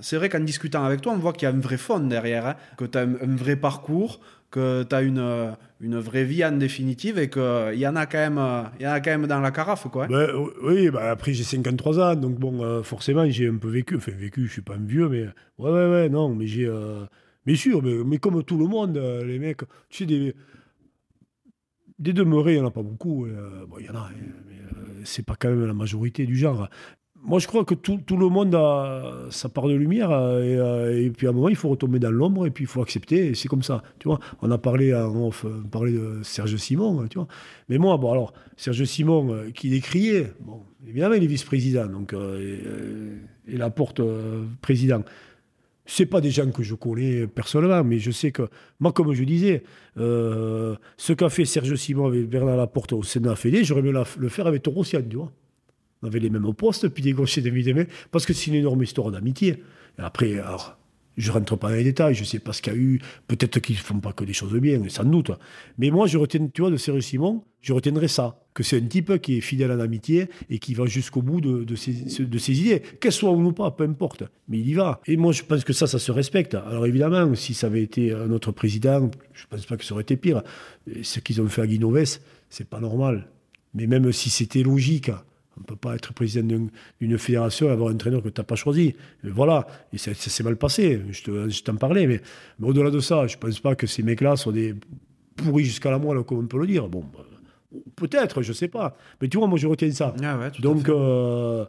c'est vrai qu'en discutant avec toi, on voit qu'il y a un vrai fond derrière, hein, que tu as un, vrai parcours, que tu as une, euh, une vraie vie en définitive et qu'il y, en a quand même, euh, y en a quand même dans la carafe. Quoi. Ben, oui, bah, après j'ai 53 ans, donc bon, euh, forcément j'ai un peu vécu. Enfin, vécu, je suis pas un vieux, mais ouais, ouais, ouais, non, mais j'ai. mais sûr, mais, comme tout le monde, les mecs, tu sais, des. Des demeurés, il n'y en a pas beaucoup. bon, il y en a, hein, mais c'est pas quand même la majorité du genre moi, je crois que tout, le monde a sa part de lumière euh, et, euh, et, puis à un moment, il faut retomber dans l'ombre et puis il faut accepter. Et c'est comme ça, tu vois. On a parlé, on parlait de Serge Simon, tu vois. Mais moi, bon, alors, Serge Simon, euh, qui décriait, bon, évidemment, il est vice-président, donc, et, la porte président. C'est pas des gens que je connais personnellement, mais je sais que, moi, comme je disais, ce qu'a fait Serge Simon avec Bernard Laporte au Sénat Fédé, j'aurais mieux le faire avec Torossian, tu vois. On avait les mêmes postes, puis des gauchers, des demi parce que c'est une énorme histoire d'amitié. Après, alors, je ne rentre pas dans les détails, je ne sais pas ce qu'il y a eu. Peut-être qu'ils ne font pas que des choses bien, sans doute. Mais moi, je retiens, tu vois, de Cyril Simon, je retiendrai ça. Que c'est un type qui est fidèle à l'amitié et qui va jusqu'au bout de, ses, idées. Qu'elles soient ou pas, peu importe. Mais il y va. Et moi, je pense que ça, ça se respecte. Alors évidemment, si ça avait été un autre président, je ne pense pas que ça aurait été pire. Ce qu'ils ont fait à Guinoves, c'est pas normal. Mais même si c'était logique, on ne peut pas être président d'une fédération et avoir un entraîneur que tu n'as pas choisi. voilà, et ça, s'est mal passé, je t'en parlais. Mais, au-delà de ça, je ne pense pas que ces mecs-là sont des pourris jusqu'à la moelle, comme on peut le dire. Bon, bah, peut-être, je ne sais pas. Mais tu vois, moi, je retiens ça. Ah Donc, euh,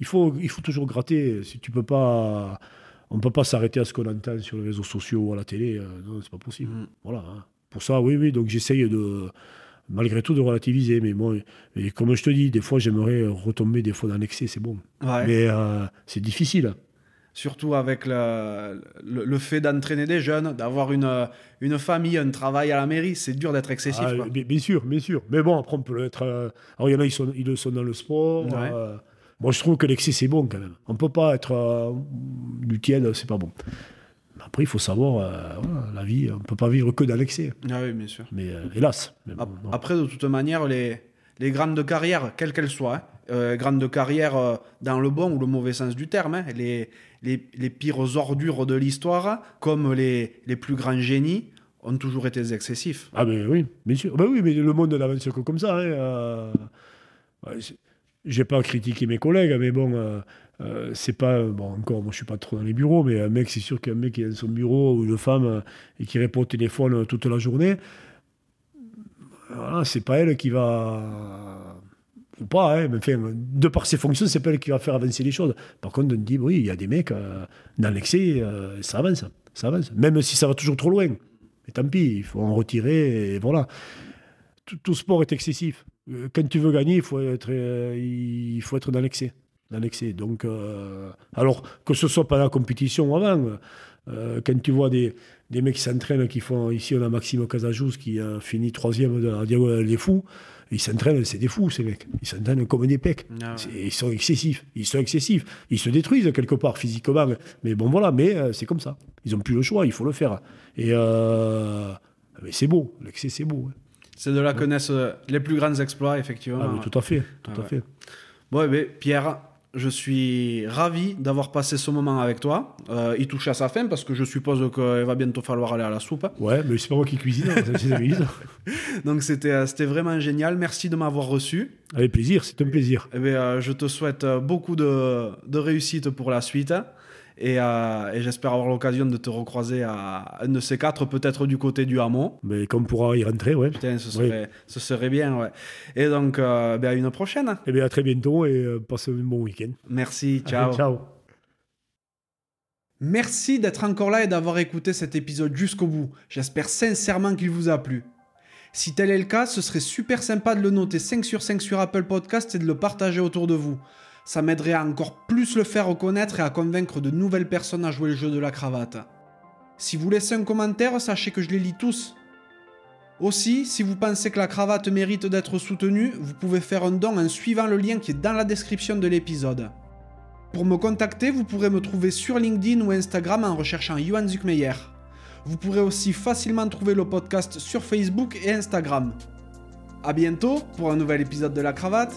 il, faut, il faut toujours gratter. Si tu peux pas... On ne peut pas s'arrêter à ce qu'on entend sur les réseaux sociaux ou à la télé. Euh, non, c'est pas possible. Mm. Voilà. Hein. Pour ça, oui, oui. Donc, j'essaye de malgré tout de relativiser. Mais et comme je te dis, des fois, j'aimerais retomber des fois dans l'excès, c'est bon. Mais euh, c'est difficile. surtout avec le, le- le fait d'entraîner des jeunes, d'avoir une, une famille, un travail à la mairie, c'est dur d'être excessif. Ah, quoi. bien, sûr, bien sûr. Mais bon, après, on peut être. euh, Alors, il y en a, ils, sont, ils le sont dans le sport. Ouais. euh, Moi, je trouve que l'excès, c'est bon quand même. On ne peut pas être du tiède, c'est pas bon. Après, il faut savoir, euh, voilà, la vie, on ne peut pas vivre que dans l'excès. Ah oui, bien sûr. Mais euh, hélas. Mais bon. Après, de toute manière, les, les grandes carrières, quelles qu'elles soient, hein, euh, grandes carrières euh, dans le bon ou le mauvais sens du terme, hein, les, les, les pires ordures de l'histoire, comme les, les plus grands génies, ont toujours été excessifs. Ah, mais oui, bien sûr. Ben oui, mais le monde n'avance que comme ça. Hein, J'ai pas critiqué mes collègues, mais bon, euh, euh, c'est pas. Bon, encore, moi, je suis pas trop dans les bureaux, mais un mec, c'est sûr qu'un mec qui est dans son bureau ou une femme euh, et qui répond au téléphone euh, toute la journée, voilà, c'est pas elle qui va. Ou pas, hein, mais enfin, de par ses fonctions, c'est pas elle qui va faire avancer les choses. Par contre, on dit, oui, il y a des mecs, euh, dans l'excès, euh, ça avance, ça avance. Même si ça va toujours trop loin. Mais tant pis, il faut en retirer, et voilà. Tout, tout sport est excessif. Euh, Quand tu veux gagner, il faut être, euh, il faut être dans l'excès. Dans l'excès. Donc, euh, alors, que ce soit pas la compétition ou avant, euh, quand tu vois des, des mecs qui s'entraînent, qui font. Ici, on a Maxime Casajous qui a fini troisième de la Diagonale des Fous. Ils s'entraînent, c'est des fous, ces mecs. Ils s'entraînent comme des pecs. Ah ouais. Ils sont excessifs. Ils sont excessifs. Ils se détruisent quelque part physiquement. Mais bon, voilà. Mais euh, c'est comme ça. Ils n'ont plus le choix. Il faut le faire. Et euh, mais c'est beau. L'excès, c'est beau. hein. C'est de là que naissent euh, les plus grands exploits, effectivement. Ah, mais tout à fait. Tout Ah à ouais. fait. Bon, eh ben, Pierre, je suis ravi d'avoir passé ce moment avec toi. Euh, il touche à sa fin parce que je suppose qu'il va bientôt falloir aller à la soupe. Ouais, mais c'est pas moi qui cuisine. hein, c'est. *laughs* Donc c'était euh, c'était vraiment génial. Merci de m'avoir reçu. Avec plaisir. C'est un plaisir. Eh ben, euh, je te souhaite euh, beaucoup de, de réussite pour la suite. Et, euh, et j'espère avoir l'occasion de te recroiser à un de ces quatre, peut-être du côté du hameau. Mais comme on pourra y rentrer, ouais. Putain, ce serait, ce serait bien, ouais. Et donc, euh, ben, à une prochaine. Eh bien, à très bientôt et euh, passe un bon week-end. Merci, ciao. Allez, ciao. Merci d'être encore là et d'avoir écouté cet épisode jusqu'au bout. J'espère sincèrement qu'il vous a plu. Si tel est le cas, ce serait super sympa de le noter 5 sur 5 sur Apple Podcast et de le partager autour de vous. Ça m'aiderait à encore plus le faire reconnaître et à convaincre de nouvelles personnes à jouer le jeu de la cravate. Si vous laissez un commentaire, sachez que je les lis tous. Aussi, si vous pensez que la cravate mérite d'être soutenue, vous pouvez faire un don en suivant le lien qui est dans la description de l'épisode. Pour me contacter, vous pourrez me trouver sur LinkedIn ou Instagram en recherchant Johan Zuckmeyer. Vous pourrez aussi facilement trouver le podcast sur Facebook et Instagram. A bientôt pour un nouvel épisode de La Cravate.